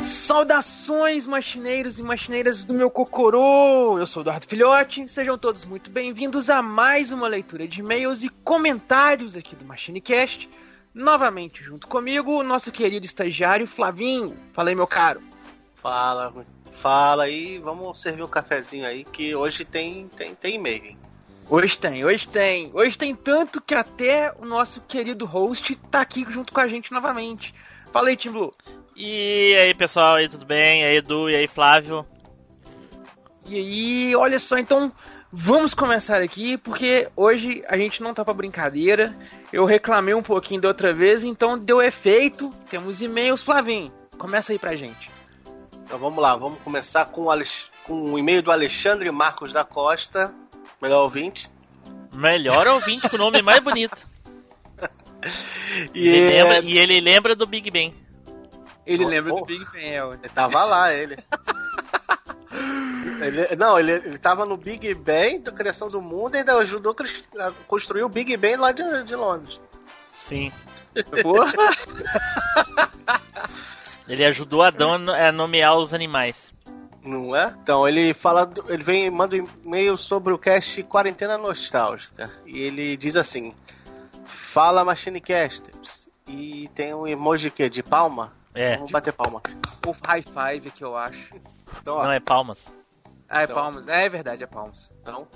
Saudações, machineiros e machineiras do meu Cocorô! Eu sou o Eduardo Filhote, sejam todos muito bem-vindos a mais uma leitura de e-mails e comentários aqui do MachineCast. Novamente junto comigo, o nosso querido estagiário Flavinho. Fala aí, meu caro. Fala, fala aí, vamos servir um cafezinho aí, que hoje tem, tem, tem e-mail, hein? Hoje tem, hoje tem. Hoje tem tanto que até o nosso querido host tá aqui junto com a gente novamente. Fala aí, Tim Blue. E aí pessoal, e aí, tudo bem? E aí Edu, e aí Flávio? E aí, olha só, então vamos começar aqui, porque hoje a gente não tá pra brincadeira. Eu reclamei um pouquinho da outra vez, então deu efeito. Temos e-mails, Flavinho. Começa aí pra gente. Então vamos lá, vamos começar com o, Alex... com o e-mail do Alexandre Marcos da Costa, melhor ouvinte. Melhor ouvinte com o nome mais bonito. [laughs] E, Ele é- lembra- e ele lembra do Big Ben. Ele Oh, lembra oh. do Big Ben, é. Ele tava lá, ele. [laughs] Ele- não, ele, ele tava no Big Ben da criação do mundo e ainda ajudou a construir o Big Ben lá de, de Londres. Sim. [laughs] Porra. Ele ajudou Adão a no- a nomear os animais. Não é? Então, ele fala, ele vem manda um e-mail sobre o cast Quarentena Nostálgica. E ele diz assim: Fala Machinecasters. E tem um emoji que de palma? É. Vamos bater palma. O high five que eu acho. Então, ó, Não é palmas. Ah, é Então. palmas. É verdade, é palmas. Então,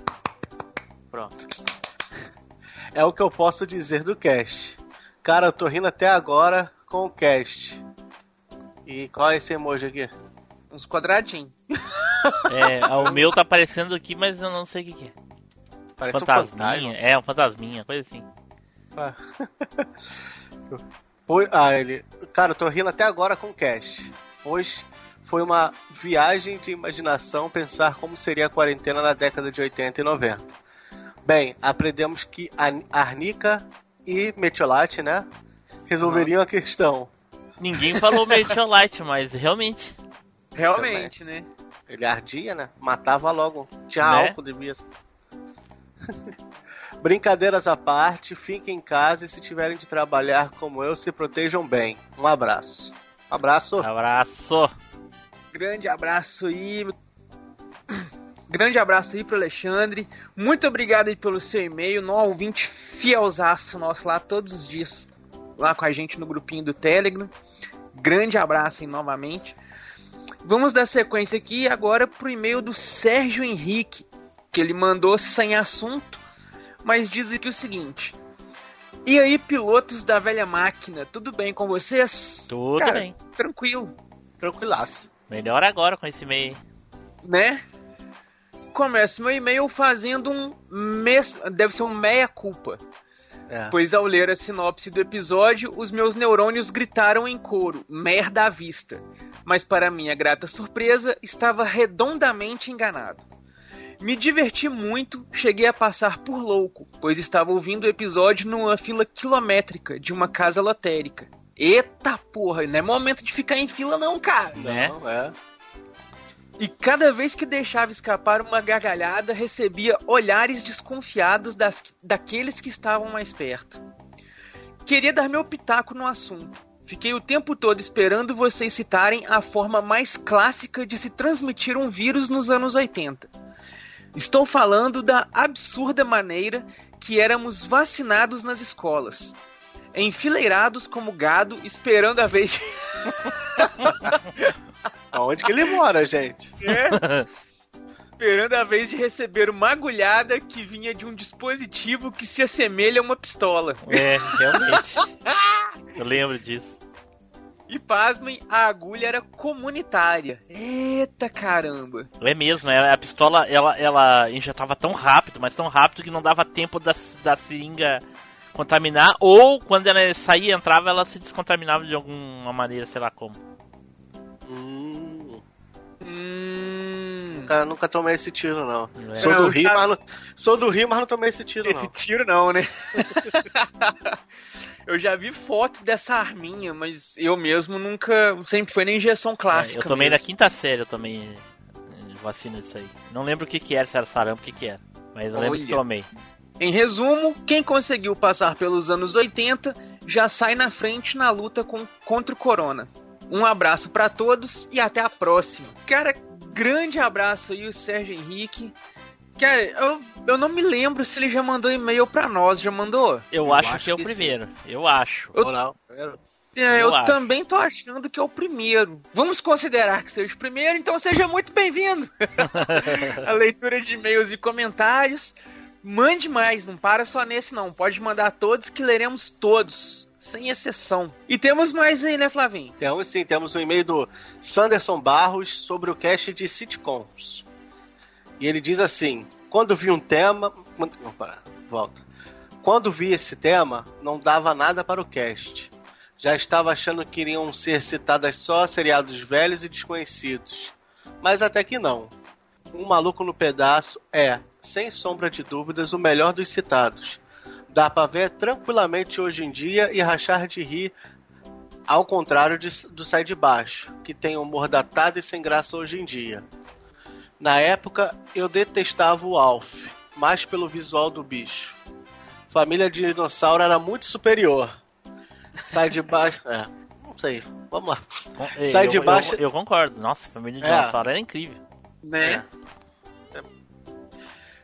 pronto. É o que eu posso dizer do cast. Cara, eu tô rindo até agora com o cast. E qual é esse emoji aqui? Uns quadradinhos. É, o meu tá aparecendo aqui, mas eu não sei o que, que é. Parece um fantasminha. fantasma. é, um fantasminha, coisa assim. Ah. [laughs] Foi- ah, ele. Cara, eu tô rindo até agora com o cast. Hoje foi uma viagem de imaginação pensar como seria a quarentena na década de 80 e 90. Bem, aprendemos que a Arnica e Metiolate, né? Resolveriam a questão. Ninguém falou Mercholite, mas realmente. Realmente, né? Ele ardia, né? Matava logo. Tinha Né? álcool, devia. [laughs] Brincadeiras à parte, fiquem em casa e se tiverem de trabalhar como eu, se protejam bem. Um abraço. Um abraço. Abraço. Grande abraço aí. [coughs] Grande abraço aí pro Alexandre. Muito obrigado aí pelo seu e-mail. No ouvinte fielzaço nosso lá todos os dias. Lá com a gente no grupinho do Telegram. Grande abraço novamente. Vamos dar sequência aqui agora pro e-mail do Sérgio Henrique. Que ele mandou sem assunto. Mas diz aqui o seguinte. E aí, pilotos da velha máquina, tudo bem com vocês? Tudo Cara, bem. Tranquilo. Tranquilaço. Melhor agora com esse e-mail. né? Começo meu e-mail fazendo um mes... deve ser um meia culpa. É. Pois ao ler a sinopse do episódio, os meus neurônios gritaram em coro: merda à vista. Mas para minha grata surpresa, estava redondamente enganado. Me diverti muito, cheguei a passar por louco, pois estava ouvindo o episódio numa fila quilométrica de uma casa lotérica. Eita porra, não é momento de ficar em fila não, cara. Né? Não, é. E cada vez que deixava escapar uma gargalhada, recebia olhares desconfiados das, daqueles que estavam mais perto. Queria dar meu pitaco no assunto. Fiquei o tempo todo esperando vocês citarem a forma mais clássica de se transmitir um vírus nos anos 80. Estou falando da absurda maneira que éramos vacinados nas escolas. Enfileirados como gado, esperando a vez de... [laughs] Aonde que ele mora, gente? [laughs] É. Esperando a vez de receber uma agulhada que vinha de um dispositivo que se assemelha a uma pistola. É, realmente. [laughs] Eu lembro disso. E pasmem, a agulha era comunitária. Eita caramba. É mesmo, é, a pistola ela, ela injetava tão rápido, mas tão rápido que não dava tempo da, da seringa contaminar, ou quando ela saía e entrava, ela se descontaminava de alguma maneira, sei lá como. Hum, Hum. nunca, nunca tomei esse tiro, não. É. Sou, do Rio, cara- mas não, sou do Rio, mas não tomei esse tiro, Esse não. tiro não, né? [laughs] eu já vi foto dessa arminha, mas eu mesmo nunca. Sempre foi na injeção É, clássica. eu tomei na mesmo. quinta série, eu tomei eh, vacina disso aí. Não lembro o que que era, se era sarampo, o que que era. Mas eu lembro que Olha. tomei. Em resumo, quem conseguiu passar pelos anos 80 já sai na frente na luta com- contra o corona. Um abraço pra todos e até a próxima. Cara, grande abraço aí o Sérgio Henrique. Cara, eu, eu não me lembro se ele já mandou e-mail pra nós, já mandou? Eu, acho, que é o primeiro. Eu acho. Eu- Ou não? É, Eu eu acho. também tô achando que é o primeiro. Vamos considerar que seja o primeiro, então seja muito bem-vindo. [laughs] a leitura de e-mails e comentários. Mande mais, não para só nesse não. Pode mandar todos que leremos todos, sem exceção. E temos mais aí, né, Flavinho? Temos sim, temos um e-mail do Sanderson Barros sobre o cast de sitcoms. E ele diz assim: quando vi um tema. para, volta. Quando vi esse tema, não dava nada para o cast. Já estava achando que iriam ser citadas só seriados velhos e desconhecidos. Mas até que não. Um Maluco no Pedaço é, sem sombra de dúvidas, o melhor dos citados. Dá pra ver tranquilamente hoje em dia e rachar de rir, ao contrário de- do Sai de Baixo, que tem humor datado e sem graça hoje em dia. Na época, eu detestava o Alf, mais pelo visual do bicho. Família de Dinossauro era muito superior. Sai de baixo. É, não sei. Vamos lá. Ei, Sai eu- de eu- baixo. Eu, concordo. Nossa, a família de É. dinossauro era incrível. Né?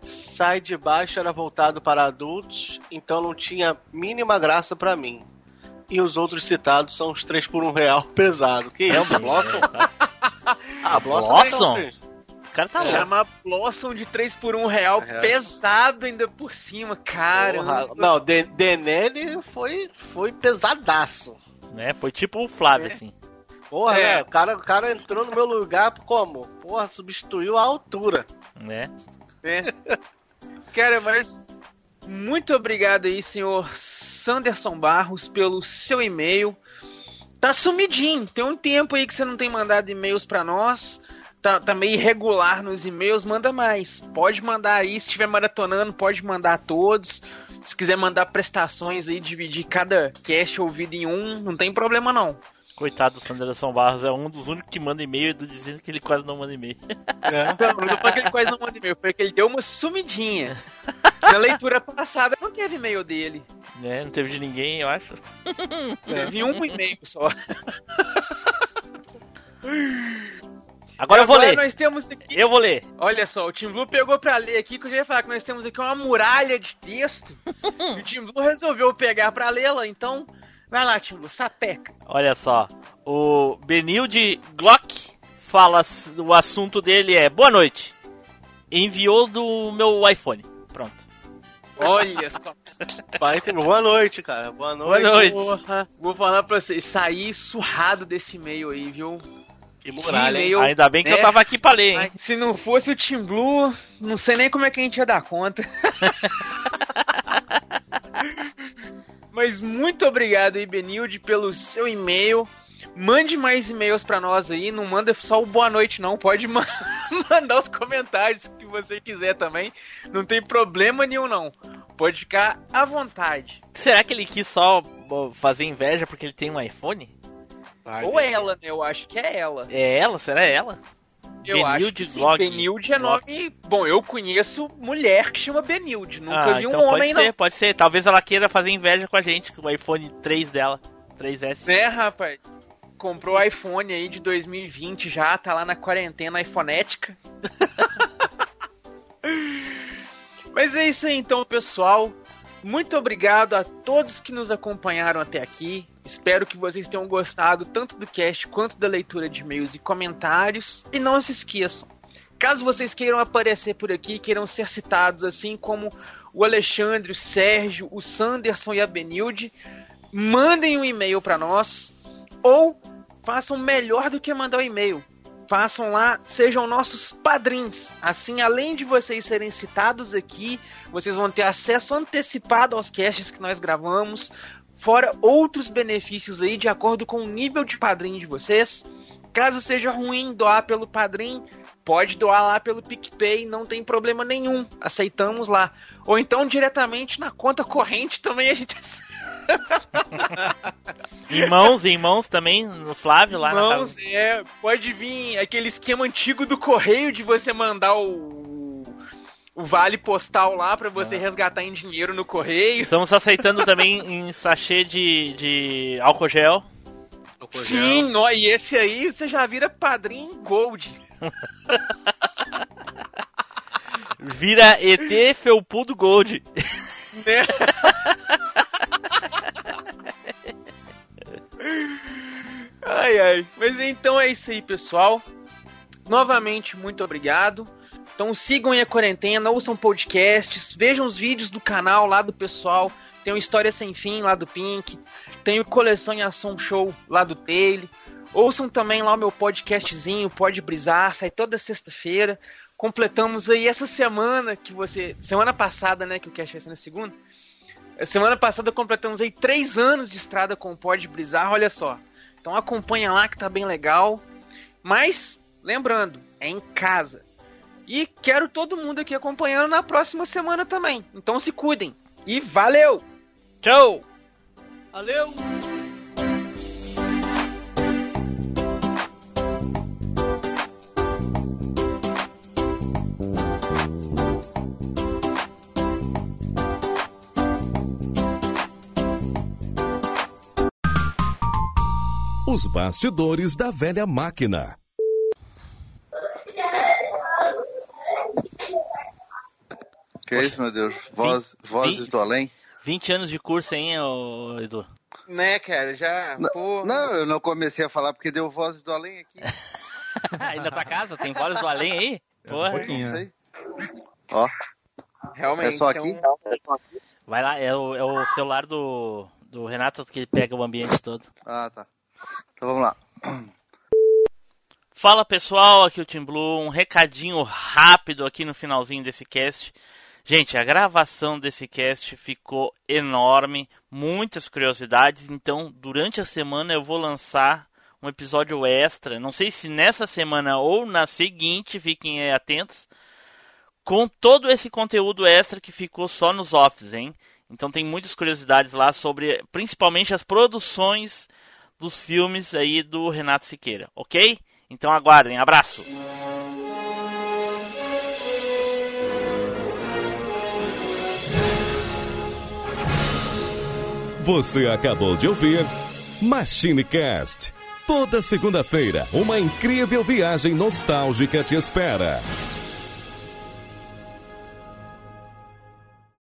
Sai de baixo era voltado para adultos, então não tinha mínima graça pra mim. E os outros citados são os 3 por 1 real [laughs] pesado. Que é o Blossom? Ah, Blossom. Blossom? é O cara tá louco. Chama Blossom de 3 por 1 real, É. pesado ainda por cima, cara. Porra, Não, De- Denene foi, foi pesadaço. Né? Foi tipo o Flávio, É. assim. Porra, É. né? O cara, o cara entrou no meu lugar como? Porra, substituiu a altura. Né? É. Cara, mas muito obrigado aí, senhor Sanderson Barros, pelo seu e-mail. Tá sumidinho, tem um tempo aí que você não tem mandado e-mails pra nós. Tá, tá meio irregular nos e-mails, manda mais. Pode mandar aí, se estiver maratonando, pode mandar todos. Se quiser mandar prestações aí, dividir cada cast ouvido em um, não tem problema não. Coitado do Sanderson Barros, é um dos únicos que manda e-mail dizendo que ele quase não manda e-mail. Não, não foi que ele quase não manda e-mail, foi que ele deu uma sumidinha. Na leitura passada não teve e-mail dele. né? Não teve de ninguém, eu acho. Teve um e-mail só. Agora eu vou ler. nós temos aqui. Eu vou ler. Olha só, o Tim Blue pegou pra ler aqui, que eu já ia falar que nós temos aqui uma muralha de texto. [laughs] e o Tim Blue resolveu pegar pra lê-la, então. Vai lá, Tim Blue, sapeca. Olha só. O Benilde Glock fala. O assunto dele é Boa noite. Enviou do meu iPhone. Pronto. Olha só. [laughs] Vai ter boa noite, cara. Boa noite. Boa noite. Porra, vou falar pra vocês, saí surrado desse e-mail aí, viu? Que muralha, hein? Ainda bem que eu né? tava aqui pra ler, hein? Se não fosse o Team Blue, não sei nem como é que a gente ia dar conta. [laughs] Mas muito obrigado aí, Benilde, pelo seu e-mail. Mande mais e-mails pra nós aí, não manda só o boa noite não, pode [laughs] ma- mandar os comentários que você quiser também. Não tem problema nenhum não. Pode ficar à vontade. Será que ele quis só fazer inveja porque ele tem um iPhone? Ou ela, né? Eu acho que é ela. É ela? Será ela? Eu acho que sim. Glock. Benilde é nome. Bom, eu conheço mulher que chama Benilde. Nunca Ah, vi um então homem, pode não. ser, pode ser. Talvez ela queira fazer inveja com a gente, com o iPhone 3 dela. 3S. Né, rapaz? Comprou o iPhone aí de 2020 já, tá lá na quarentena iPhonética. [laughs] Mas é isso aí então, pessoal. Muito obrigado a todos que nos acompanharam até aqui. Espero que vocês tenham gostado tanto do cast quanto da leitura de e-mails e comentários. E não se esqueçam, caso vocês queiram aparecer por aqui, queiram ser citados assim como o Alexandre, o Sérgio, o Sanderson e a Benilde, mandem um e-mail para nós ou façam melhor do que mandar o e-mail. Façam lá, sejam nossos padrinhos. Assim, além de vocês serem citados aqui, vocês vão ter acesso antecipado aos casts que nós gravamos, fora outros benefícios aí de acordo com o nível de padrinho de vocês. Caso seja ruim doar pelo padrinho, pode doar lá pelo PicPay, não tem problema nenhum. Aceitamos lá. Ou então diretamente na conta corrente também a gente Em mãos, em mãos também, no Flávio lá na Mãos, casa. é, pode vir aquele esquema antigo do correio de você mandar o, o vale postal lá pra você resgatar em dinheiro no correio. Estamos aceitando também [laughs] em sachê de, de álcool gel. Sim, ó, e esse aí você já vira padrinho Gold. [laughs] Vira ET Felpudo Gold. Né? [laughs] ai, ai. Mas então é isso aí, pessoal. Novamente, muito obrigado. Então sigam a quarentena, ouçam podcasts, vejam os vídeos do canal lá do pessoal. Tem o História Sem Fim lá do Pink, tem o Coleção em Ação Show lá do Taylor. Ouçam também lá o meu podcastzinho, Pode Brisar, sai toda sexta-feira. Completamos aí essa semana que você. Semana passada, né? Que o vai ser na segunda. Semana passada completamos aí três anos de estrada com o Pod Bizarro, olha só. Então acompanha lá que tá bem legal. Mas, lembrando, é em casa. E quero todo mundo aqui acompanhando na próxima semana também. Então se cuidem. E valeu! Tchau! Valeu! Os bastidores da velha máquina. Que é isso, meu Deus? Voz, vozes vinte- do além? 20 anos de curso, hein, ô, Edu? Né, cara, já. Pô, Não, eu não comecei a falar porque deu vozes do além aqui. [laughs] na tua casa? Tem vozes do além aí? Porra. Não sei. Ó. Realmente. É só então- aqui? Vai lá, é o, é o celular do, do Renato que pega o ambiente todo. Ah, tá. Então vamos lá. Fala pessoal, aqui é o Tim Blue, um recadinho rápido aqui no finalzinho desse cast. Gente, a gravação desse cast ficou enorme, muitas curiosidades, então durante a semana eu vou lançar um episódio extra, não sei se nessa semana ou na seguinte, fiquem atentos, com todo esse conteúdo extra que ficou só nos offs, hein? Então tem muitas curiosidades lá sobre principalmente as produções dos filmes aí do Renato Siqueira, ok? Então aguardem, abraço! Você acabou de ouvir MachineCast. Toda segunda-feira, uma incrível viagem nostálgica te espera.